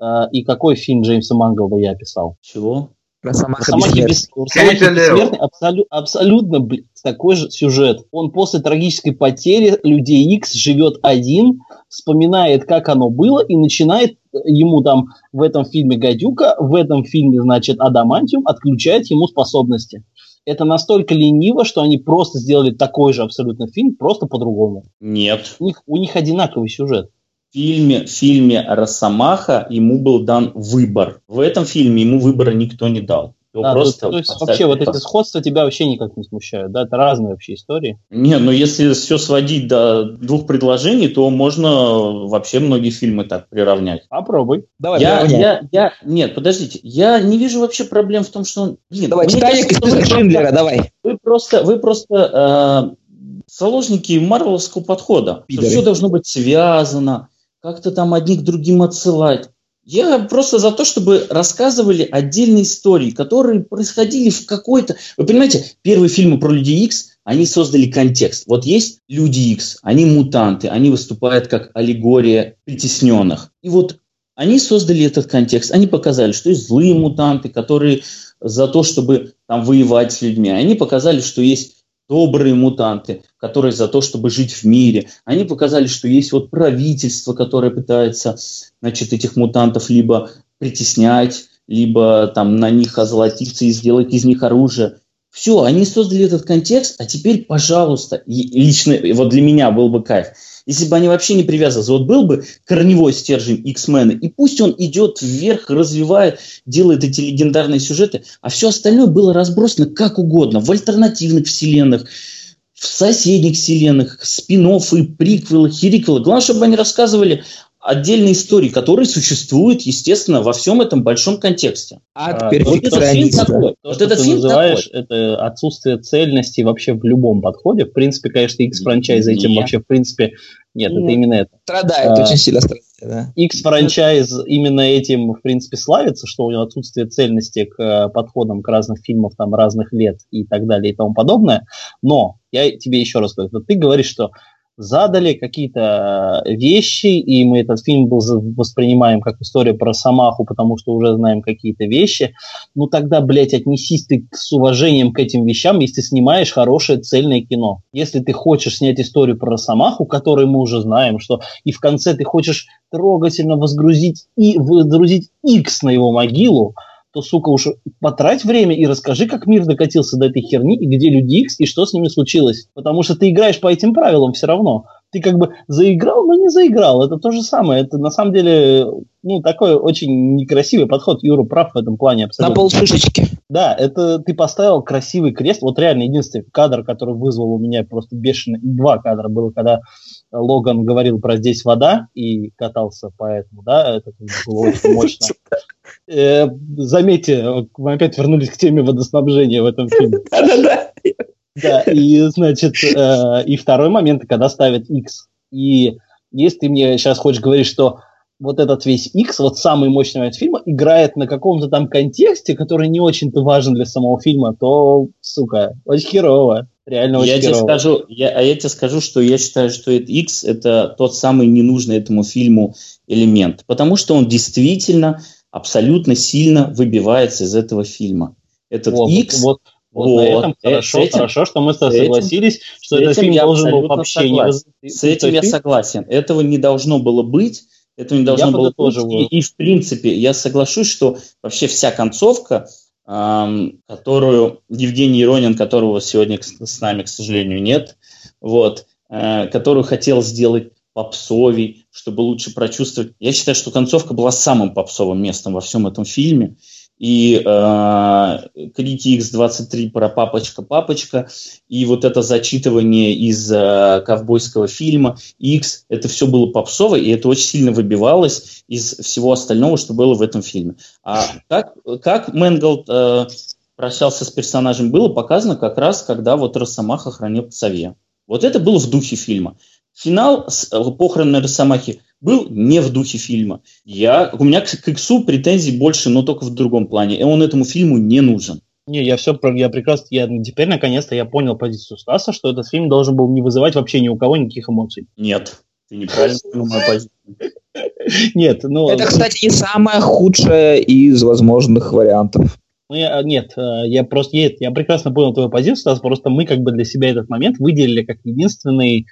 Э, и какой фильм Джеймса Манголда я описал? Чего? Росомаха бессмертный. Росомахи бессмертный абсолю- абсолютно блин, такой же сюжет. Он после трагической потери Людей Икс живет один, вспоминает, как оно было, и начинает э, ему там в этом фильме Гадюка, в этом фильме, значит, Адамантиум отключает ему способности. Это настолько лениво, что они просто сделали такой же абсолютно фильм, просто по-другому. Нет. У них, у них одинаковый сюжет. В фильме, в фильме «Росомаха» ему был дан выбор. В этом фильме ему выбора никто не дал. Его Да, просто то, то есть вообще вот эти сходства тебя вообще никак не смущают, да? Это разные вообще истории. Не, ну если все сводить до двух предложений, то можно вообще многие фильмы так приравнять. Попробуй. Давай, Я, приравняй. я, я, нет, подождите, я не вижу вообще проблем в том, что он, блин, Давай, Титаник и список Шиндлера, просто- давай. Вы просто, вы просто э, заложники марвеловского подхода. Что все должно быть связано, как-то там одни к другим отсылать. Я просто за то, чтобы рассказывали отдельные истории, которые происходили в какой-то... Вы понимаете, первые фильмы про Людей Икс, они создали контекст. Вот есть Люди Икс, они мутанты, они выступают как аллегория притесненных. И вот они создали этот контекст, они показали, что есть злые мутанты, которые за то, чтобы там воевать с людьми. Они показали, что есть добрые мутанты, которые за то, чтобы жить в мире. Они показали, что есть вот правительство, которое пытается, значит, этих мутантов либо притеснять, либо там на них озолотиться и сделать из них оружие. Все, они создали этот контекст, а теперь, пожалуйста, лично вот для меня был бы кайф, если бы они вообще не привязывались, вот был бы корневой стержень X-мена, и пусть он идет вверх, развивает, делает эти легендарные сюжеты, а все остальное было разбросано как угодно, в альтернативных вселенных, в соседних вселенных, спин и приквелы, хериквелы. Главное, чтобы они рассказывали отдельные истории, которые существуют, естественно, во всем этом большом контексте. От А, Вот этот фильм такой. То, Вот что этот ты фильм называешь, такой. это отсутствие цельности вообще в любом подходе. В принципе, конечно, X-франчайз этим Нет. вообще, в принципе, нет, это Нет. именно это. Страдает, А. очень сильно страдает. Да. X-франчайз именно этим, в принципе, славится, что у него отсутствие цельности к э, подходам к разных фильмам там разных лет и так далее и тому подобное. Но я тебе еще раз говорю, ты говоришь, что задали какие-то э, вещи, и мы этот фильм был, воспринимаем как историю про Самаху, потому что уже знаем какие-то вещи. Ну тогда, блядь, отнесись ты с уважением к этим вещам, если ты снимаешь хорошее цельное кино. Если ты хочешь снять историю про Росомаху, которую мы уже знаем, что и в конце ты хочешь трогательно возгрузить и возгрузить X на его могилу, то, сука, уж потрать время и расскажи, как мир докатился до этой херни, и где люди X, и что с ними случилось. Потому что ты играешь по этим правилам все равно. Ты как бы заиграл, но не заиграл. Это то же самое. Это на самом деле, ну, такой очень некрасивый подход. Юра прав в этом плане На абсолютно. полшишечки. Да, это ты поставил красивый крест. Вот реально единственный кадр, который вызвал у меня просто бешеный... Два кадра было, когда Логан говорил про «здесь вода» и катался по этому, да, это было очень мощно. Э, Заметьте, мы опять вернулись к теме водоснабжения в этом фильме. Да-да-да. Да, и, значит, э, и второй момент, когда ставят X. И если ты мне сейчас хочешь говорить, что вот этот весь X, вот самый мощный момент фильма, играет на каком-то там контексте, который не очень-то важен для самого фильма, то, сука, очень херово. Реально очень Я тебе скажу, я, а я тебе скажу, что я считаю, что это X это тот самый ненужный этому фильму элемент, потому что он действительно абсолютно сильно выбивается из этого фильма. Этот Вот, X, вот, вот на вот, этом э, хорошо, этим- хорошо, что мы с тобой с этим- согласились, что с этот этим фильм я должен был вообще не согласен. выз- с этим я согласен. Этого не должно было быть. Этого не должно Я было быть. И, и в принципе я соглашусь, что вообще вся концовка, которую Евгений Иронин, которого сегодня с нами, к сожалению, нет, вот, э, которую хотел сделать попсовей, чтобы лучше прочувствовать. Я считаю, что концовка была самым попсовым местом во всем этом фильме. И э, крики X23 про папочка, папочка, и вот это зачитывание из э, ковбойского фильма X, это все было попсово, и это очень сильно выбивалось из всего остального, что было в этом фильме. А как, как Мэнголд э, прощался с персонажем, было показано как раз, когда вот Росомаха хоронил Ксавье. Вот это было в духе фильма. Финал с э, похороны Росомахи был не в духе фильма. Я, у меня к, к Иксу претензий больше, но только в другом плане. И он этому фильму не нужен. Не, я все, я прекрасно, я теперь наконец-то я понял позицию Стаса, что этот фильм должен был не вызывать вообще ни у кого никаких эмоций. Нет, ты неправильно понял мою позицию. Нет, ну... Это, кстати, не самое худшее из возможных вариантов. Мы, э, нет, э, я просто я, я прекрасно понял твою позицию, Стас, просто мы как бы для себя этот момент выделили как единственный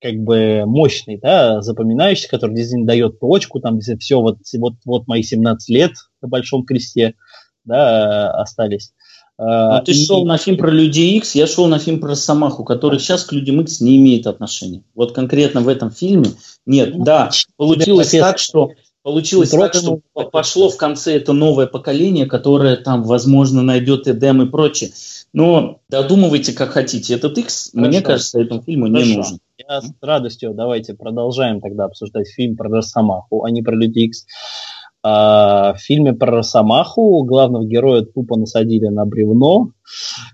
как бы мощный, да, запоминающий, который действительно дает точку, там все вот, вот, вот мои 17 лет на Большом Кресте, да, остались. Ну, ты и... шел на фильм про Людей Икс, я шел на фильм про Росомаху, который сейчас к Людям Икс не имеет отношения. Вот конкретно в этом фильме нет. Ну, да, получилось так, что получилось так, что пошло в конце это новое поколение, которое там, возможно, найдет Эдем и прочее. Но додумывайте, как хотите. Этот X, Хорошо. мне кажется, этому фильму Хорошо. не нужен. Я с радостью давайте продолжаем тогда обсуждать фильм про Росомаху, а не про Люди Икс. А, в фильме про Росомаху главного героя тупо насадили на бревно.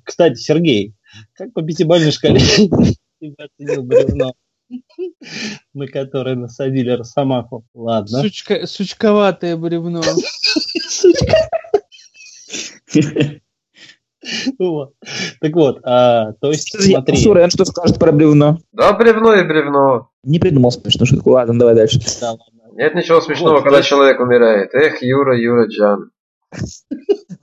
Кстати, Сергей, как по пятибалльной шкале ты оценил бревно? на которое насадили Росомаху. Ладно. Сучка, сучковатое бревно. Вот. Так вот, а, то есть, смотри. Сурен что скажет про бревно? Да, бревно и бревно. Не придумал смешную шутку. Ладно, давай дальше. Да, ладно. Нет ничего смешного, вот, когда есть... человек умирает. Эх, Юра, Юра, Джан.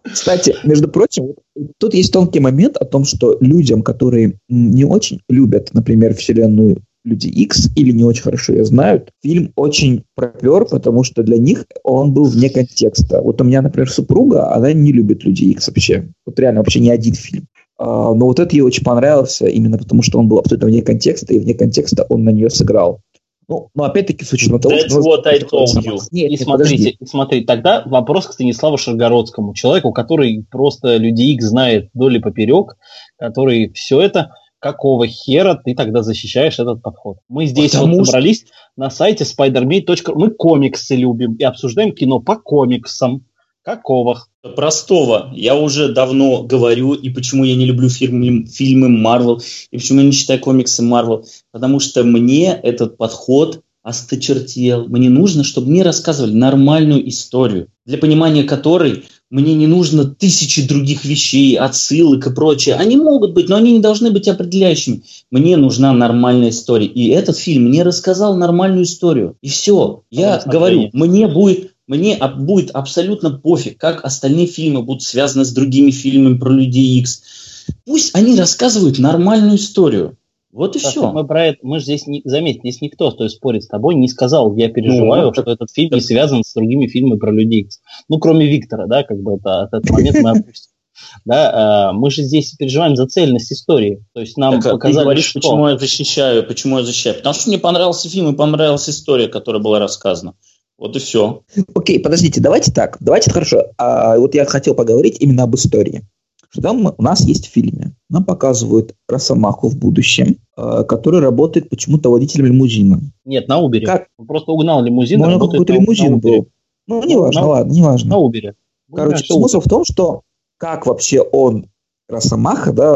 Кстати, между прочим, тут есть тонкий момент о том, что людям, которые не очень любят, например, вселенную Люди X или не очень хорошо ее знают, фильм очень пропер, потому что для них он был вне контекста. Вот у меня, например, супруга, она не любит Люди X вообще. Вот реально вообще ни один фильм. А, но вот это ей очень понравился, именно потому что он был абсолютно вне контекста, и вне контекста он на нее сыграл. Ну, но опять-таки с учетом того, That's что... what I told you. Нет, и смотрите, подожди. смотри, тогда вопрос к Станиславу Шаргородскому, человеку, который просто Люди X знает вдоль и поперек, который все это какого хера ты тогда защищаешь этот подход? Мы здесь Потому вот собрались что... на сайте spidermate.ru. Мы комиксы любим и обсуждаем кино по комиксам. Какого? Простого. Я уже давно говорю, и почему я не люблю фильмы, фильмы Marvel, и почему я не читаю комиксы Marvel. Потому что мне этот подход осточертел. Мне нужно, чтобы мне рассказывали нормальную историю, для понимания которой мне не нужно тысячи других вещей, отсылок и прочее. Они могут быть, но они не должны быть определяющими. Мне нужна нормальная история. И этот фильм мне рассказал нормальную историю. И все. Я говорю, мне будет, мне будет абсолютно пофиг, как остальные фильмы будут связаны с другими фильмами про Людей Икс. Пусть они рассказывают нормальную историю. Вот и Просто все. Мы про это, мы же здесь, не, заметь, здесь никто, кто спорит с тобой, не сказал, я переживаю, ну, что это... этот фильм не связан с другими фильмами про людей. Ну, кроме Виктора, да, как бы это, этот момент мы опустим. Да, а, мы же здесь переживаем за цельность истории. То есть нам так, показали, ты говоришь, что... почему я защищаю, почему я защищаю. Потому что мне понравился фильм и понравилась история, которая была рассказана. Вот и все. Окей, подождите, давайте так. Давайте хорошо. А, вот я хотел поговорить именно об истории что там у нас есть в фильме. Нам показывают Росомаху в будущем, э, который работает почему-то водителем лимузина. Нет, на Uber. Как? Он просто угнал лимузин. Ну, какой-то лимузин был. Ну, неважно, на, ладно, неважно. На Uber. Короче, на смысл в том, что как вообще он, Росомаха, да,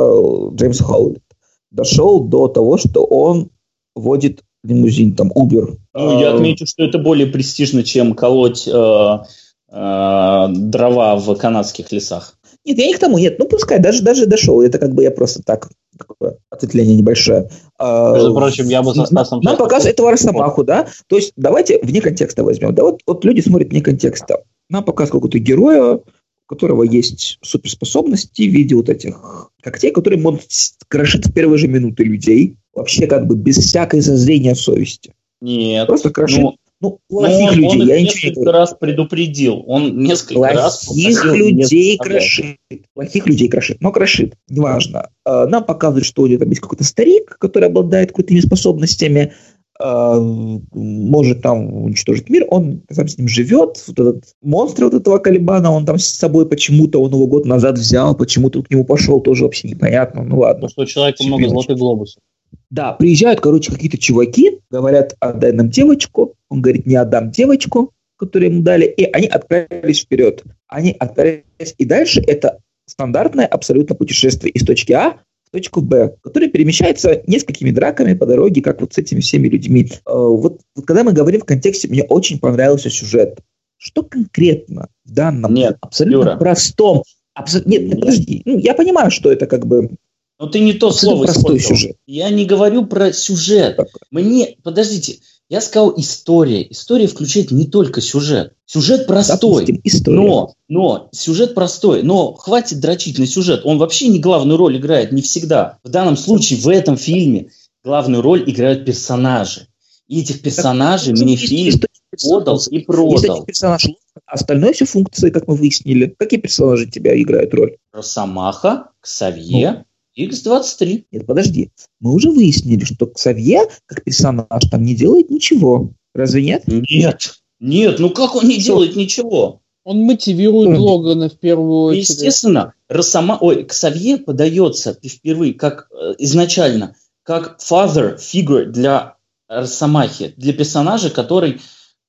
Джеймс Холланд, дошел до того, что он водит лимузин, там, Uber. Ну, я отмечу, что это более престижно, чем колоть э, э, дрова в канадских лесах. Нет, я не к тому, нет, ну пускай, даже, даже дошел, это как бы я просто так, такое ответвление небольшое. А, Между прочим, я бы со Стасом... Нам показывают этого Росомаху, да, то есть давайте вне контекста возьмем, да, вот, вот люди смотрят вне контекста, нам показывают какого-то героя, у которого есть суперспособности в виде вот этих когтей, которые могут крошить в первые же минуты людей, вообще как бы без всякой зазрения совести. Нет. Просто крошит. Ну, ну, плохих он, людей, он я несколько не раз предупредил. Он несколько плохих раз Плохих людей крошит. Плохих людей крошит. Но крошит. Неважно. А, нам показывают, что у него там есть какой-то старик, который обладает какими-то способностями, а, может там уничтожить мир, он сам с ним живет, вот этот монстр вот этого Калибана, он там с собой почему-то, он его год назад взял, почему-то к нему пошел, тоже вообще непонятно, ну ладно. Потому что у человека много золотых глобусов. Да, приезжают, короче, какие-то чуваки, говорят, отдай нам девочку. Он говорит, не отдам девочку, которую ему дали. И они отправились вперед. Они отправились. И дальше это стандартное абсолютно путешествие из точки А в точку Б, которое перемещается несколькими драками по дороге, как вот с этими всеми людьми. Э, вот, вот когда мы говорим в контексте, мне очень понравился сюжет. Что конкретно в данном Нет, абсолютно Юра. простом Абсолютно. Нет, подожди. Ну, я понимаю, что это как бы но ты не то слово простой сюжет. Я не говорю про сюжет. Мне, подождите, я сказал история. История включает не только сюжет. Сюжет простой. Допустим, история. Но, но сюжет простой. Но хватит дрочить на сюжет. Он вообще не главную роль играет, не всегда. В данном случае, в этом фильме главную роль играют персонажи. И этих персонажей так, мне фильм подал и продал. Персонаж остальное все функции, как мы выяснили. Какие персонажи тебя играют роль? Росомаха, Ксавье, X23. Нет, подожди. Мы уже выяснили, что Ксавье, как персонаж, там не делает ничего. Разве нет? Нет. Нет, ну как он не что? делает ничего? Он мотивирует Логана в первую очередь. Естественно, Росома... Ой, Ксавье подается впервые как э, изначально, как father figure для Росомахи, для персонажа, который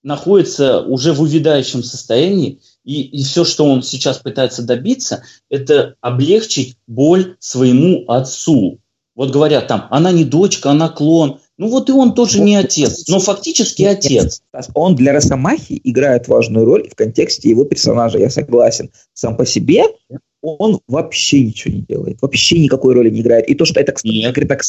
находится уже в увядающем состоянии, и, и все, что он сейчас пытается добиться, это облегчить боль своему отцу. Вот говорят там, она не дочка, она клон. Ну вот и он тоже не отец, но фактически отец. Он для Росомахи играет важную роль в контексте его персонажа, я согласен. Сам по себе он вообще ничего не делает, вообще никакой роли не играет. И то, что это, кстати,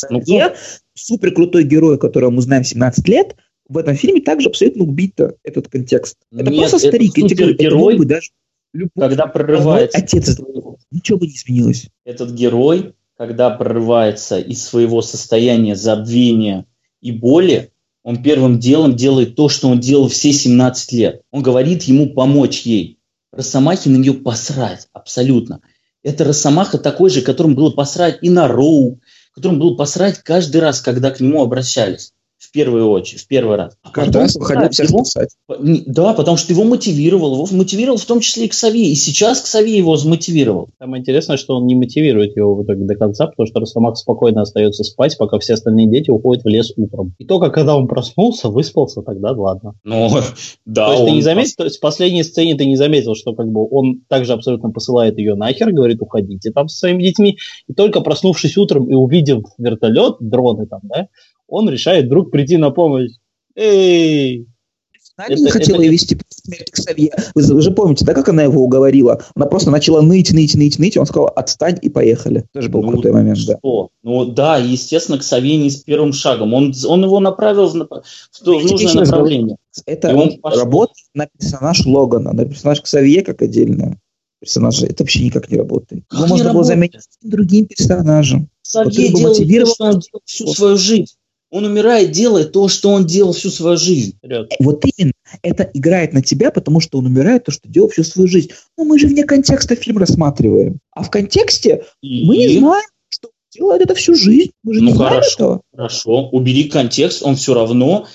ну, супер крутой герой, которого мы знаем 17 лет, в этом фильме также абсолютно убито этот контекст. Это Нет, просто старик. Это герой, это даже любой, когда прорывается... Отец, ничего бы не изменилось. Этот герой, когда прорывается из своего состояния забвения и боли, он первым делом делает то, что он делал все 17 лет. Он говорит ему помочь ей. Росомахе на нее посрать, абсолютно. Это Росомаха такой же, которым было посрать и на Роу, которым было посрать каждый раз, когда к нему обращались в первую очередь, в первый раз. А каждый раз выходил всех его, спасать. Да, потому что его мотивировал. Его мотивировал в том числе и к Саве. И сейчас к Саве его замотивировал. Самое интересное, что он не мотивирует его в итоге до конца, потому что Росомах спокойно остается спать, пока все остальные дети уходят в лес утром. И только когда он проснулся, выспался, тогда ладно. Ну, да. То есть ты не заметил, то есть в последней сцене ты не заметил, что как бы он также абсолютно посылает ее нахер, говорит, уходите там со своими детьми. И только проснувшись утром и увидев вертолет, дроны там, да, он решает вдруг прийти на помощь. Эй! Она это, не хотела это... вести смерть к Савье. Вы, вы же помните, да, как она его уговорила? Она просто начала ныть, ныть, ныть, ныть, он сказал, отстань и поехали. Тоже был ну, крутой момент, что? да. Ну да, естественно, к Савье не с первым шагом. Он, он его направил в, в, в нужное направление. Это он работает на персонаж Логана, на персонаж Ксавье как отдельное персонажа. Это вообще никак не работает. Его можно было заменить другим персонажем. Савье делал то, он делал всю свою жизнь. Он умирает, делая то, что он делал всю свою жизнь. Вперед. Вот именно. Это играет на тебя, потому что он умирает то, что делал всю свою жизнь. Но мы же вне контекста фильм рассматриваем. А в контексте И... мы не знаем, что делает это всю жизнь. Мы же ну, не знаем хорошо, этого. Хорошо, убери контекст, он все равно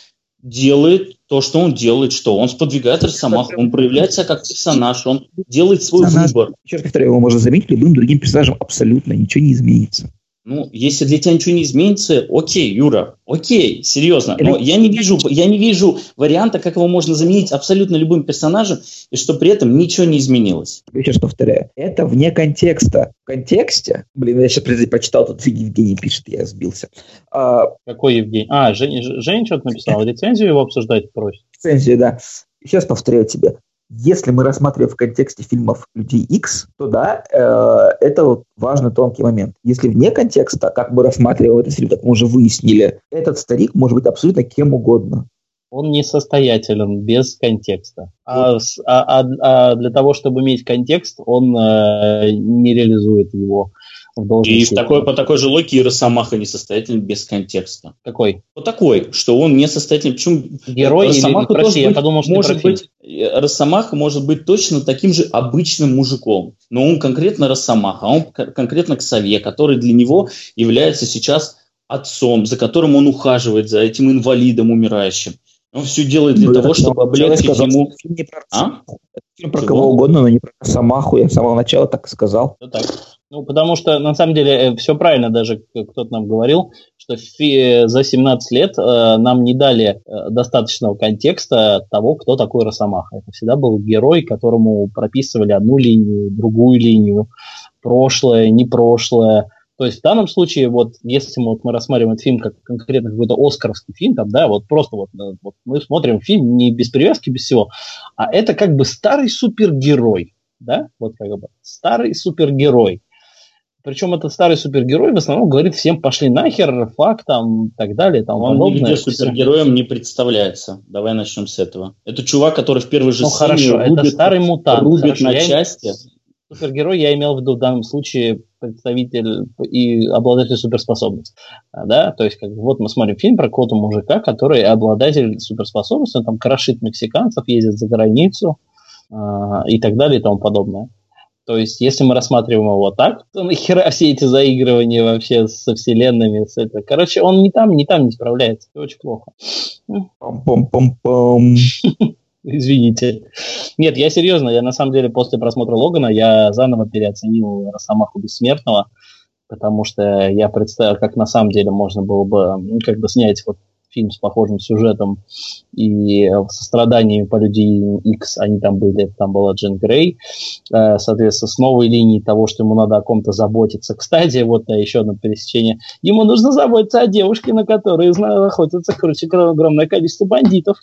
делает то, что он делает, что он сподвигает Росомаху, он проявляется как персонаж, он делает свой персонаж, выбор. Еще раз повторяю, его можно заменить любым другим персонажем, абсолютно ничего не изменится. Ну, если для тебя ничего не изменится, окей, Юра, окей, серьезно. Но я не вижу, я не вижу варианта, как его можно заменить абсолютно любым персонажем, и что при этом ничего не изменилось. Я сейчас повторяю. Это вне контекста. В контексте, блин, я сейчас прочитал, тут Евгений пишет, я сбился. А, Какой Евгений? А, Женя, Женя что-то написал, рецензию его обсуждать просит. Рецензию, да. Сейчас повторяю тебе. Если мы рассматриваем в контексте фильмов «Людей X», то да, э, это вот важный тонкий момент. Если вне контекста, как мы рассматриваем этот фильм, как мы уже выяснили, этот старик может быть абсолютно кем угодно. Он несостоятелен без контекста. А, а, а, а для того, чтобы иметь контекст, он э, не реализует его в И в такой, по такой же логике и Росомаха несостоятельный без контекста. Какой? По такой, что он несостоятельный. Почему Герой Росомаха или, прости, я подумал, что может быть, Росомаха может быть точно таким же обычным мужиком, но он конкретно Росомаха, а он конкретно к Сове, который для него является сейчас отцом, за которым он ухаживает, за этим инвалидом умирающим. Он все делает для ну, того, чтобы облегчить ему... Не про, а? фильм про кого угодно, но не про Росомаху. Я с самого начала так и сказал. Ну, так. Ну, потому что, на самом деле, э, все правильно даже кто-то нам говорил, что фи- за 17 лет э, нам не дали э, достаточного контекста того, кто такой Росомаха. Это всегда был герой, которому прописывали одну линию, другую линию, прошлое, не прошлое. То есть в данном случае, вот если мы, вот, мы рассматриваем этот фильм как конкретно какой-то оскаровский фильм, там, да, вот просто вот, э, вот мы смотрим фильм не без привязки, без всего, а это как бы старый супергерой, да, вот как бы старый супергерой. Причем этот старый супергерой в основном говорит всем пошли нахер, факт там, и так далее. Там, Он нигде супергероем не представляется. Давай начнем с этого. Это чувак, который в первой же ну, хорошо, рубит, это старый мутант. Рубит хорошо, на части. Супергерой я имел в виду в данном случае представитель и обладатель суперспособностей. Да? То есть, как, вот мы смотрим фильм про какого-то мужика, который обладатель суперспособностей, он там крошит мексиканцев, ездит за границу э, и так далее и тому подобное. То есть, если мы рассматриваем его так, то нахера все эти заигрывания вообще со вселенными, с это. Короче, он ни там, ни там не справляется. Это очень плохо. Пам-пам-пам-пам. Извините. Нет, я серьезно, я на самом деле после просмотра Логана я заново переоценил Росомаху Бессмертного, потому что я представил, как на самом деле можно было бы ну, как бы снять вот фильм с похожим сюжетом и со страданиями по Люди X, они там были, там была Джин Грей, э, соответственно, с новой линией того, что ему надо о ком-то заботиться. Кстати, вот еще одно пересечение. Ему нужно заботиться о девушке, на которой охотятся, короче, огромное количество бандитов.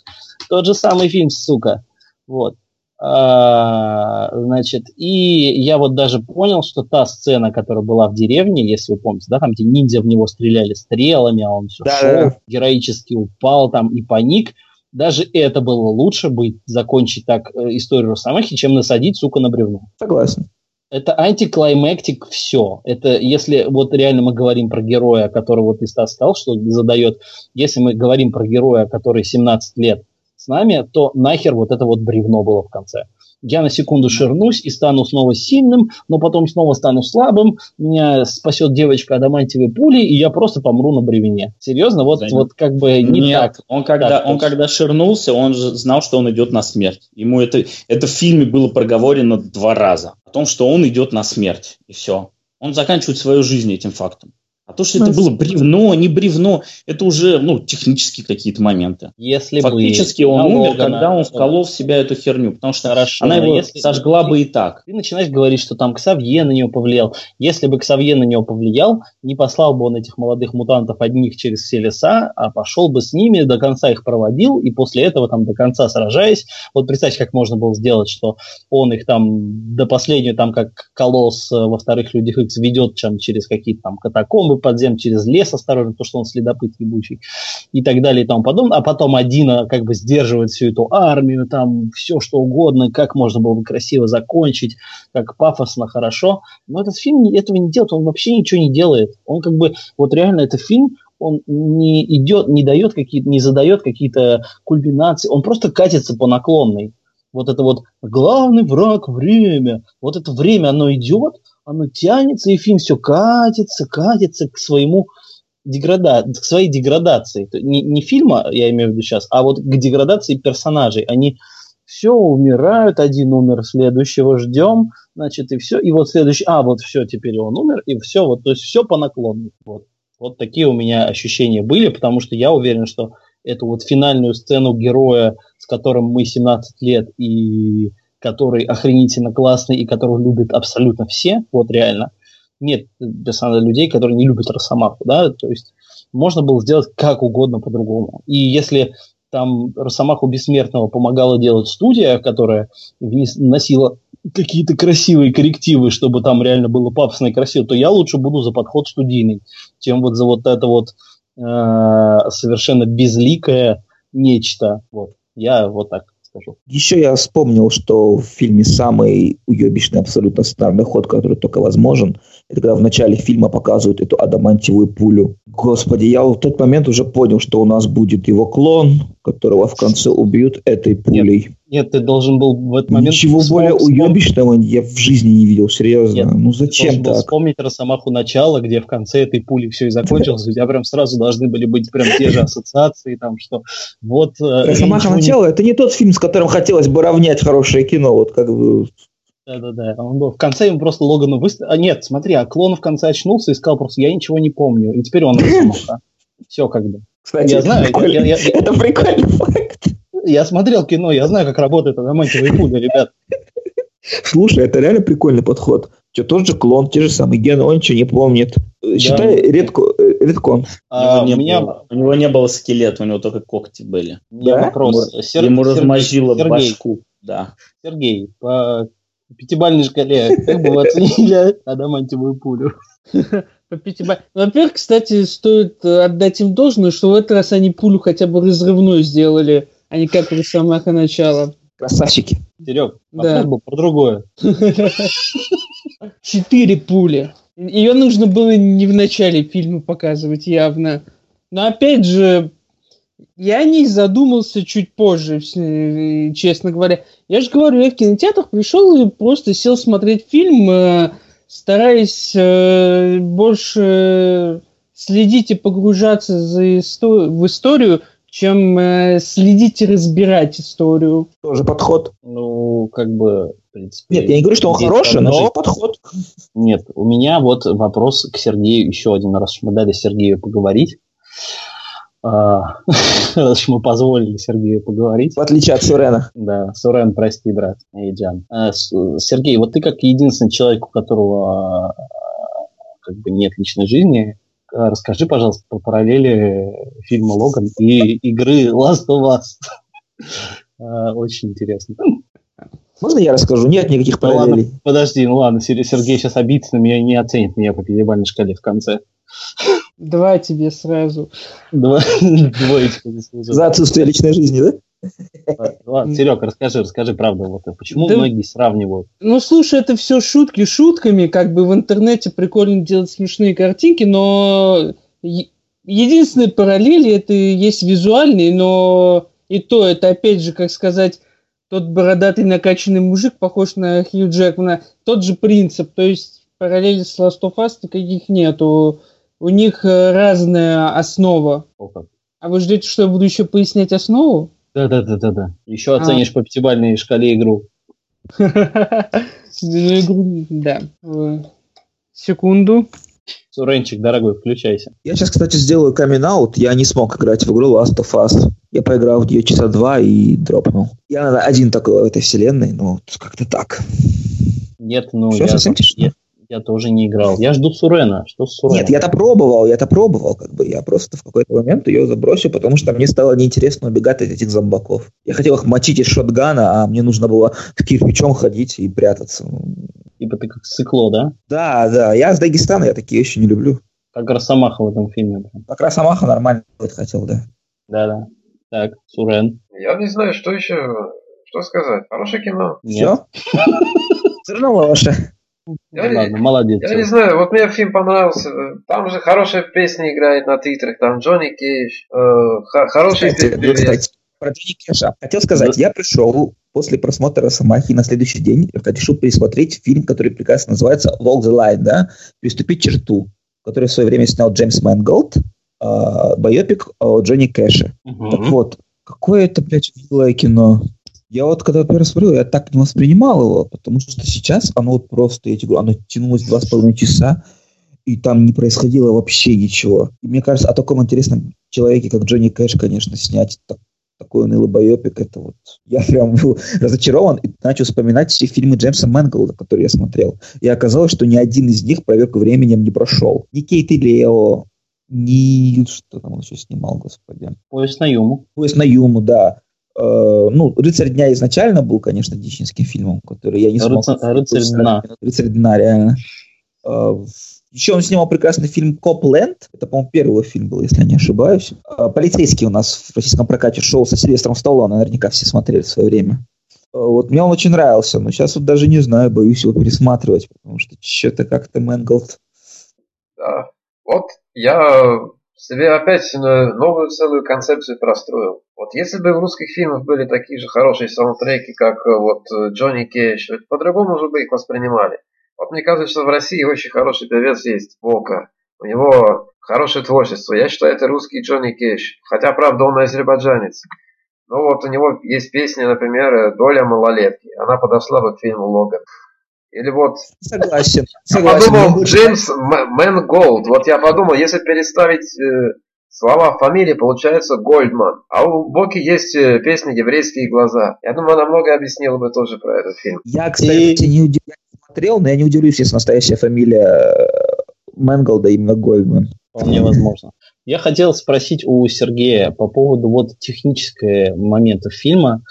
Тот же самый фильм, сука. Вот. А, значит, и я вот даже понял, что та сцена, которая была в деревне, если вы помните, да, там, где ниндзя в него стреляли стрелами, а он все да, шел, да. героически упал там и паник, даже это было лучше быть, закончить так э, историю Росомахи, чем насадить, сука, на бревно. Согласен. Это антиклаймектик все. Это если вот реально мы говорим про героя, который вот из сказал, что задает, если мы говорим про героя, который 17 лет с нами, то нахер вот это вот бревно было в конце. Я на секунду ширнусь и стану снова сильным, но потом снова стану слабым, меня спасет девочка адамантиевой пули, и я просто помру на бревне. Серьезно? Вот, вот как бы не Нет, так. Он когда, так, он когда ширнулся, он же знал, что он идет на смерть. Ему это, это в фильме было проговорено два раза. О том, что он идет на смерть. И все. Он заканчивает свою жизнь этим фактом. А то, что это было бревно, не бревно, это уже ну, технические какие-то моменты. Если Фактически бы он умер, когда он вколол в себя эту херню, потому что Хорошо, она его если сожгла бы и так. Ты начинаешь говорить, что там Ксавье на него повлиял. Если бы Ксавье на него повлиял, не послал бы он этих молодых мутантов одних через все леса, а пошел бы с ними, до конца их проводил, и после этого там до конца сражаясь. Вот представьте, как можно было сделать, что он их там до последнего, там как колосс э, во вторых людях X ведет там, через какие-то там катакомбы, подзем через лес осторожно, то, что он следопыт ебучий и так далее и тому подобное, а потом один а, как бы сдерживает всю эту армию, там все что угодно, как можно было бы красиво закончить, как пафосно, хорошо. Но этот фильм этого не делает, он вообще ничего не делает. Он как бы, вот реально это фильм, он не идет, не дает какие-то, не задает какие-то кульминации, он просто катится по наклонной. Вот это вот главный враг время. Вот это время, оно идет, оно тянется, и фильм все катится, катится к своему деграда... к своей деградации. Не, не фильма, я имею в виду сейчас, а вот к деградации персонажей. Они все умирают, один умер, следующего ждем, значит, и все, и вот следующий, а, вот все, теперь он умер, и все, вот, то есть все по наклону. Вот. вот такие у меня ощущения были, потому что я уверен, что эту вот финальную сцену героя, с которым мы 17 лет и который охренительно классный и которого любят абсолютно все, вот реально. Нет персонажей людей, которые не любят Росомаху, да, то есть можно было сделать как угодно по-другому. И если там Росомаху Бессмертного помогала делать студия, которая носила какие-то красивые коррективы, чтобы там реально было пафосно и красиво, то я лучше буду за подход студийный, чем вот за вот это вот э, совершенно безликое нечто. Вот. Я вот так скажу. Еще я вспомнил, что в фильме самый уебищный абсолютно сценарный ход, который только возможен, это когда в начале фильма показывают эту адамантиевую пулю. Господи, я в тот момент уже понял, что у нас будет его клон, которого в конце убьют этой пулей. Нет, нет ты должен был в этот момент... Ничего более уебищного я в жизни не видел, серьезно. Нет, ну зачем ты так? вспомнить Росомаху начала, где в конце этой пули все и закончилось. У тебя прям сразу должны были быть прям те же ассоциации, там что вот... Э, Росомаха начала, это не тот фильм, с которым хотелось бы равнять хорошее кино, вот как бы... Да-да-да. Он был в конце ему просто Логану выставил. А нет, смотри, а клон в конце очнулся и сказал просто, я ничего не помню. И теперь он Росомаха. Все как бы. Кстати, я знаю, я, я, я, это прикольный факт. Я смотрел кино, я знаю, как работает адамантиевая пуля, ребят. Слушай, это реально прикольный подход. Что тот же клон, те же самые гены, он ничего не помнит. Считай редко, э, редкон. А, у, него не меня... было, у него не было скелета, у него только когти были. Да? Вопрос. Ему, Сер... ему размозжило Сергей. башку. Да. Сергей, по пятибалльной шкале, как бы вы оценили адамантиевую пулю? По пятибалльной. Во-первых, кстати, стоит отдать им должное, что в этот раз они пулю хотя бы разрывной сделали, а не как у самого начала. Красавчики. Серег, Да. вопрос был про другое. Четыре пули. Ее нужно было не в начале фильма показывать явно. Но опять же, я не задумался чуть позже, вс- честно говоря. Я же говорю, я в кинотеатр пришел и просто сел смотреть фильм, э, стараясь э, больше следить и погружаться за исто- в историю, чем э, следить и разбирать историю. Тоже подход. Ну, как бы, в принципе... Нет, я не говорю, что он хороший, но продолжить. подход. Нет, у меня вот вопрос к Сергею еще один раз, мы дали Сергею поговорить. А, Раз мы позволили Сергею поговорить. В отличие от Сурена. Да, Сурен, прости, брат. А, с- Сергей, вот ты как единственный человек, у которого а, как бы нет личной жизни, а, расскажи, пожалуйста, про параллели фильма «Логан» и игры Last of Us. А, Очень интересно. Можно я расскажу? Нет никаких Ну ладно, параллелей. подожди, ну ладно, Сер- Сергей сейчас обидится на меня и не оценит меня по пятибалльной шкале в конце. Два тебе сразу. Два, двоечку заслужил. За отсутствие личной жизни, да? Ладно, Серега, расскажи, расскажи правду. Вот, почему Да- многие сравнивают? Ну, слушай, это все шутки шутками, как бы в интернете прикольно делать смешные картинки, но е- единственные параллели это есть визуальные, но и то это опять же, как сказать, тот бородатый накачанный мужик похож на Хью Джекмана, тот же принцип, то есть параллели с Last of Us никаких нету, у них э, разная основа. О. А вы ждете, что я буду еще пояснять основу? Да-да-да-да-да. Еще А. оценишь по пятибалльной шкале игру. Игру, да. Секунду. Суренчик, дорогой, включайся. Я сейчас, кстати, сделаю камин аут. Я не смог играть в игру Last of Us. Я поиграл в нее часа два и дропнул. Я наверное, один такой в этой вселенной, но как-то так. Нет, ну Всё я, совсем тишина? Я, тоже не играл. Я жду Сурена. Что с Суреном? Нет, я-то пробовал, я-то пробовал, как бы. Я просто в какой-то момент ее забросил, потому что мне стало неинтересно убегать от этих зомбаков. Я хотел их мочить из шотгана, а мне нужно было с кирпичом ходить и прятаться. Типа ты как сыкло, да? Да, да, я с Дагестана, я такие вещи не люблю. Как Росомаха в этом фильме. Как Росомаха нормально делать хотел, да. Да-да. Так, Сурен. Я не знаю, что еще, что сказать. Хорошее кино. Нет. Все? Все равно лоша. Я не- Ладно, молодец. Я не знаю, вот мне фильм понравился. Там же хорошая песня играет на титрах, там Джонни Кейдж, э, хороший Кстати, певец. кстати, про Джонни Кэша. Хотел сказать, я пришел после просмотра «Росомахи» на следующий день, решил пересмотреть фильм, который прекрасно называется «Walk the Line», да, «Переступить черту», который в свое время снял Джеймс Мэнголд, э, байопик о Джонни Кэше. Мгм. Так вот, какое это, блядь, милое кино. Я вот когда первый смотрел, я так не воспринимал его, потому что сейчас оно вот просто, я тебе говорю, оно тянулось два с половиной часа, и там не происходило вообще ничего. И мне кажется, о таком интересном человеке, как Джонни Кэш, конечно, снять так- такой унылый байопик, это вот... Я прям был разочарован и начал вспоминать все фильмы Джеймса Мэнголда, которые я смотрел. И оказалось, что ни один из них проверку временем не прошел. Ни Кейт и Лео, ни... Что там он еще снимал, господи? Поезд на Юму. Поезд на Юму, да. Э, ну, «Рыцарь дня» изначально был, конечно, дичинским фильмом, который я не смог... Рыцарь- «Рыцарь дна». «Рыцарь дна», реально. Э, еще он снимал прекрасный фильм «Копленд». Это, по-моему, первый его фильм был, если я не ошибаюсь. Э, «Полицейский» у нас в российском прокате шел со Сильвестром Сталлоне. Наверняка все смотрели в свое время. Вот мне он очень нравился, но сейчас вот даже не знаю, боюсь его пересматривать, потому что что-то как-то Мэнголд... Да. Вот я себе опять новую целую концепцию простроил. Вот если бы в русских фильмах были такие же хорошие саундтреки, как э, вот э, Джонни ведь по-другому уже бы их воспринимали. Вот мне кажется, что в России очень хороший певец есть, Вока. У него хорошее творчество. Я считаю, это русский Джонни Кейдж. Хотя, правда, он азербайджанец. Но вот у него есть песня, например, «Доля малолетки». Она подошла бы к фильму «Логан». Или вот Согласен. я согласен. подумал, Мне Джеймс М- Мэн Голд. Вот я подумал, если переставить э, слова фамилии, получается Гольдман. А у Боки есть э, песня «Еврейские глаза». Я думаю, она многое объяснила бы тоже про этот фильм. Я, кстати, не, удив- я не смотрел, но я не удивлюсь, если настоящая фамилия э, Мэнголда именно Гольдман. Вполне возможно. Я хотел спросить у Сергея по поводу вот технического момента фильма.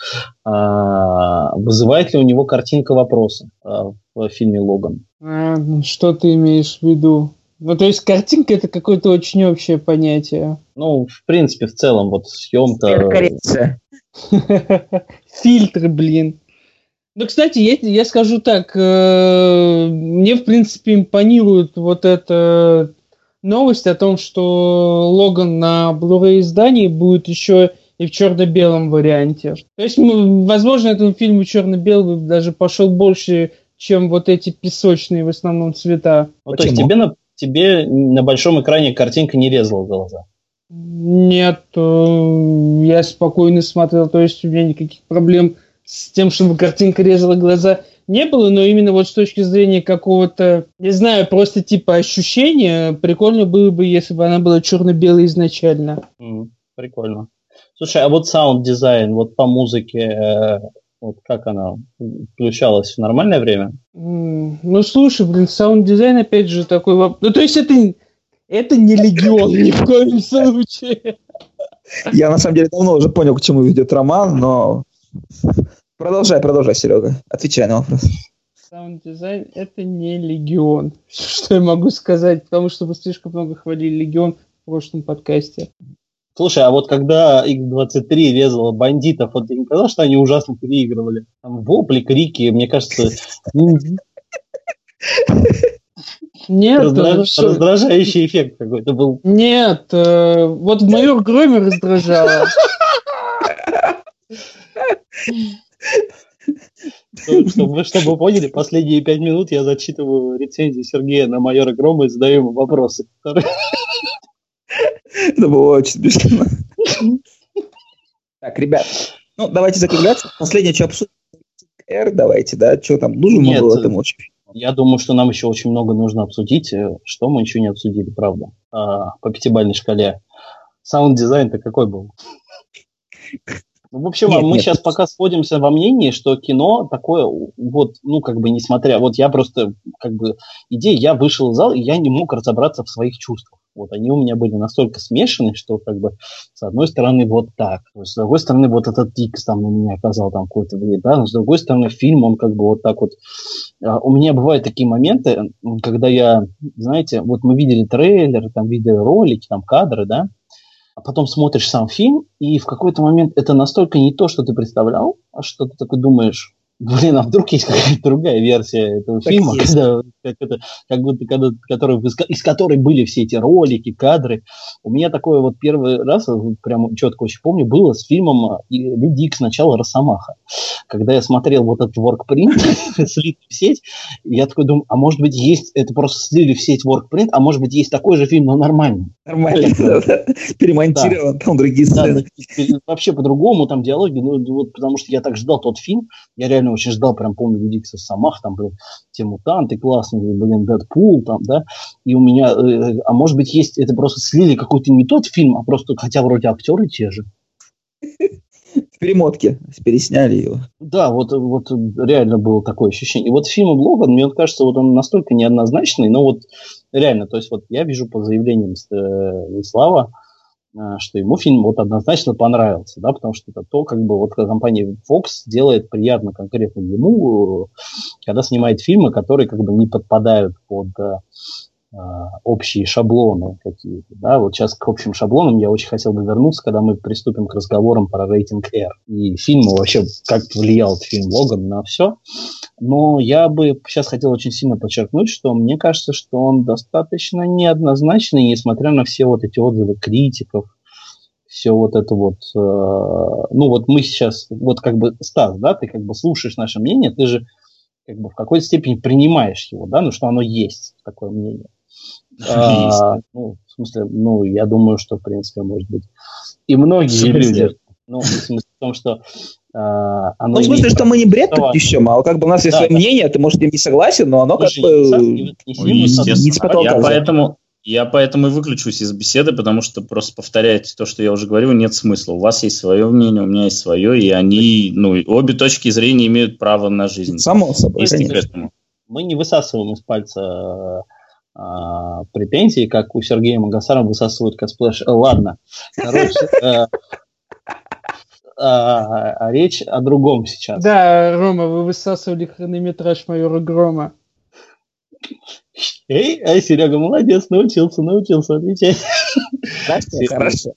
А, вызывает ли у него картинка вопроса а, в фильме «Логан»? А, ну, что ты имеешь в виду? Ну, то есть картинка это какое-то очень общее понятие. Ну, в принципе, в целом, вот съемка... Коррекция. Фильтры, блин. Ну, кстати, я, я скажу так, э, мне, в принципе, импонирует вот эта новость о том, что Логан на Blu-ray издании будет еще и в черно-белом варианте. То есть, возможно, этому фильму черно-белый даже пошел больше, чем вот эти песочные в основном цвета. Ну, то есть тебе на, тебе на большом экране картинка не резала глаза? Нет, э, я спокойно смотрел, то есть у меня никаких проблем с тем, чтобы картинка резала глаза не было, но именно вот с точки зрения какого-то, не знаю, просто типа ощущения, прикольно было бы, если бы она была черно-белой изначально. Mm, прикольно. Слушай, а вот саунд-дизайн, вот по музыке, э, вот как она включалась в нормальное время? Mm, ну, слушай, блин, саунд-дизайн, опять же, такой... Ну, то есть это, это не легион ни в коем случае. Я, на самом деле, давно уже понял, к чему ведет роман, но Продолжай, продолжай, Серега. Отвечай на вопрос. Саунд-дизайн — это не Легион. Что я могу сказать, потому что вы слишком много хвалили Легион в прошлом подкасте. Слушай, а вот когда X-23 резала бандитов, вот ты не сказал, что они ужасно переигрывали? Там вопли, крики, мне кажется... Нет, Раздраж... все... раздражающий эффект какой-то был. Нет, э, вот майор Громе раздражало. Чтобы, чтобы вы поняли, последние пять минут я зачитываю рецензию Сергея на майора Грома и задаю ему вопросы. Это было очень смешно. Так, ребят, ну давайте закругляться. Последнее, что обсудим, R, давайте, да, что там нужно Нет, было этому очень. Я думаю, что нам еще очень много нужно обсудить, э, что мы еще не обсудили, правда, а, по пятибалльной шкале. Саунд-дизайн-то какой был? Ну, в общем, нет, мы нет. сейчас пока сходимся во мнении, что кино такое, вот, ну, как бы, несмотря, вот я просто, как бы, идея, я вышел из зала, и я не мог разобраться в своих чувствах. Вот они у меня были настолько смешаны, что как бы с одной стороны вот так, то есть, с другой стороны вот этот Дикс там на меня оказал там какое-то время, да, но с другой стороны фильм, он как бы вот так вот... А, у меня бывают такие моменты, когда я, знаете, вот мы видели трейлер, там видели ролики, там кадры, да, а потом смотришь сам фильм, и в какой-то момент это настолько не то, что ты представлял, а что ты такой думаешь, блин, а вдруг есть какая-то другая версия этого так фильма, когда, как, это, как будто, когда, который, из которой были все эти ролики, кадры. У меня такое вот первый раз, прям четко очень помню, было с фильмом «Люди Икс. Начало Росомаха». Когда я смотрел вот этот воркпринт, слит в сеть, я такой думаю, а может быть есть, это просто слили в сеть воркпринт, а может быть есть такой же фильм, но нормальный. Нормальный, перемонтирован, там другие сцены. Вообще по-другому, там диалоги, ну вот потому что я так ждал тот фильм, я реально реально очень ждал, прям помню, Люди Икса Самах, там, блин, те мутанты классные, блин, Дэдпул, там, да, и у меня, э, а может быть, есть, это просто слили какой-то не тот фильм, а просто, хотя вроде актеры те же. В перемотке пересняли его. Да, вот, вот реально было такое ощущение. И вот фильм Логан, мне кажется, вот он настолько неоднозначный, но вот реально, то есть вот я вижу по заявлениям э, Слава, Э, что ему фильм вот однозначно понравился, да, потому что это то, как бы вот компания Fox делает приятно конкретно ему, э, когда снимает фильмы, которые как бы не подпадают под э, общие шаблоны какие-то, да, вот сейчас к общим шаблонам я очень хотел бы вернуться, когда мы приступим к разговорам про рейтинг R. И фильмы вообще, как влиял фильм Логан на все, но я бы сейчас хотел очень сильно подчеркнуть, что мне кажется, что он достаточно неоднозначный, несмотря на все вот эти отзывы критиков, все вот это вот, э, ну вот мы сейчас, вот как бы, Стас, да, ты как бы слушаешь наше мнение, ты же как бы в какой-то степени принимаешь его, да, ну что оно есть, такое мнение. А, ну, в смысле, ну, я думаю, что, в принципе, может быть, и многие люди, ну, в смысле в том, что оно ну, в смысле, что мы не бред тут несем, а как бы у нас есть да, свое да. мнение, ты, может, им не согласен, но оно как бы не, не с потолка. Я поэтому, я поэтому и выключусь из беседы, потому что просто повторять то, что я уже говорил, нет смысла. У вас есть свое мнение, у меня есть свое, и они, ну, обе точки зрения имеют право на жизнь. Само собой, Мы не высасываем из пальца а, претензии, как у Сергея Магасара высасывают косплэш. Ладно. Короче, э, а, а речь о другом сейчас. Да, Рома, вы высасывали хронометраж майора Грома. Эй, эй, Серега, молодец, научился, научился отвечать. Хорошо.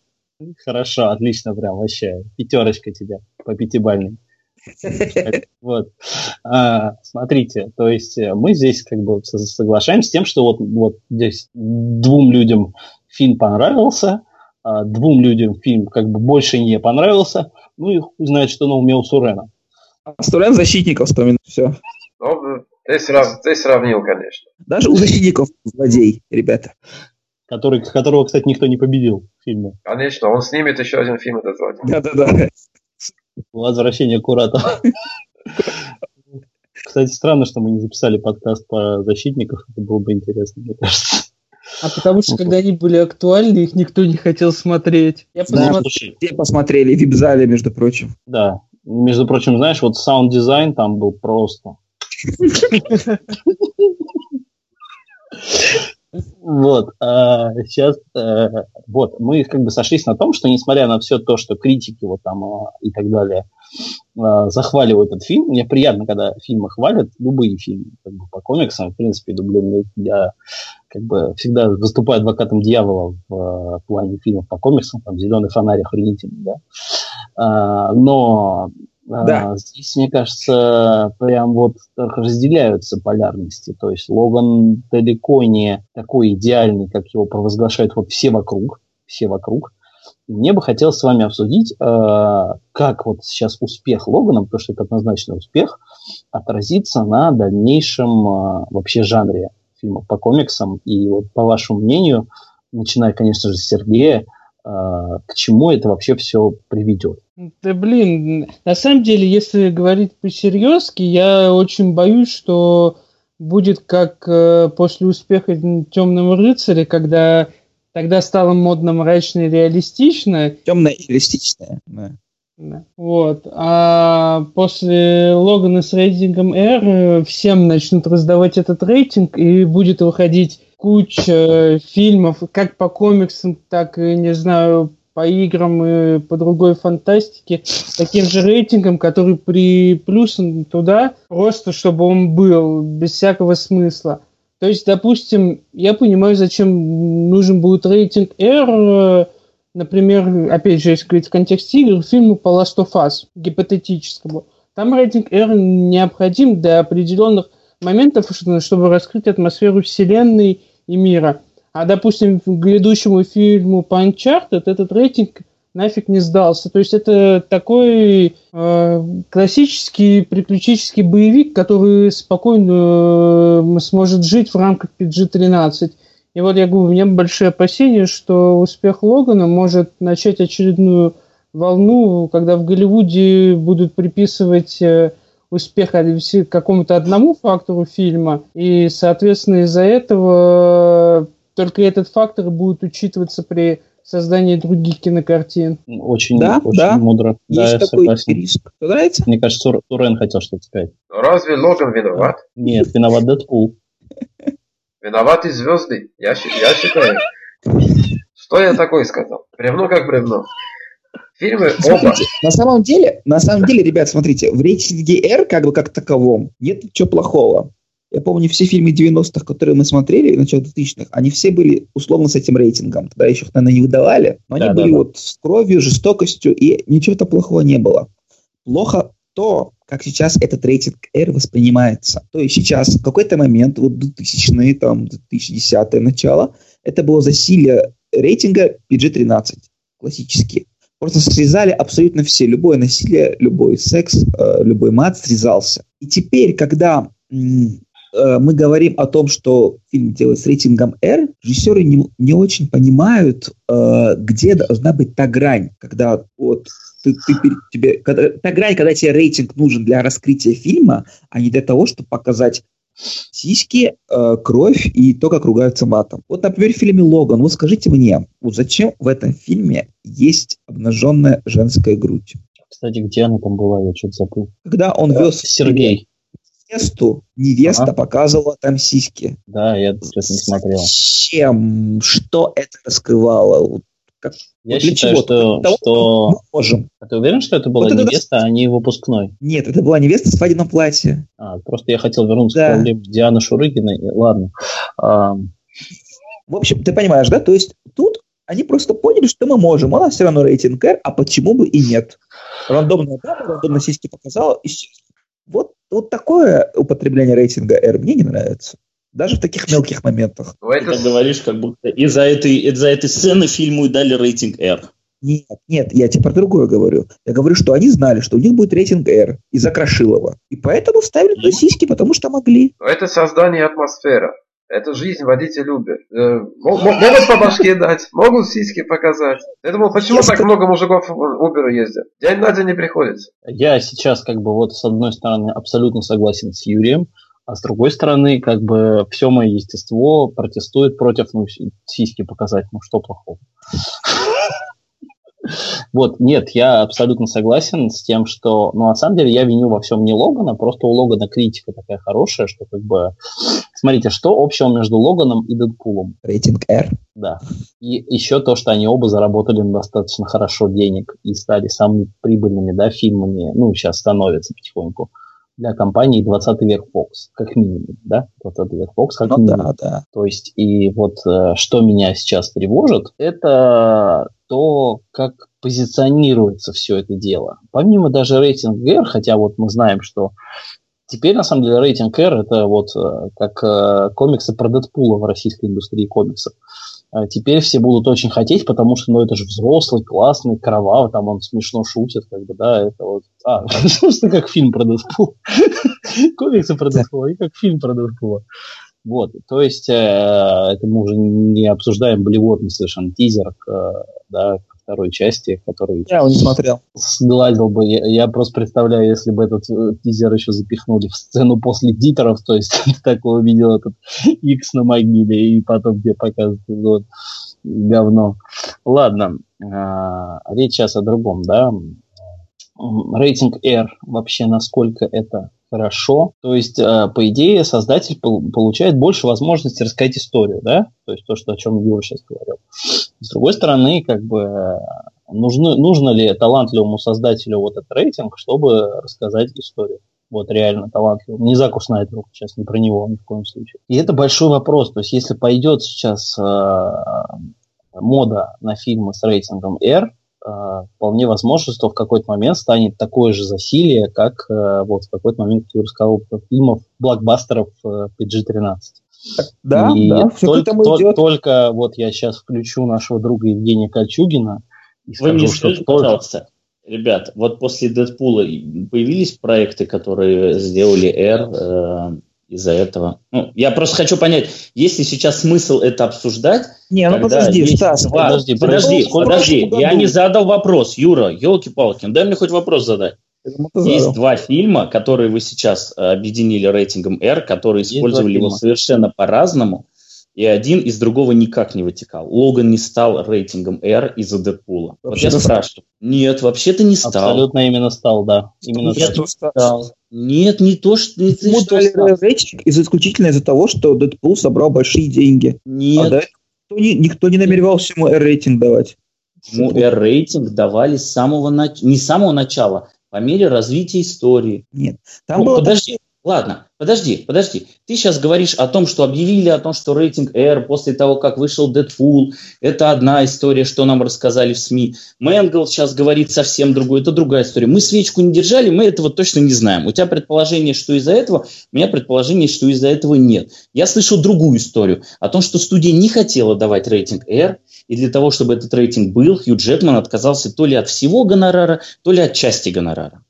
Хорошо, отлично, прям вообще. Пятерочка тебе по пятибальной. Вот. А, смотрите, то есть э, мы здесь как бы соглашаемся с тем, что вот, вот здесь двум людям фильм понравился, а двум людям фильм как бы больше не понравился, ну и хуй знает, что на уме у Сурена. Оставляем защитников вспоминать все. Ну, ты, срав... ты сравнил, конечно. Даже у защитников злодей, ребята. Который, которого, кстати, никто не победил в фильме. Конечно, он снимет еще один фильм этот злодей. Да-да-да. Возвращение Курата. Кстати, странно, что мы не записали подкаст про Защитников. Это было бы интересно, мне кажется. А потому что, когда они были актуальны, их никто не хотел смотреть. Я да, посмотр... все посмотрели в вип-зале, между прочим. Да. Между прочим, знаешь, вот саунд-дизайн там был просто. Вот, а сейчас, а, вот, мы как бы сошлись на том, что несмотря на все то, что критики вот там а, и так далее а, захваливают этот фильм, мне приятно, когда фильмы хвалят, любые фильмы, как бы по комиксам, в принципе, люблю, я как бы всегда выступаю адвокатом дьявола в, плане фильмов по комиксам, там «Зеленый фонарь» охренительный, да, а, а, да. Здесь, мне кажется, прям вот разделяются полярности. То есть Логан далеко не такой идеальный, как его провозглашают вот все вокруг. Все вокруг. И мне бы хотелось с вами обсудить, э, как вот сейчас успех Логана, потому что это однозначно успех, отразится на дальнейшем э, вообще жанре фильмов по комиксам. И вот по вашему мнению, начиная, конечно же, с Сергея, а, к чему это вообще все приведет. Да блин, на самом деле, если говорить по-серьезки, я очень боюсь, что будет как э, после успеха Темного рыцаря, когда тогда стало модно мрачно и реалистично. Темное и реалистичное, да. Да. Вот. А после Логана с рейтингом R всем начнут раздавать этот рейтинг, и будет выходить куча фильмов, как по комиксам, так и, не знаю, по играм и по другой фантастике, таким же рейтингом, который приплюсан туда, просто чтобы он был, без всякого смысла. То есть, допустим, я понимаю, зачем нужен будет рейтинг R, например, опять же, если говорить в контексте игр, фильму по Last of Us, гипотетическому. Там рейтинг R необходим для определенных моментов, чтобы раскрыть атмосферу вселенной и мира. А, допустим, к грядущему фильму по Uncharted этот рейтинг нафиг не сдался. То есть это такой э, классический приключенческий боевик, который спокойно э, сможет жить в рамках PG-13. И вот я говорю, у меня большие опасения, что успех Логана может начать очередную волну, когда в Голливуде будут приписывать э, успеха какому-то одному фактору фильма, и, соответственно, из-за этого только этот фактор будет учитываться при создании других кинокартин. Очень, да, очень да. мудро. Есть да, такой риск. Нравится? Мне кажется, Турен хотел что-то сказать. Разве Логан виноват? Нет, виноват Дэдпул. Виноваты звезды, я, я считаю. Что я такое сказал? Бревно как бревно. Фильмы смотрите, оба. На самом деле, на самом деле, ребят, смотрите, в рейтинге R, как бы как таковом, нет ничего плохого. Я помню, все фильмы 90-х, которые мы смотрели, начало 2000-х, они все были условно с этим рейтингом. Тогда еще их, наверное, не выдавали, но они да, были да. вот с кровью, жестокостью, и ничего-то плохого не было. Плохо то, как сейчас этот рейтинг R воспринимается. То есть сейчас в какой-то момент, вот 2000-е, там, 2010-е начало, это было засилие рейтинга PG-13, классический. Просто срезали абсолютно все. Любое насилие, любой секс, э, любой мат срезался. И теперь, когда э, мы говорим о том, что фильм делают с рейтингом R, режиссеры не, не очень понимают, э, где должна быть та грань, когда вот ты, ты, тебе, когда, та грань, когда тебе рейтинг нужен для раскрытия фильма, а не для того, чтобы показать сиськи, э, кровь и то, как ругаются матом. Вот, например, в фильме «Логан», вот скажите мне, вот зачем в этом фильме есть обнаженная женская грудь? Кстати, где она там была, я что-то забыл. Когда он вез... Сергей. невесту, невеста ага. показывала там сиськи. Да, я это не смотрел. Чем? Что это раскрывало? Как, я вот считаю, чего? что, того, что... Мы можем. А ты уверен, что это была вот невеста, это... а не выпускной? Нет, это была невеста в свадебном платье. А, просто я хотел вернуться да. к проблеме Дианы Шурыгиной. Ладно. А... В общем, ты понимаешь, да? То есть тут они просто поняли, что мы можем. У нас все равно рейтинг R, а почему бы и нет? Рандомная дама, рандомно сиськи показала, и вот, вот такое употребление рейтинга R мне не нравится. Даже в таких мелких моментах. Ты это... говоришь, как будто из-за этой, из-за этой сцены фильму и дали рейтинг R. Нет, нет, я тебе про другое говорю. Я говорю, что они знали, что у них будет рейтинг R из-за Крашилова. И поэтому вставили туда сиськи, потому что могли. Это создание атмосферы. Это жизнь водитель Uber. Э, могут по башке дать, могут сиськи показать. Я думал, почему так много мужиков в Uber ездят? День на день не приходится. Я сейчас как бы вот с одной стороны абсолютно согласен с Юрием, а с другой стороны, как бы все мое естество протестует против, ну, сиськи показать, ну что плохого. Вот, нет, я абсолютно согласен с тем, что, ну, на самом деле, я виню во всем не Логана, просто у Логана критика такая хорошая, что как бы... Смотрите, что общего между Логаном и Дэдпулом? Рейтинг R. Да. И еще то, что они оба заработали достаточно хорошо денег и стали самыми прибыльными, да, фильмами, ну, сейчас становятся потихоньку для компании 20 век Fox, как минимум, да, 20 век Fox, как ну, минимум. Да, да. То есть, и вот э, что меня сейчас тревожит, это то, как позиционируется все это дело. Помимо даже рейтинг R, хотя вот мы знаем, что теперь на самом деле рейтинг R это вот э, как э, комиксы про Дэдпула в российской индустрии комиксов. А теперь все будут очень хотеть, потому что, ну, это же взрослый, классный, кровавый, там он смешно шутит, как бы, да, это вот... А, просто как фильм про Дэдпула. Комиксы про Дэдпула и как фильм про Дэдпула. Вот, то есть, э, это мы уже не обсуждаем блевотный совершенно тизер к, э, да, второй части, который... Я его не смотрел. Сгладил бы. Я, я просто представляю, если бы этот э, тизер еще запихнули в сцену после титров, то есть такой увидел этот X на могиле, и потом где показывают вот, говно. Ладно, а, речь сейчас о другом, да. Рейтинг R вообще насколько это хорошо. То есть, э, по идее, создатель получает больше возможности рассказать историю, да? То есть то, что, о чем Юра сейчас говорил. С другой стороны, как бы нужно, нужно ли талантливому создателю вот этот рейтинг, чтобы рассказать историю? Вот реально талантливый. Не Заку Снайдеру, сейчас не про него ни в коем случае. И это большой вопрос. То есть если пойдет сейчас э, мода на фильмы с рейтингом R, э, вполне возможно, что в какой-то момент станет такое же засилие, как э, вот в какой-то момент, как я рассказал, фильмов, блокбастеров э, PG-13. Да, и да, все только, к этому то, идет. Только вот я сейчас включу нашего друга Евгения Кольчугина. И Вы скажу, мне скажите, пожалуйста, ребят, вот после Дэдпула появились проекты, которые сделали R э, из-за этого? Ну, я просто хочу понять, есть ли сейчас смысл это обсуждать? Не, ну подожди, Стас, два... подожди, подожди, подожди, я не задал вопрос, Юра, елки-палки, дай мне хоть вопрос задать. Есть два фильма, которые вы сейчас э, объединили рейтингом R, которые использовали его совершенно по-разному, и один из другого никак не вытекал. Логан не стал рейтингом R из-за Дэдпула. Вот я спрашиваю. Нет, вообще-то не стал. Абсолютно именно стал, да. Именно Нет, стал. Нет, не то, что... Не Ему что дали рейтинг из исключительно из-за того, что Дэдпул собрал большие деньги. Нет. А да, никто, не, никто не намеревался ему R-рейтинг давать. Ему R-рейтинг давали с самого начала, не с самого начала, по мере развития истории. Нет, там ну, было... Подожди, ладно, подожди, подожди. Ты сейчас говоришь о том, что объявили о том, что рейтинг R после того, как вышел Дэдпул, это одна история, что нам рассказали в СМИ. Мэнгл сейчас говорит совсем другое, это другая история. Мы свечку не держали, мы этого точно не знаем. У тебя предположение, что из-за этого, у меня предположение, что из-за этого нет. Я слышал другую историю о том, что студия не хотела давать рейтинг R, и для того, чтобы этот рейтинг был, Хью Джекман отказался то ли от всего гонорара, то ли от части гонорара.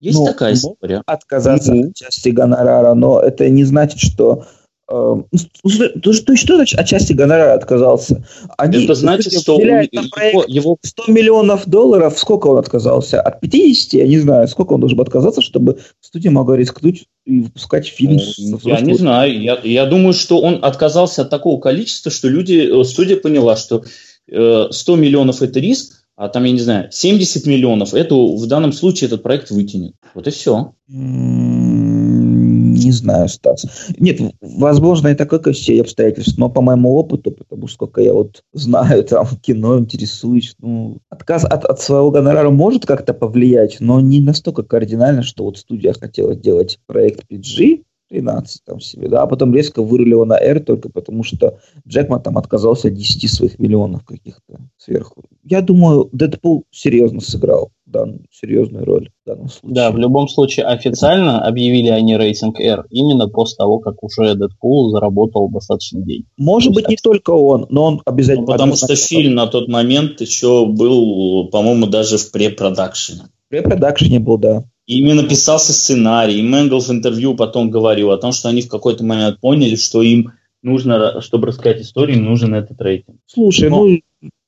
Есть ну, такая история. Отказаться mm-hmm. от части гонорара, но это не значит, что э, то, ну, что, что значит от части гонорара отказался? Они, это значит, что у, его, его 100 миллионов долларов, сколько он отказался? От 50? Я не знаю, сколько он должен был отказаться, чтобы студия могла рискнуть и выпускать фильм. Э, я не знаю. Я, я думаю, что он отказался от такого количества, что люди, э, студия поняла, что 100 миллионов – это риск, а там, я не знаю, 70 миллионов, это в данном случае этот проект вытянет. Вот и все. Не знаю, Стас. Нет, возможно, это какое стечение обстоятельств, но по моему опыту, потому что сколько я вот знаю, там, кино интересуюсь, ну, отказ от, от своего гонорара может как-то повлиять, но не настолько кардинально, что вот студия хотела сделать проект PG, 13 там себе, да, а потом резко вырулила на R только потому, что Джекман там отказался от 10 своих миллионов каких-то сверху. Я думаю, Дэдпул серьезно сыграл данную серьезную роль в данном случае. Да, в любом случае официально объявили они рейтинг R именно после того, как уже Дэдпул заработал достаточно денег. Может быть, не только он, но он обязательно... Ну, потому что фильм на тот момент еще был, по-моему, даже в препродакшене. В препродакшене был, да. Именно писался сценарий, и Мэнгл в интервью потом говорил о том, что они в какой-то момент поняли, что им нужно, чтобы рассказать историю, нужен этот рейтинг. Слушай, Но... ну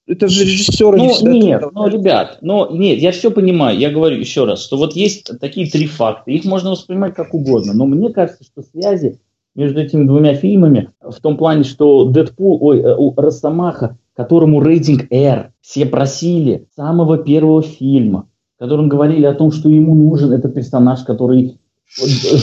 это же режиссеры ну, не Нет, ну, ребят, ну, нет, я все понимаю. Я говорю еще раз, что вот есть такие три факта. Их можно воспринимать как угодно. Но мне кажется, что связи между этими двумя фильмами в том плане, что Дэдпул, ой, э, у Росомаха, которому рейтинг R, все просили самого первого фильма, которым говорили о том, что ему нужен этот персонаж, который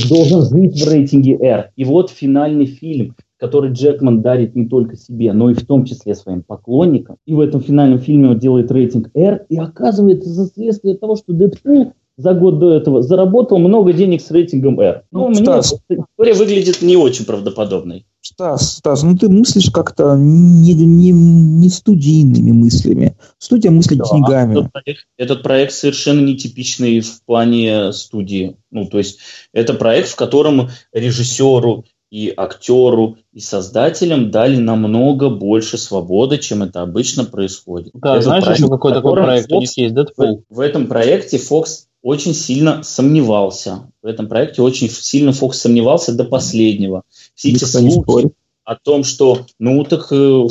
должен жить в рейтинге R. И вот финальный фильм, который Джекман дарит не только себе, но и в том числе своим поклонникам. И в этом финальном фильме он делает рейтинг R. И оказывается, за следствие того, что Дэдпул за год до этого заработал много денег с рейтингом R. Ну, ну мне Стас, история выглядит не очень правдоподобной. Стас, Стас, ну ты мыслишь как-то не, не, не студийными мыслями. Студия мыслит да, деньгами. Этот проект, этот проект совершенно нетипичный в плане студии. Ну, то есть это проект, в котором режиссеру и актеру, и создателям дали намного больше свободы, чем это обычно происходит. Да, Этот знаешь, проект, еще какой такой проект Fox, у них есть, Deadpool? В, в этом проекте Fox очень сильно сомневался. В этом проекте очень сильно Фокс сомневался до последнего. Все эти слухи о том, что, ну, так э,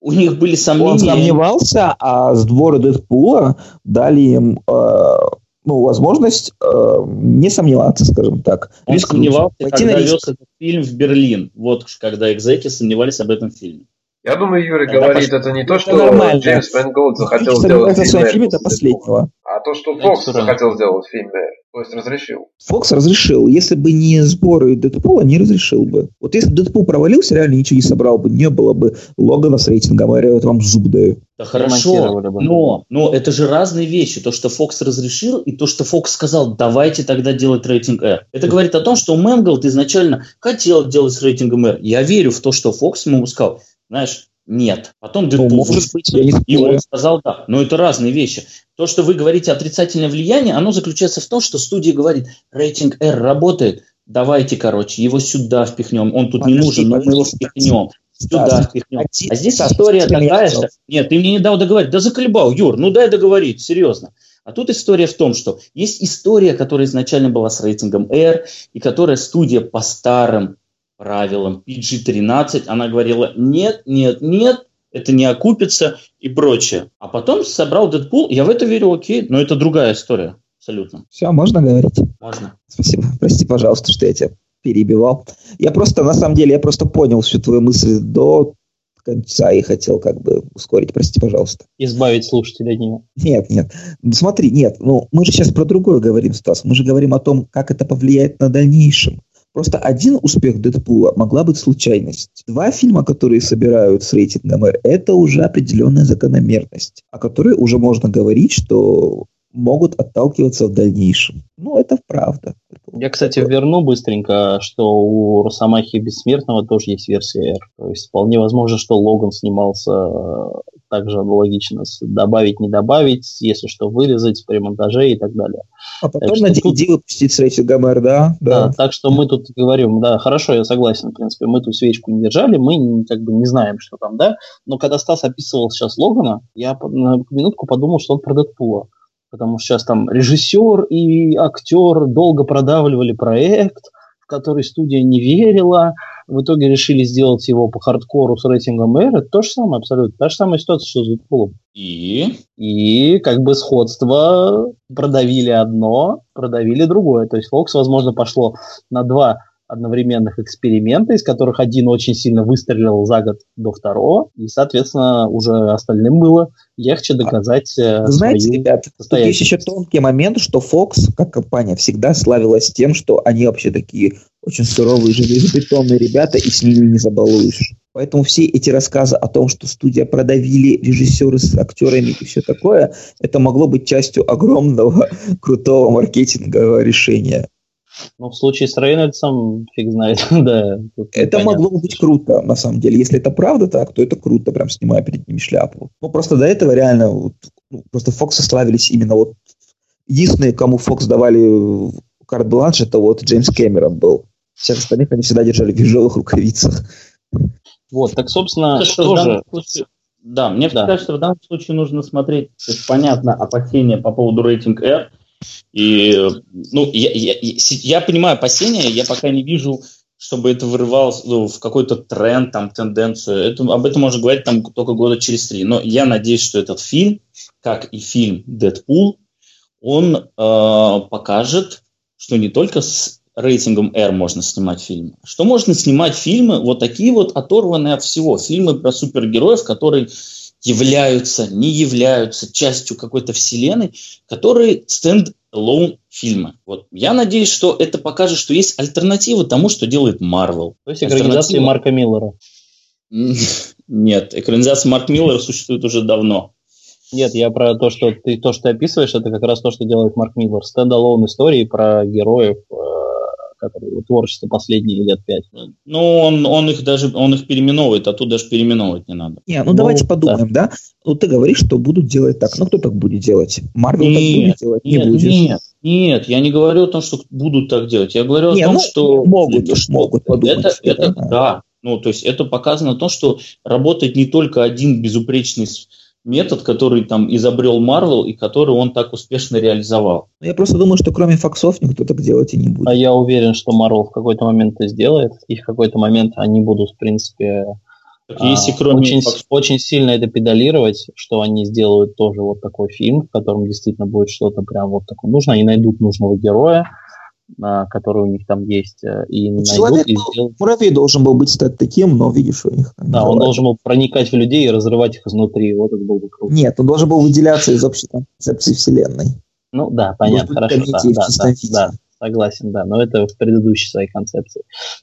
у них были сомнения. Он сомневался, а с двора Дэдпула дали им э, ну, возможность э, не сомневаться, скажем так. Он Рискнуть. сомневался, Пойти когда вез этот фильм в Берлин. Вот когда экзеки сомневались об этом фильме. Я думаю, Юрий Тогда говорит, пош... это не то, что нормально. Джеймс Мэнголд захотел сделать фильм, фильме до последнего. А то, что Фокс захотел сделать фильм, то есть разрешил. Фокс разрешил. Если бы не сборы Дэдпула, не разрешил бы. Вот если бы Дэдпул провалился, реально ничего не собрал бы, не было бы Логана с рейтингом, а я вот вам зуб даю. Да хорошо, но, но это же разные вещи. То, что Фокс разрешил, и то, что Фокс сказал, давайте тогда делать рейтинг R. Это говорит о том, что Мэнголд изначально хотел делать с рейтингом R. Я верю в то, что Фокс ему сказал, знаешь, нет. Потом Дэдпул ну, может быть, я не и он сказал да. Но это разные вещи. То, что вы говорите отрицательное влияние, оно заключается в том, что студия говорит, рейтинг R работает, давайте, короче, его сюда впихнем. Он тут подожди, не нужен, но мы его впихнем. Сюда да, впихнем. А здесь история такая, что... Нет, ты мне не дал договорить. Да заколебал, Юр, ну дай договорить, серьезно. А тут история в том, что есть история, которая изначально была с рейтингом R, и которая студия по старым правилам PG-13, она говорила нет, нет, нет, это не окупится и прочее. А потом собрал Дэдпул, я в это верю, окей, но это другая история, абсолютно. Все, можно говорить? Можно. Спасибо. Прости, пожалуйста, что я тебя перебивал. Я просто, на самом деле, я просто понял всю твою мысль до конца и хотел как бы ускорить, прости, пожалуйста. Избавить слушателей от него. Нет, нет. Смотри, нет, ну мы же сейчас про другое говорим, Стас. Мы же говорим о том, как это повлияет на дальнейшем. Просто один успех Дэдпула могла быть случайность. Два фильма, которые собирают с рейтингом R, это уже определенная закономерность, о которой уже можно говорить, что могут отталкиваться в дальнейшем. Ну, это правда. Я, кстати, верну быстренько, что у Росомахи Бессмертного тоже есть версия R. То есть вполне возможно, что Логан снимался также аналогично. Добавить, не добавить, если что, вырезать при монтаже и так далее. А потом на DVD тут... выпустить с рейтингом R, да? да? Да, так что мы тут говорим, да, хорошо, я согласен, в принципе, мы тут свечку не держали, мы как бы не знаем, что там, да, но когда Стас описывал сейчас Логана, я на минутку подумал, что он про Дэдпула потому что сейчас там режиссер и актер долго продавливали проект, который студия не верила, в итоге решили сделать его по хардкору с рейтингом R, это то же самое абсолютно, та же самая ситуация, что с Дэдпулом. И? И как бы сходство продавили одно, продавили другое. То есть Fox, возможно, пошло на два одновременных эксперимента, из которых один очень сильно выстрелил за год до второго, и, соответственно, уже остальным было легче доказать а, Знаете, свою ребят, есть еще тонкий момент, что Fox, как компания, всегда славилась тем, что они вообще такие очень суровые, железобетонные ребята, и с ними не забалуешь. Поэтому все эти рассказы о том, что студия продавили режиссеры с актерами и все такое, это могло быть частью огромного крутого маркетингового решения. Ну, в случае с Рейнольдсом, фиг знает, да. Это могло быть круто, на самом деле. Если это правда так, то это круто, прям снимая перед ними шляпу. Ну, просто до этого реально, вот, ну, просто Фоксы славились именно вот... Единственные, кому Фокс давали карт-бланш, это вот Джеймс Кэмерон был. Всех остальных они всегда держали в ежовых рукавицах. Вот, так, собственно, тоже... в данном случае- да, мне Да. кажется, в данном случае нужно смотреть, то есть, понятно, опасения по поводу рейтинг R. И, ну, я, я, я- понимаю опасения, я пока не вижу, чтобы это вырывалось ну, в какой-то тренд, там, тенденцию. Это, об этом можно говорить там только года через три. Но я надеюсь, что этот фильм, как и фильм «Дэдпул», он э, покажет, что не только с рейтингом R можно снимать фильмы, что можно снимать фильмы вот такие вот оторванные от всего. Фильмы про супергероев, которые являются, не являются частью какой-то вселенной, которые stand-alone фильмы. Вот. Я надеюсь, что это покажет, что есть альтернатива тому, что делает Marvel. То есть экранизация Марка Миллера. Нет, экранизация Марк Миллера существует уже давно. Нет, я про то, что ты то, что ты описываешь, это как раз то, что делает Марк Миллер. Standalone истории про героев, которые его творчество последние лет пять. Ну, он, он их даже он их переименовывает, а тут даже переименовывать не надо. Не, ну, Ну, давайте подумаем, да? Ну ты говоришь, что будут делать так. Ну кто так будет делать? Марвел так будет делать? Не Нет, будет. нет, нет, я не говорю о том, что будут так делать. Я говорю Не, о том, ну, что могут, что могут подумать, Это, это да. да. Ну, то есть это показано то, что работает не только один безупречный метод, который там изобрел Марвел и который он так успешно реализовал. Ну, Я просто думаю, что кроме факсов никто так делать и не будет. А я уверен, что Марвел в какой-то момент это сделает, и в какой-то момент они будут, в принципе, Так а, если кроме очень, факс- очень сильно это педалировать, что они сделают тоже вот такой фильм, в котором действительно будет что-то прям вот такое нужно. Они найдут нужного героя, который у них там есть, э, и найдут Человек и был- сделают. Муравей должен был быть стать таким, но видишь, у них Да, он бывает. должен был проникать в людей и разрывать их изнутри. Вот это было бы круто. Нет, он должен был выделяться из общей концепции вселенной. Ну да, понятно, Может хорошо. Да, да, да, да, согласен, да. Но это в предыдущей своей концепции.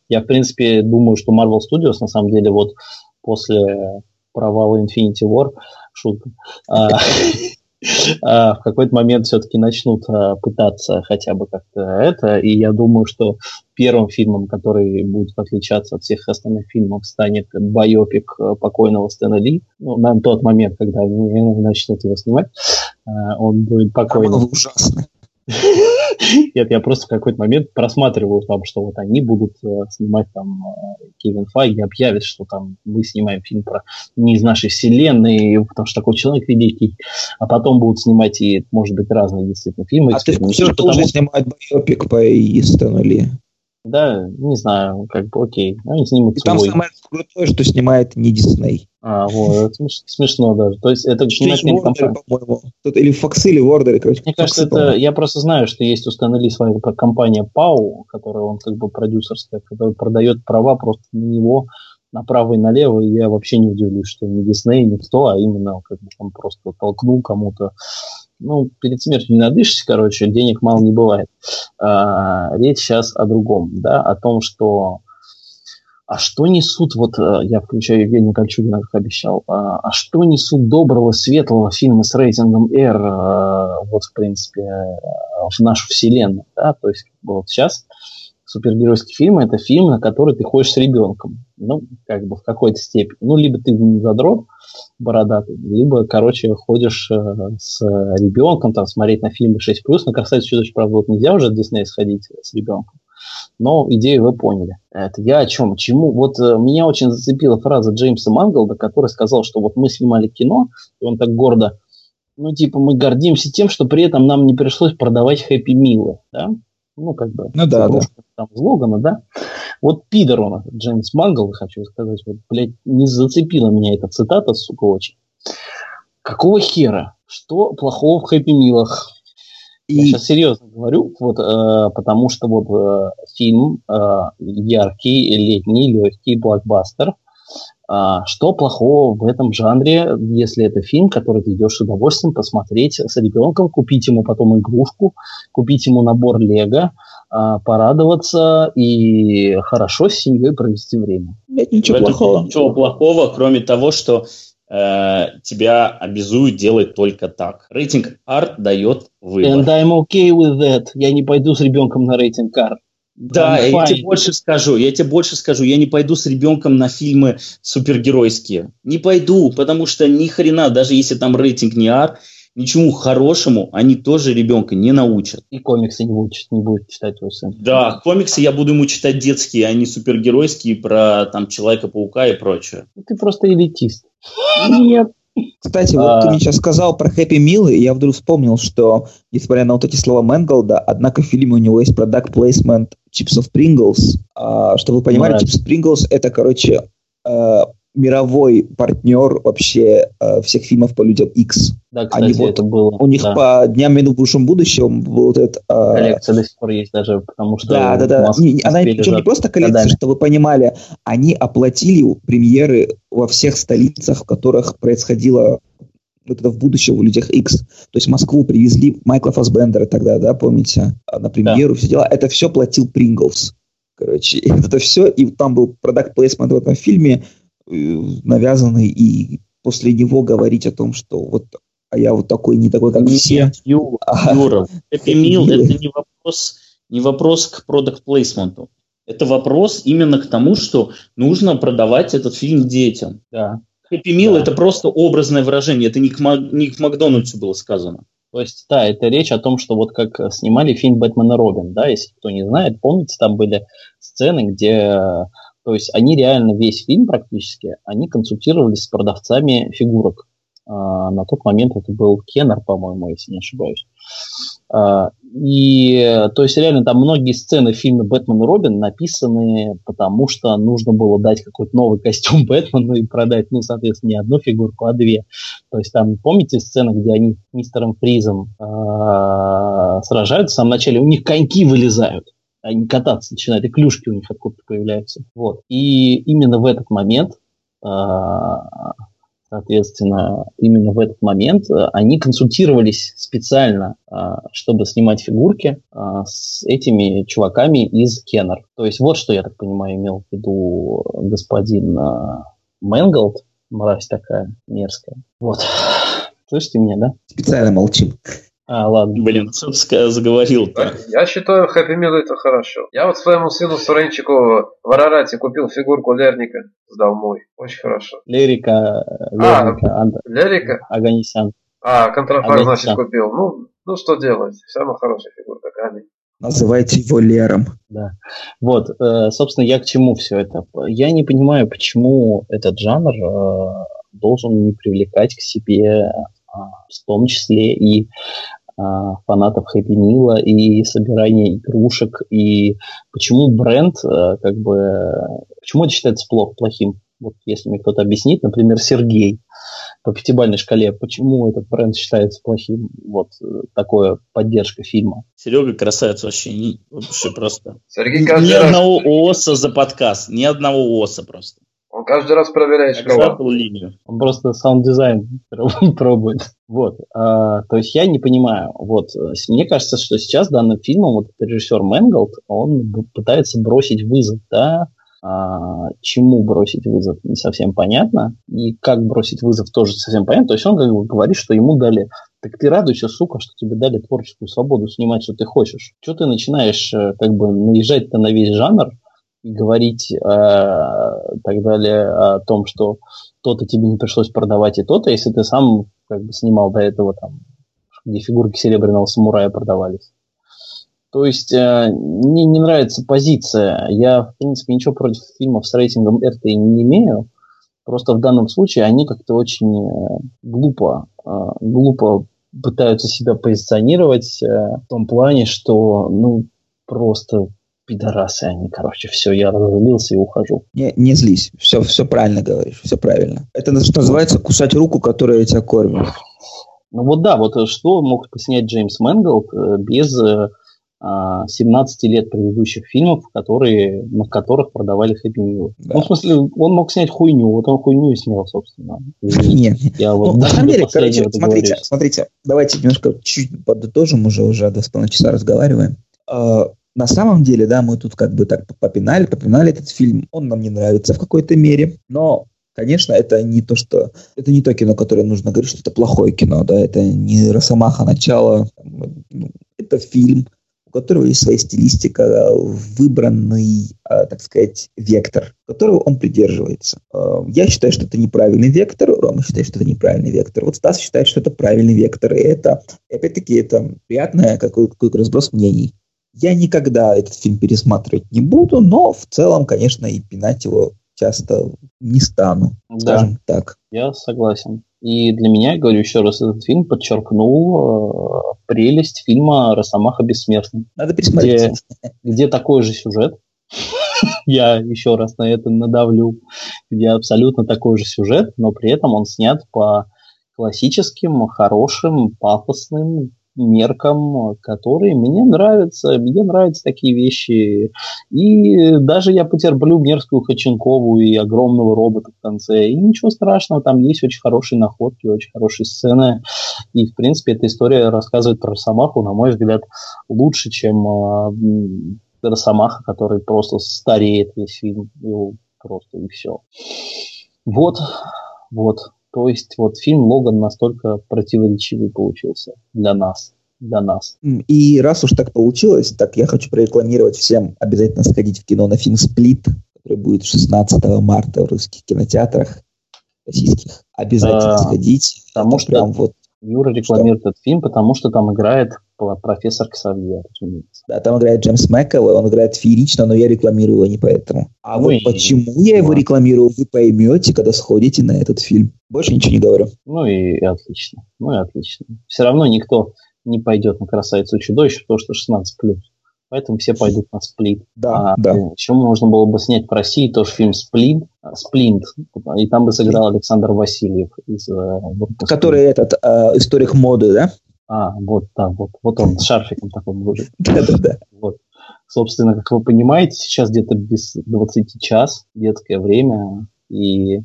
Я, в принципе, думаю, что Marvel Studios, на самом деле, вот после провала Infinity War, шутка, а, в какой-то момент все-таки начнут а, пытаться хотя бы как-то это. И я думаю, что первым фильмом, который будет отличаться от всех остальных фильмов, станет байопик э, покойного Стэна Ли. Ну, на тот момент, когда они начнут его снимать, а, он будет покойным. Ужасный. Нет, я просто в какой-то момент просматриваю там, что вот они будут э, снимать там э, Кевин Файги объявит, что там мы снимаем фильм про не из нашей вселенной, потому что такой человек великий, а потом будут снимать и, может быть, разные действительно фильмы. А ты в курсе, экспериментируют, что уже потому- снимают байопик по Истону Ли? Да, не знаю, как бы окей, они снимут И там свой. самое крутое, что снимает не Дисней. А, вот, это смеш- смешно даже. То есть это снимает компания. Тут или Фоксы, или Вордер, короче. Мне кажется, Фоксы, это я просто знаю, что есть у Стэна Ли своя компания Пау, которая он как бы продюсерская, которая продает права просто на него направо и налево, и я вообще не удивлюсь, что не Дисней, никто, а именно как бы он просто толкнул кому-то. Ну, перед смертью не надышишься, короче, денег мало не бывает. А, речь сейчас о другом, да, о том, что а что несут, вот э, я включаю Евгения Кольчугина, как обещал, а, а что несут доброго, светлого фильма с рейтингом R, э, вот, в принципе, э, в нашу вселенную, да, то есть вот сейчас супергеройский фильм – это фильм, на который ты ходишь с ребенком, ну, как бы в какой-то степени. Ну, либо ты задрот бородатый, либо, короче, ходишь э, с ребенком, там, смотреть на фильмы 6+, на «Красавицу чудовище», правда, вот нельзя уже от Диснея сходить с ребенком, но идею вы поняли. Это я о чем? Чему? Вот э, меня очень зацепила фраза Джеймса Манголда, который сказал, что вот мы снимали кино, и он так гордо, ну, типа, мы гордимся тем, что при этом нам не пришлось продавать хэппи милы, да? Ну, как бы, Ну да, да. там, слогана, да? Вот пидор он, Джеймс Мангл, хочу сказать, вот, блядь, не зацепила меня эта цитата, сука, очень. Какого хера? Что плохого в хэппи милах? Я И сейчас серьезно говорю, вот, э, потому что вот э, фильм э, яркий, летний, легкий, блокбастер. А, что плохого в этом жанре, если это фильм, который ты идешь с удовольствием посмотреть с ребенком, купить ему потом игрушку, купить ему набор Лего, а, порадоваться и хорошо с семьей провести время. Нет ничего плохого. Ничего плохого, кроме того, что э, тебя обязуют делать только так. Рейтинг R дает выбор. And I'm okay with that. Я не пойду с ребенком на рейтинг R. Да, I'm я тебе больше скажу, я тебе больше скажу, я не пойду с ребенком на фильмы супергеройские. Не пойду, потому что ни хрена, даже если там рейтинг не R, ничему хорошему они тоже ребенка не научат. И комиксы не будет, не будет читать твой сын. Да, комиксы я буду ему читать детские, а не супергеройские про там Человека-паука и прочее. Ты просто элитист. Нет. Кстати, вот а... ты мне сейчас сказал про Хэппи Милы, и я вдруг вспомнил, что, несмотря на вот эти слова Мэнголда, однако в фильме у него есть продакт плейсмент чипсов Pringles. А, чтобы вы понимали, right. чипсы Pringles это, короче, э, мировой партнер вообще э, всех фильмов по людям X. Да, кстати, Они вот, это было. У них да. по Дням будущем будущем был вот этот... Э, коллекция до сих пор есть даже, потому что... Да, да, да. Не, она причем не просто коллекция, годами. чтобы вы понимали, они оплатили премьеры во всех столицах, в которых происходило вот это в будущем у людях X. То есть в Москву привезли Майкла Фасбендера тогда, да, помните, на премьеру, да. все дела. Это все платил Принглс. Короче, это все, и там был продакт плейсмент в этом фильме, Э, навязанный, и после него говорить о том, что вот а я вот такой, не такой, как Нет, все. Юра, а, Юра Happy Meal – это не вопрос, не вопрос к продукт плейсменту. Это вопрос именно к тому, что нужно продавать этот фильм детям. Да. Happy Meal да. это просто образное выражение, это не к, не к Макдональдсу было сказано. То есть, да, это речь о том, что вот как снимали фильм «Бэтмен и Робин», да, если кто не знает, помните, там были сцены, где то есть они реально весь фильм практически, они консультировались с продавцами фигурок. А, на тот момент это был Кеннер, по-моему, если не ошибаюсь. А, и то есть реально там многие сцены в фильме «Бэтмен и Робин» написаны потому, что нужно было дать какой-то новый костюм Бэтмену и продать, ну, соответственно, не одну фигурку, а две. То есть там, помните сцену, где они с мистером Фризом э, сражаются, в самом начале у них коньки вылезают они кататься начинают, и клюшки у них откуда-то появляются. Вот. И именно в этот момент, а, соответственно, именно в этот момент а, они консультировались специально, а, чтобы снимать фигурки с этими чуваками из Kenner. То есть вот что, я так понимаю, имел в виду господин Мэнголд, мразь такая мерзкая. Вот. Слышите меня, да? Специально молчим. А, ладно. Блин, собственно, заговорил-то. Я считаю, Хэппи Мил это хорошо. Я вот своему сыну Суренчику в Арарате купил фигурку Лерника с домой. Очень хорошо. Лерика, Лерника, а, Анд... Лерика? Аганисян. А, контрафакт, значит, купил. Ну, ну, что делать? Самая хорошая фигурка, Ками. Называйте его Лером. Да. Вот, э, собственно, я к чему все это? Я не понимаю, почему этот жанр э, должен не привлекать к себе а, в том числе и фанатов Хэппи Мила и собирание игрушек, и почему бренд, а, как бы, почему это считается плохо, плохим? Вот если мне кто-то объяснит, например, Сергей, по пятибалльной шкале, почему этот бренд считается плохим? Вот такое поддержка фильма. Серега красавец вообще, не, вообще просто. Сергей ни одного ООСа за подкаст, ни одного ООСа просто. Он каждый раз проверяет шкалу. линию. Он просто саунд-дизайн пробует. Вот. А, то есть я не понимаю. Вот. Мне кажется, что сейчас данным фильмом вот режиссер Мэнголд, он пытается бросить вызов, да, а, чему бросить вызов, не совсем понятно. И как бросить вызов, тоже не совсем понятно. То есть он как бы говорит, что ему дали так ты радуйся, сука, что тебе дали творческую свободу снимать, что ты хочешь. Что ты начинаешь э, как бы наезжать-то на весь жанр, говорить э, так далее о том, что то-то тебе не пришлось продавать и то-то, если ты сам как бы снимал до этого там, где фигурки серебряного самурая продавались. То есть э, мне не нравится позиция. Я, в принципе, ничего против фильмов с рейтингом R и не имею. Просто в данном случае они как-то очень э, глупо, э, глупо пытаются себя позиционировать э, в том плане, что ну просто пидорасы они, короче, все, я разозлился и ухожу. Не, не злись, все, все правильно говоришь, все правильно. Это что называется кусать руку, которая тебя кормит. Ну вот да, вот что мог снять Джеймс Мэнголд э, без 17 э, а, лет предыдущих фильмов, которые, на которых продавали Happy Meal. Да. Ну, в смысле, он мог снять хуйню, вот он хуйню и снял, собственно. Нет, я вот ну, на самом деле, короче, смотрите, смотрите, давайте немножко чуть подытожим, уже уже до полчаса разговариваем. На самом деле, да, мы тут как бы так попинали, попинали этот фильм. Он нам не нравится в какой-то мере, но Конечно, это не то, что это не то кино, которое нужно говорить, что это плохое кино, да, это не Росомаха начало, ну, это фильм, у которого есть своя стилистика, выбранный, а, так сказать, вектор, которого он придерживается. А, я считаю, что это неправильный вектор, Рома считает, что это неправильный вектор. Вот Стас считает, что это правильный вектор, и это, опять-таки, это приятный какой, какой разброс мнений. Я никогда этот фильм пересматривать не буду, но в целом, конечно, и пинать его часто не стану, да, скажем так. Я согласен. И для меня, говорю еще раз, этот фильм подчеркнул э, прелесть фильма «Росомаха бессмертный». Надо пересмотреть. Где, где такой же сюжет, я еще раз на это надавлю, где абсолютно такой же сюжет, но при этом он снят по классическим, хорошим, пафосным меркам, которые мне нравятся. Мне нравятся такие вещи. И даже я потерплю мерзкую Хаченкову и огромного робота в конце. И ничего страшного, там есть очень хорошие находки, очень хорошие сцены. И, в принципе, эта история рассказывает про Росомаху, на мой взгляд, лучше, чем э, Росомаха, который просто стареет весь фильм. Его просто и все. Вот, вот. То есть вот фильм Логан настолько противоречивый получился для нас. Для нас. И раз уж так получилось, так я хочу прорекламировать всем обязательно сходить в кино на фильм «Сплит», который будет 16 марта в русских кинотеатрах российских. Обязательно а, сходить. Потому что прям вот Юра рекламирует что? этот фильм, потому что там играет профессор Ксавье, разумеется. Да, там играет Джеймс Мэкэвой, он играет феерично, но я рекламирую его не поэтому. А ну вот и... почему я его рекламирую, вы поймете, когда сходите на этот фильм. Больше ничего не говорю. Ну и, и отлично. Ну и отлично. Все равно никто не пойдет на красавицу и чудовище, потому что 16 плюс. Поэтому все пойдут на сплит. Да, а, да. Еще можно было бы снять в России тоже фильм Сплит, Сплинт, и там бы сыграл Александр Васильев из э, Который этот э, историк моды, да? А, вот, да, вот, вот он с шарфиком такой будет. Да-да-да. Вот. Собственно, как вы понимаете, сейчас где-то без 20 час, детское время, и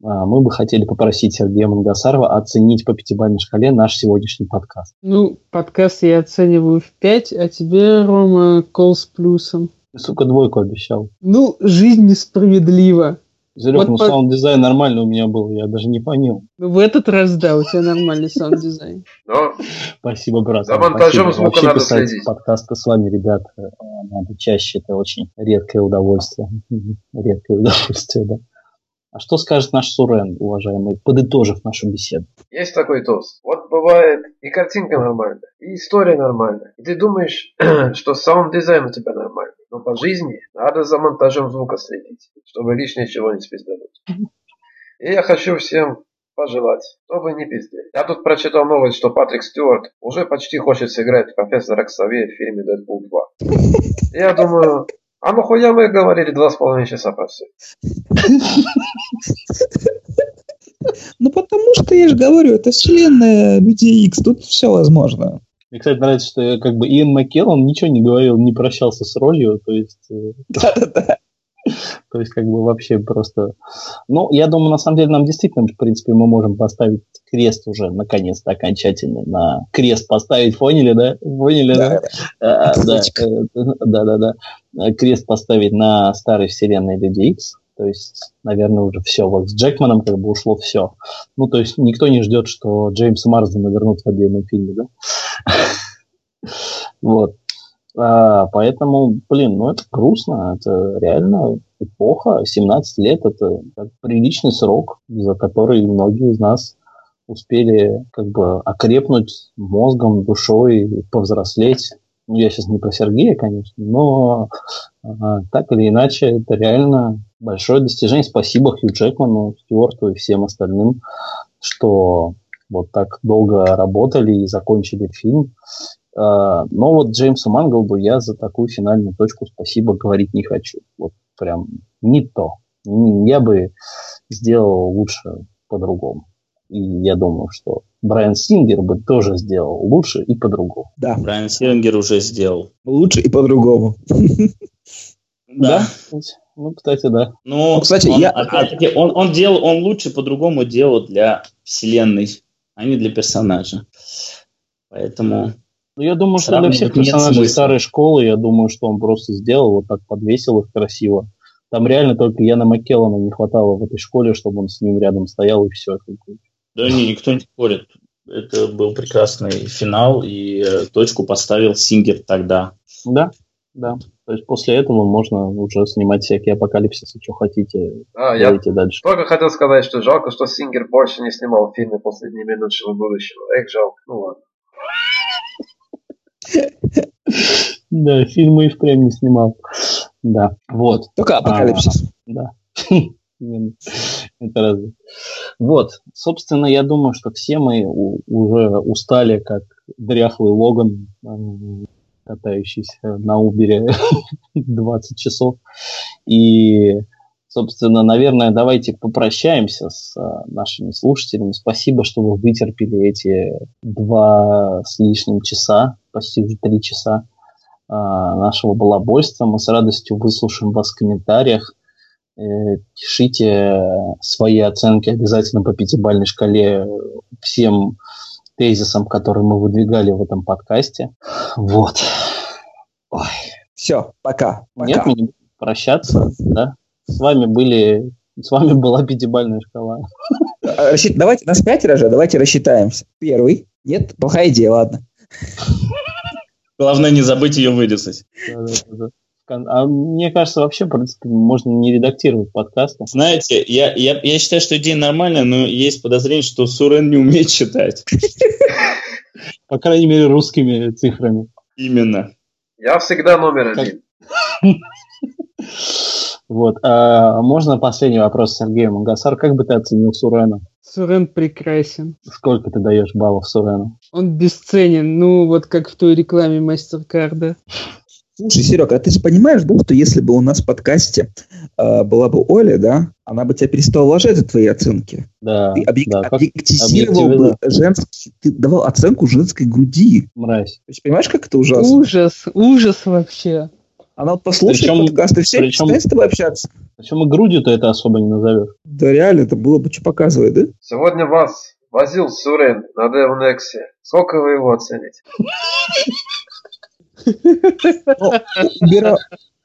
мы бы хотели попросить Сергея Мангасарова оценить по пятибалльной шкале наш сегодняшний подкаст. Ну, подкаст я оцениваю в 5, а тебе, Рома, кол с плюсом. Ты, сука, двойку обещал. Ну, жизнь несправедлива. Серег, вот ну по... саунд-дизайн нормальный у меня был, я даже не понял. Ну, в этот раз, да, у тебя нормальный саунд-дизайн. Спасибо, брат. За монтажом звука надо следить. подкасты с вами, ребят, э, надо чаще, это очень редкое удовольствие. Редкое удовольствие, да. А что скажет наш Сурен, уважаемый, подытожив нашу беседу? Есть такой тост. Вот бывает и картинка нормальная, и история нормальная. И ты думаешь, что саунд-дизайн у тебя нормальный. Но по жизни надо за монтажом звука следить, чтобы лишнее чего не спиздануть. И я хочу всем пожелать, чтобы не пиздели. Я тут прочитал новость, что Патрик Стюарт уже почти хочет сыграть профессора Ксавье в фильме «Дэдпул 2». Я думаю, а ну хуя мы говорили два с половиной часа про все. Ну потому что я же говорю, это вселенная Людей Икс, тут все возможно. Мне, кстати, нравится, что как бы Иэн Маккеллан ничего не говорил, не прощался с ролью, то есть... Э, Да-да-да. То есть, как бы вообще просто... Ну, я думаю, на самом деле, нам действительно, в принципе, мы можем поставить крест уже, наконец-то, окончательно. На крест поставить, поняли, да? Поняли, да? А, э, да, да, да. Крест поставить на старой вселенной Люди Икс. То есть, наверное, уже все. Вот с Джекманом как бы ушло все. Ну, то есть, никто не ждет, что Джеймс Марсдена вернут в отдельном фильме, да? Вот. А, поэтому, блин, ну это грустно, это реально эпоха. 17 лет это приличный срок, за который многие из нас успели как бы окрепнуть мозгом, душой, повзрослеть. Ну, я сейчас не про Сергея, конечно, но а, так или иначе, это реально большое достижение. Спасибо Хью Джекману, Стюарту и всем остальным, что вот так долго работали и закончили фильм. А, но вот Джеймсу Манглду я за такую финальную точку спасибо говорить не хочу. Вот прям не то. Я бы сделал лучше по-другому. И я думаю, что Брайан Сингер бы тоже сделал лучше и по-другому. Да, Брайан Сингер уже сделал. Лучше и по-другому. Да. Ну, кстати, да. Ну, ну кстати, я... опять он, он делал, он лучше по-другому делал для вселенной, а не для персонажа. Поэтому Ну, я думаю, что для всех персонажей старой школы, я думаю, что он просто сделал, вот так подвесил их красиво. Там реально только Яна Маккеллана не хватало в этой школе, чтобы он с ним рядом стоял и все. Да не, никто не спорит. Это был прекрасный финал, и э, точку поставил Сингер тогда. Да, да. То есть после этого можно уже снимать всякие апокалипсисы, что хотите. А, я дальше. только хотел сказать, что жалко, что Сингер больше не снимал фильмы «Последние минутшего будущего». Эх, жалко. Ну ладно. Да, фильмы и впрямь не снимал. Да, вот. Только апокалипсис. Да. Это разве. Вот, собственно, я думаю, что все мы уже устали, как дряхлый Логан, катающийся на Убере 20 часов. И, собственно, наверное, давайте попрощаемся с нашими слушателями. Спасибо, что вы вытерпели эти два с лишним часа, почти три часа нашего балабольства. Мы с радостью выслушаем вас в комментариях. Э, пишите свои оценки обязательно по пятибалльной шкале всем тезисам, которые мы выдвигали в этом подкасте. Вот. Ой. Все, пока. пока. Нет, мы не будем прощаться, да? С вами были, с вами была пятибалльная шкала. А, рассчит... Давайте, нас пятеро же, давайте рассчитаемся. Первый. Нет, плохая идея, ладно. Главное не забыть ее да. А мне кажется, вообще, в принципе, можно не редактировать подкасты. Знаете, я, я, я считаю, что идея нормальная, но есть подозрение, что Сурен не умеет читать. По крайней мере, русскими цифрами. Именно. Я всегда номер один. Вот. А можно последний вопрос Сергею Мангасар. Как бы ты оценил Сурена? Сурен прекрасен. Сколько ты даешь баллов Сурену? Он бесценен. Ну, вот как в той рекламе Мастеркарда. Слушай, Серега, а ты же понимаешь, да, что если бы у нас в подкасте э, была бы Оля, да, она бы тебя перестала уважать за твои оценки. Да. Ты объек- да, объективизировал бы женский, ты давал оценку женской груди. Мразь. Есть, понимаешь, как это ужасно? Ужас, ужас вообще. Она вот послушает причем, подкаст и все причем, с тобой общаться. Причем и грудью-то это особо не назовешь. Да реально, это было бы что показывать, да? Сегодня вас возил Сурен на Девнексе. Сколько вы его оцените? Ну,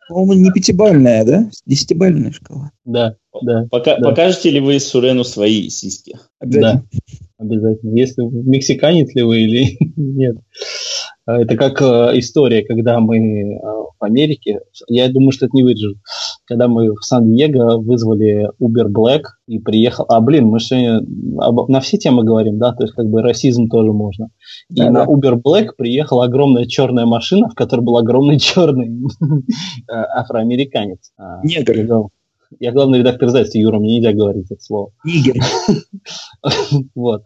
по-моему, не пятибальная, да? Десятибальная шкала. Да, да. Пока, да. Покажете ли вы Сурену свои сиськи? Обязательно. Да, обязательно. Если мексиканец ли вы или нет. А, это как э, история, когда мы э, в Америке, я думаю, что это не выдержит, когда мы в Сан-Диего вызвали Uber Black и приехал, а блин, мы сегодня об, на все темы говорим, да, то есть как бы расизм тоже можно. И да, на Uber Black приехала огромная черная машина, в которой был огромный черный э, афроамериканец. А, Негр. Я главный редактор издательства, Юра, мне нельзя говорить это слово. Нигер. Вот.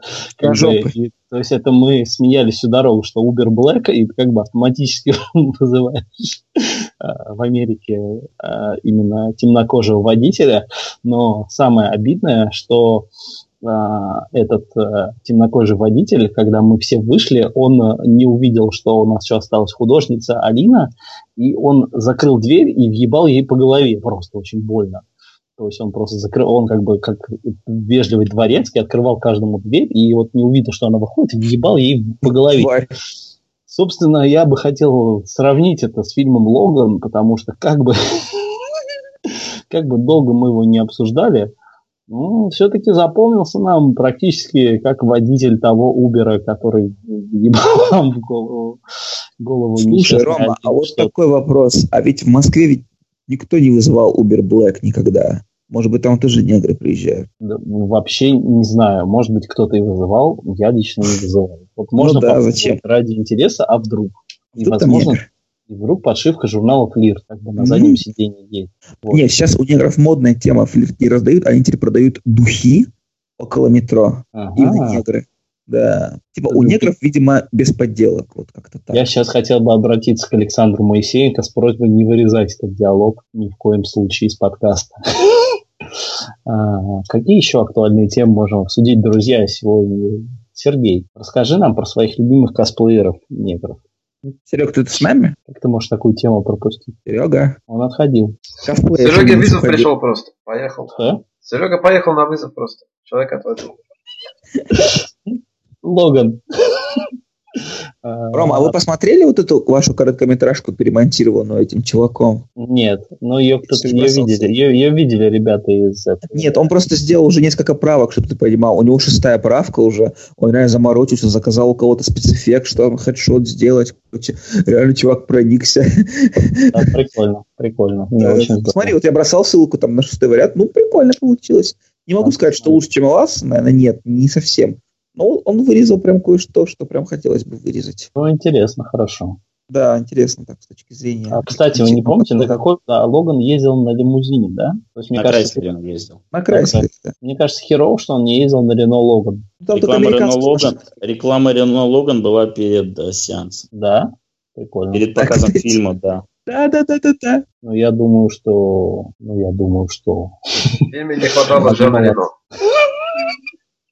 То есть это мы смеялись всю дорогу, что Uber Black, и как бы автоматически вызываешь а, в Америке а, именно темнокожего водителя. Но самое обидное, что а, этот темнокожий водитель, когда мы все вышли, он не увидел, что у нас еще осталась художница Алина, и он закрыл дверь и въебал ей по голове просто очень больно. То есть он просто закрыл, он как бы как вежливый дворецкий открывал каждому дверь, и вот не увидел, что она выходит, въебал ей по голове. Тварь. Собственно, я бы хотел сравнить это с фильмом Логан, потому что как бы, как бы долго мы его не обсуждали, ну, все-таки запомнился нам практически как водитель того Убера, который ебал в голову. голову Слушай, Рома, а вот такой вопрос. А ведь в Москве ведь никто не вызывал Uber Black никогда. Может быть, там тоже негры приезжают. Да, вообще не знаю. Может быть, кто-то и вызывал. Я лично не вызывал. Вот ну можно ну, да, зачем? ради интереса, а вдруг? И, Кто возможно, и вдруг подшивка журнала Флирт, как бы на заднем mm-hmm. сиденье есть. Вот. Нет, сейчас у негров модная тема Флирт не раздают, они теперь продают духи около метро. Ага. Именно негры. Да. Типа у негров, видимо, без подделок. Вот как-то так. Я сейчас хотел бы обратиться к Александру Моисеенко с просьбой не вырезать этот диалог ни в коем случае из подкаста. А, какие еще актуальные темы можем обсудить, друзья, сегодня? Сергей, расскажи нам про своих любимых косплееров негров. Серега, ты с нами? Как ты можешь такую тему пропустить? Серега. Он отходил. Косплеер. Серега вызов пришел просто. Поехал. Что? Серега поехал на вызов просто. Человек отводил. Логан. Рома, а вы посмотрели вот эту вашу короткометражку, перемонтированную этим чуваком? Нет, но ее кто-то ее видели, ее, ее видели ребята из этого. Нет, он просто сделал уже несколько правок, чтобы ты понимал. У него шестая правка уже. Он реально заморочился, заказал у кого-то спецэффект, что он хедшот сделать. Реально чувак проникся. Да, прикольно, прикольно. Мне очень. Смотри, вот я бросал ссылку там на шестой вариант. Ну, прикольно получилось. Не могу сказать, что лучше, чем у вас. Наверное, нет, не совсем. Но он вырезал прям кое-что, что прям хотелось бы вырезать. Ну, интересно, хорошо. Да, интересно так с точки зрения. А, кстати, вы не помните, на какой да, Логан ездил на лимузине, да? То есть, мне На кажется, Крайслере он ездил. На Крайслере, да. мне кажется, херово, что он не ездил на Рено Логан. Там только Реклама Рено Логан, реклама Рено Логан была перед э, сеансом. Да? Прикольно. Перед Так, показом кстати. фильма, да. Да, да, да, да, да. Ну, я думаю, что... Ну, я думаю, что... Фильме не хватало Жана Рено.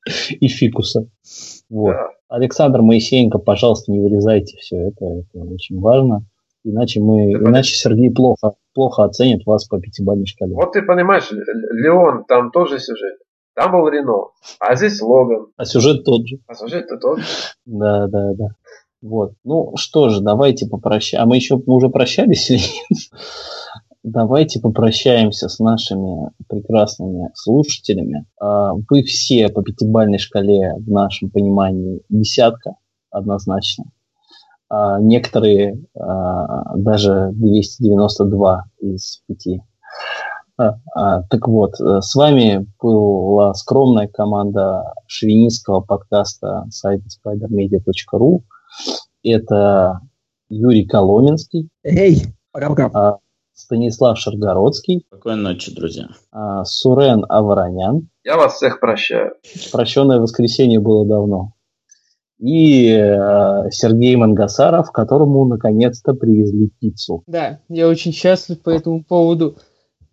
И фикуса. Вот. Александр Моисеенко, пожалуйста, не вырезайте все это, это очень важно. Иначе мы, Это- иначе Сергей плохо, плохо оценит вас по пятибалльной шкале. Вот ты понимаешь, Леон, там тоже сюжет. Там был Рено, а здесь Логан. А сюжет тот же. А сюжет-то тот. же. Да, да, да. Вот. Ну что же, давайте попрощаемся. А мы еще мы уже прощались или нет? Давайте попрощаемся с нашими прекрасными слушателями. А, Вы все по пятибалльной шкале в нашем понимании десятка, однозначно. А Некоторые а, даже 292 из пяти. Так вот, э, с вами была скромная команда шовинистского подкаста сайта spidermedia.ru. Это Юрий Коломенский, Эй, пока-пока. А, Станислав Шаргородский, Спокойной ночи, друзья. а, Сурен Аваранян. Я вас всех прощаю. Прощенное воскресенье было давно. И э, Сергей Мангасаров, которому наконец-то привезли пиццу. Да, я очень счастлив по этому поводу.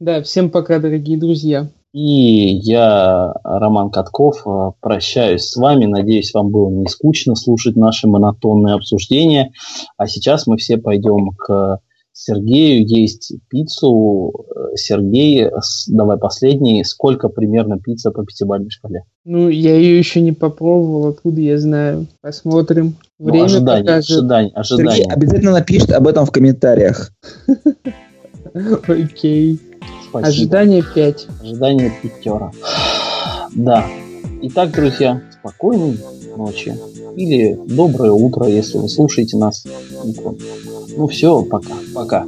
Да, всем пока, дорогие друзья. И я, Роман Катков, э, прощаюсь с вами. Надеюсь, вам было не скучно слушать наши монотонные обсуждения. А сейчас мы все пойдем к Сергею есть пиццу. Э, Сергей, давай последний. Сколько примерно пицца по пятибалльной шкале? Ну, я ее еще не попробовал, откуда я знаю. Посмотрим. Ну, Время ожидание, покажет. ожидание, Сергей ожидание. обязательно напишет об этом в комментариях. Окей. Спасибо. Ожидание 5. Ожидание пятера. Да. Итак, друзья, спокойной ночи. Или доброе утро, если вы слушаете нас утром. Ну все, пока. Пока.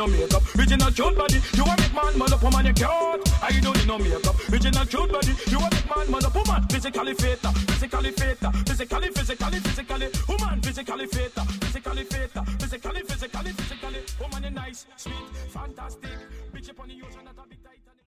No makeup. Original cute body. You a big man, mother, woman, you cute. You don't need no makeup. Original cute body. You a big man, mother, woman. Physically fit, physically fit, physically, physically, physically. Woman, physically fit, physically fit, physically, physically, physically. Woman, you nice, sweet, fantastic. Bitch upon the ocean,